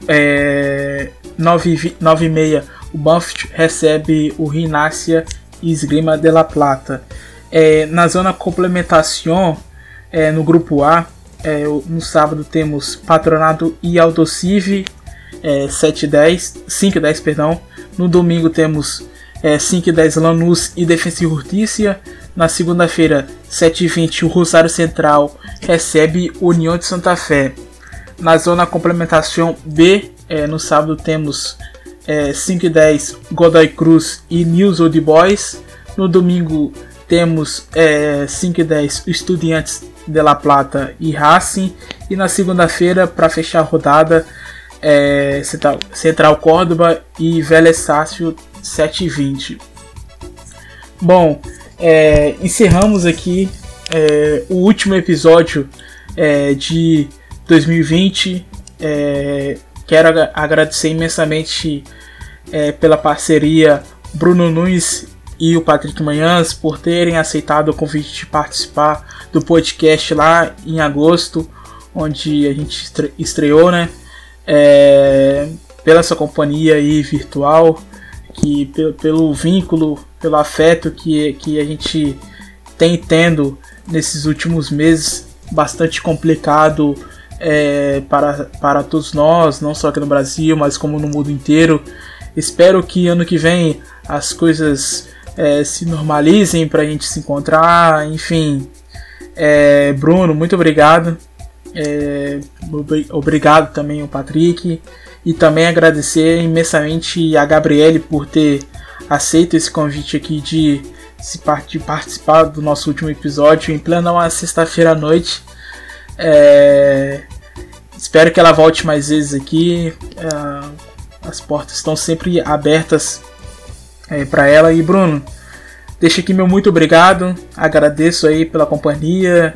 é, 9h30, o Banfield recebe o Rinácia Esgrima de la Plata. É, na zona complementação, é, no grupo A, é, no sábado temos Patronato e Aldocive, é, 7 10, 5 10, perdão. No domingo temos é, 5 e 10 Lanús e Defensa e Justiça. Na segunda-feira, 7 e 20, o Rosário Central recebe União de Santa Fé. Na zona complementação B, é, no sábado temos é, 5 e 10 Godoy Cruz e News Old Boys. No domingo temos é, 5 e 10 Estudiantes de La Plata e Racing. E na segunda-feira, para fechar a rodada, é, Central, Central Córdoba e Vélez Sácio 720. Bom, é, encerramos aqui é, o último episódio é, de 2020. É, quero agradecer imensamente é, pela parceria Bruno Nunes e o Patrick Manhãs por terem aceitado o convite de participar do podcast lá em agosto, onde a gente estreou, né? É, pela sua companhia aí virtual, que pelo, pelo vínculo, pelo afeto que, que a gente tem tendo nesses últimos meses, bastante complicado é, para, para todos nós, não só aqui no Brasil, mas como no mundo inteiro. Espero que ano que vem as coisas é, se normalizem para a gente se encontrar. Enfim, é, Bruno, muito obrigado é, obrigado também ao Patrick e também agradecer imensamente a Gabriele por ter aceito esse convite aqui de, de participar do nosso último episódio em plena sexta-feira à noite. É, espero que ela volte mais vezes aqui. É, as portas estão sempre abertas é, para ela. E Bruno, deixa aqui meu muito obrigado. Agradeço aí pela companhia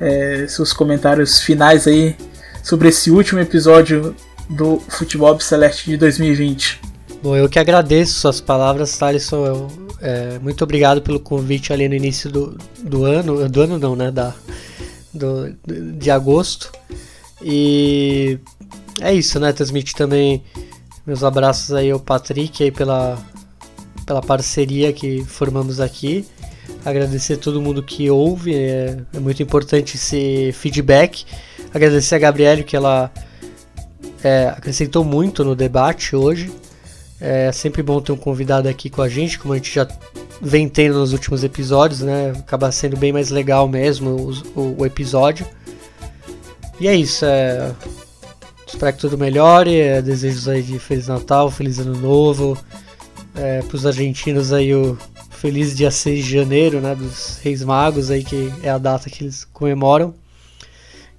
é, seus comentários finais aí sobre esse último episódio do Futebol Celeste de 2020. Bom, eu que agradeço suas palavras, Thalisson. Eu, é, muito obrigado pelo convite ali no início do, do ano. Do ano não, né? Da, do, de agosto. E é isso, né? Transmite também meus abraços aí ao Patrick aí pela, pela parceria que formamos aqui agradecer a todo mundo que ouve, é, é muito importante esse feedback. Agradecer a Gabriele que ela é, acrescentou muito no debate hoje. É sempre bom ter um convidado aqui com a gente, como a gente já vem tendo nos últimos episódios, né? Acaba sendo bem mais legal mesmo o, o, o episódio. E é isso, é... espero que tudo melhore, é, desejos aí de Feliz Natal, Feliz Ano Novo, é, para os argentinos aí o feliz dia 6 de janeiro, né, dos Reis Magos aí que é a data que eles comemoram.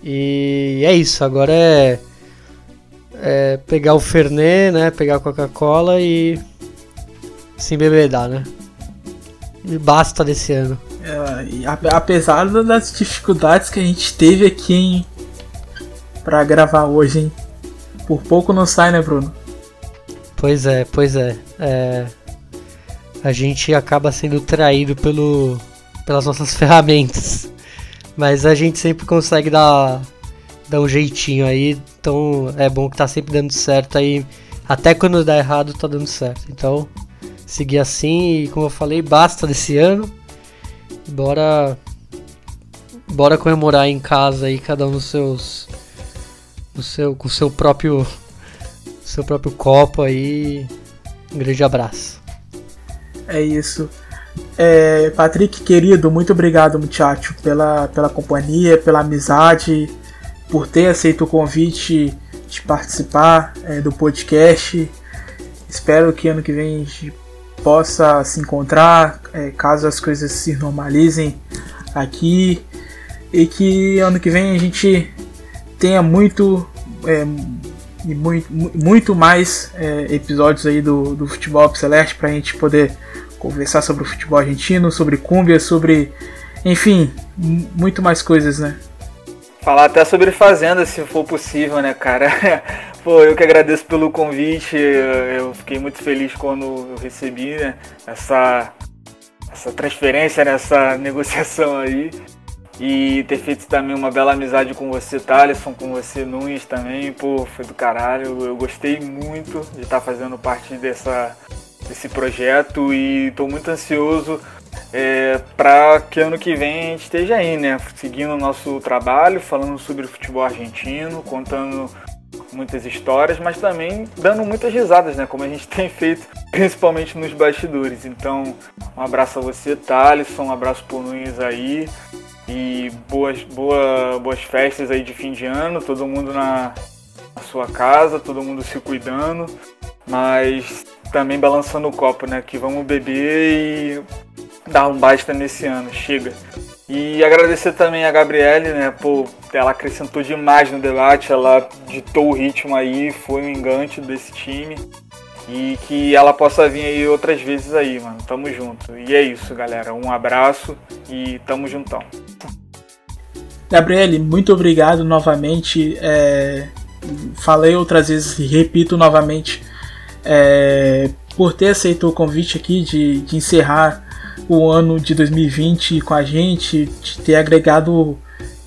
E é isso, agora é, é pegar o Fernet, né, pegar a Coca-Cola e se embebedar, né? E basta desse ano. É, apesar das dificuldades que a gente teve aqui hein, pra gravar hoje, hein? Por pouco não sai, né, Bruno? Pois é, pois é. é a gente acaba sendo traído pelo, pelas nossas ferramentas. Mas a gente sempre consegue dar, dar um jeitinho aí. Então é bom que tá sempre dando certo aí. Até quando dá errado, tá dando certo. Então, seguir assim e como eu falei, basta desse ano. Bora. Bora comemorar em casa aí, cada um nos seus. No seu, com o seu próprio. Seu próprio copo aí. Um grande abraço. É isso. É, Patrick, querido, muito obrigado, muchacho, pela, pela companhia, pela amizade, por ter aceito o convite de participar é, do podcast. Espero que ano que vem a gente possa se encontrar, é, caso as coisas se normalizem aqui. E que ano que vem a gente tenha muito, é, e muito, muito mais é, episódios aí do, do Futebol Celeste para a gente poder conversar sobre o futebol argentino, sobre cumbia, sobre, enfim, muito mais coisas, né? Falar até sobre Fazenda, se for possível, né, cara? Pô, eu que agradeço pelo convite, eu fiquei muito feliz quando eu recebi né, essa, essa transferência, nessa né, negociação aí. E ter feito também uma bela amizade com você, Thaleson, com você, Nunes também, pô, foi do caralho. Eu gostei muito de estar fazendo parte dessa, desse projeto e estou muito ansioso é, para que ano que vem a gente esteja aí, né? Seguindo o nosso trabalho, falando sobre o futebol argentino, contando muitas histórias, mas também dando muitas risadas, né? Como a gente tem feito, principalmente nos bastidores. Então, um abraço a você, Thaleson, um abraço pro Nunes aí. E boas, boa, boas festas aí de fim de ano, todo mundo na, na sua casa, todo mundo se cuidando, mas também balançando o copo, né? Que vamos beber e dar um basta nesse ano, chega. E agradecer também a Gabriele, né? Pô, ela acrescentou demais no debate, ela ditou o ritmo aí, foi um engante desse time. E que ela possa vir aí outras vezes aí, mano. Tamo junto. E é isso, galera. Um abraço e tamo juntão. Gabriele, muito obrigado novamente. É, falei outras vezes e repito novamente é, por ter aceito o convite aqui de, de encerrar o ano de 2020 com a gente, de ter agregado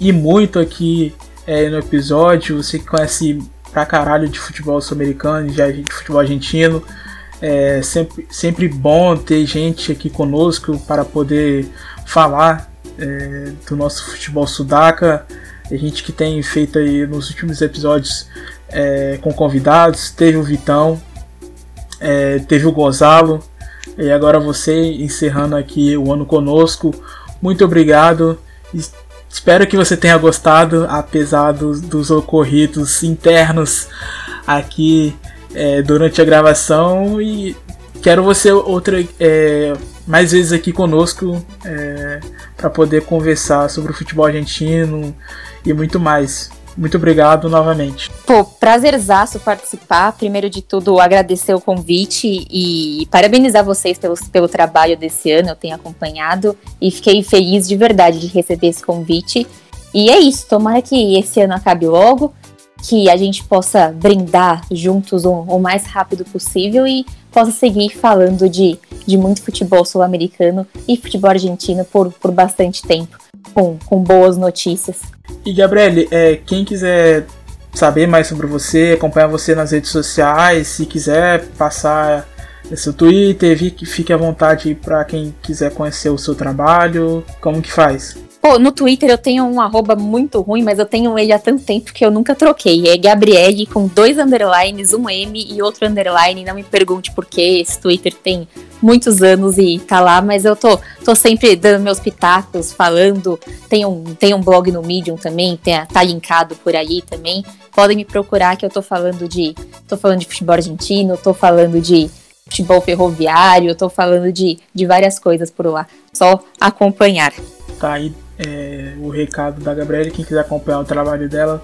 e muito aqui é, no episódio. Você que conhece pra caralho de futebol sul-americano, de futebol argentino. É sempre, sempre bom ter gente aqui conosco para poder falar é, do nosso futebol sudaca. A gente que tem feito aí nos últimos episódios é, com convidados. Teve o Vitão, é, teve o Gonzalo. E agora você encerrando aqui o ano conosco. Muito obrigado. Espero que você tenha gostado, apesar dos, dos ocorridos internos aqui é, durante a gravação. E quero você outra é, mais vezes aqui conosco é, para poder conversar sobre o futebol argentino e muito mais. Muito obrigado novamente. Pô, prazerzaço participar. Primeiro de tudo, agradecer o convite e parabenizar vocês pelo, pelo trabalho desse ano. Eu tenho acompanhado e fiquei feliz de verdade de receber esse convite. E é isso, tomara que esse ano acabe logo, que a gente possa brindar juntos o, o mais rápido possível e possa seguir falando de, de muito futebol sul-americano e futebol argentino por, por bastante tempo, com, com boas notícias. E Gabriele, é, quem quiser saber mais sobre você, acompanhar você nas redes sociais, se quiser passar seu Twitter, fique à vontade para quem quiser conhecer o seu trabalho, como que faz? Pô, no Twitter eu tenho um arroba muito ruim, mas eu tenho ele há tanto tempo que eu nunca troquei. É Gabriele com dois underlines, um M e outro underline. Não me pergunte por que esse Twitter tem muitos anos e tá lá, mas eu tô, tô sempre dando meus pitacos, falando. Tem um, tem um blog no Medium também, tem, tá linkado por aí também. Podem me procurar que eu tô falando de. tô falando de futebol argentino, tô falando de futebol ferroviário, tô falando de, de várias coisas por lá. Só acompanhar. Tá aí é, o recado da Gabriela, quem quiser acompanhar o trabalho dela,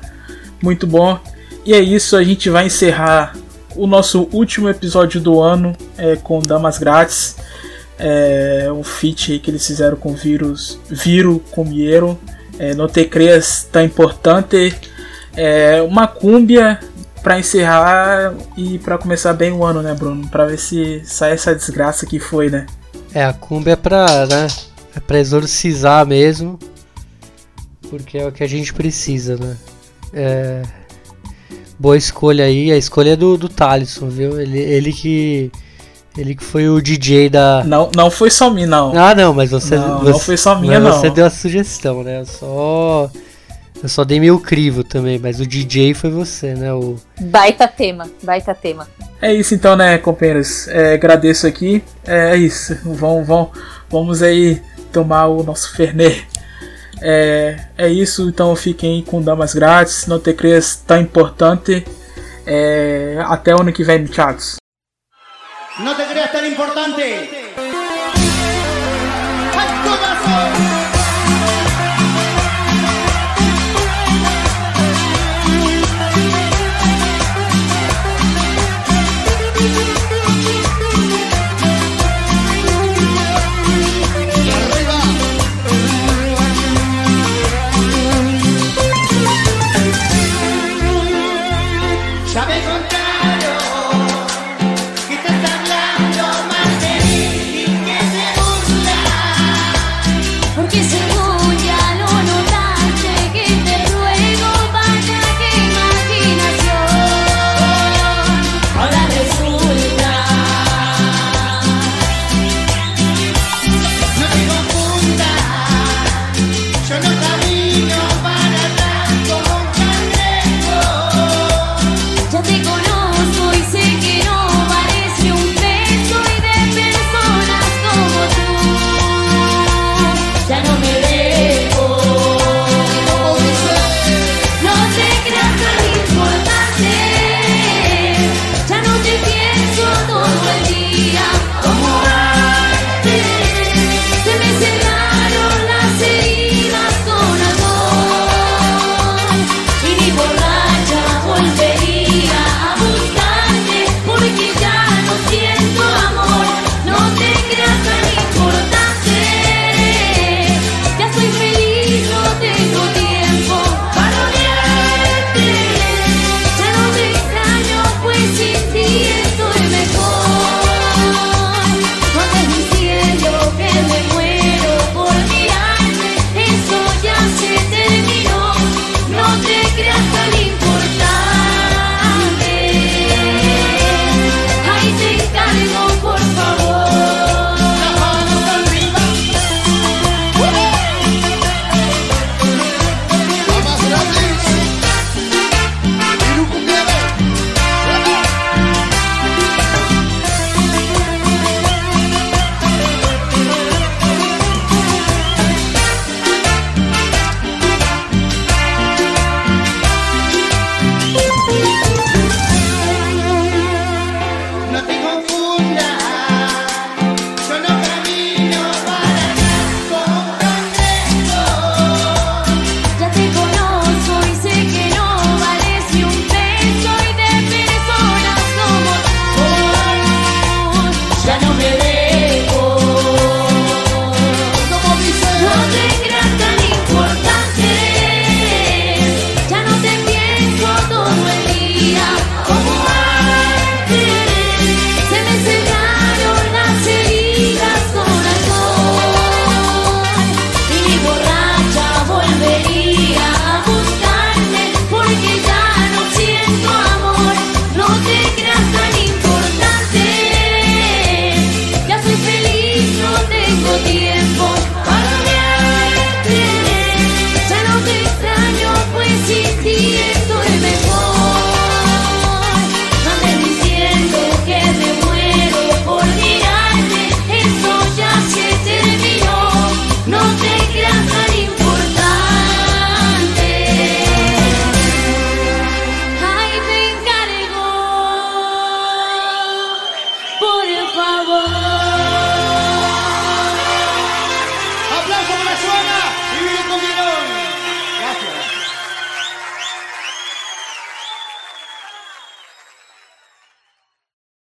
muito bom. E é isso, a gente vai encerrar o nosso último episódio do ano é, com Damas Grátis. É, um feat que eles fizeram com vírus Viro Comiero. É, não ter crias tão importante. É, uma cúmbia para encerrar e para começar bem o ano, né, Bruno? Para ver se sai essa desgraça que foi, né? É, a cúmbia é pra, né? É pra exorcizar mesmo. Porque é o que a gente precisa, né? É, boa escolha aí. A escolha é do, do Thalisson, viu? Ele, ele que. Ele que foi o DJ da. Não, não foi só minha, não. Ah, não, mas você. Não, você, não foi só minha, não. Você deu a sugestão, né? Eu só. Eu só dei meu crivo também, mas o DJ foi você, né? O... Baita tema, baita tema. É isso então, né, companheiros? É, agradeço aqui. É, é isso. Vamos, vamos, vamos aí tomar o nosso Fernet. É, é isso, então fiquem com damas grátis. Não te creas tão importante. É, até ano que vem, muchachos. Não te creas tão importante.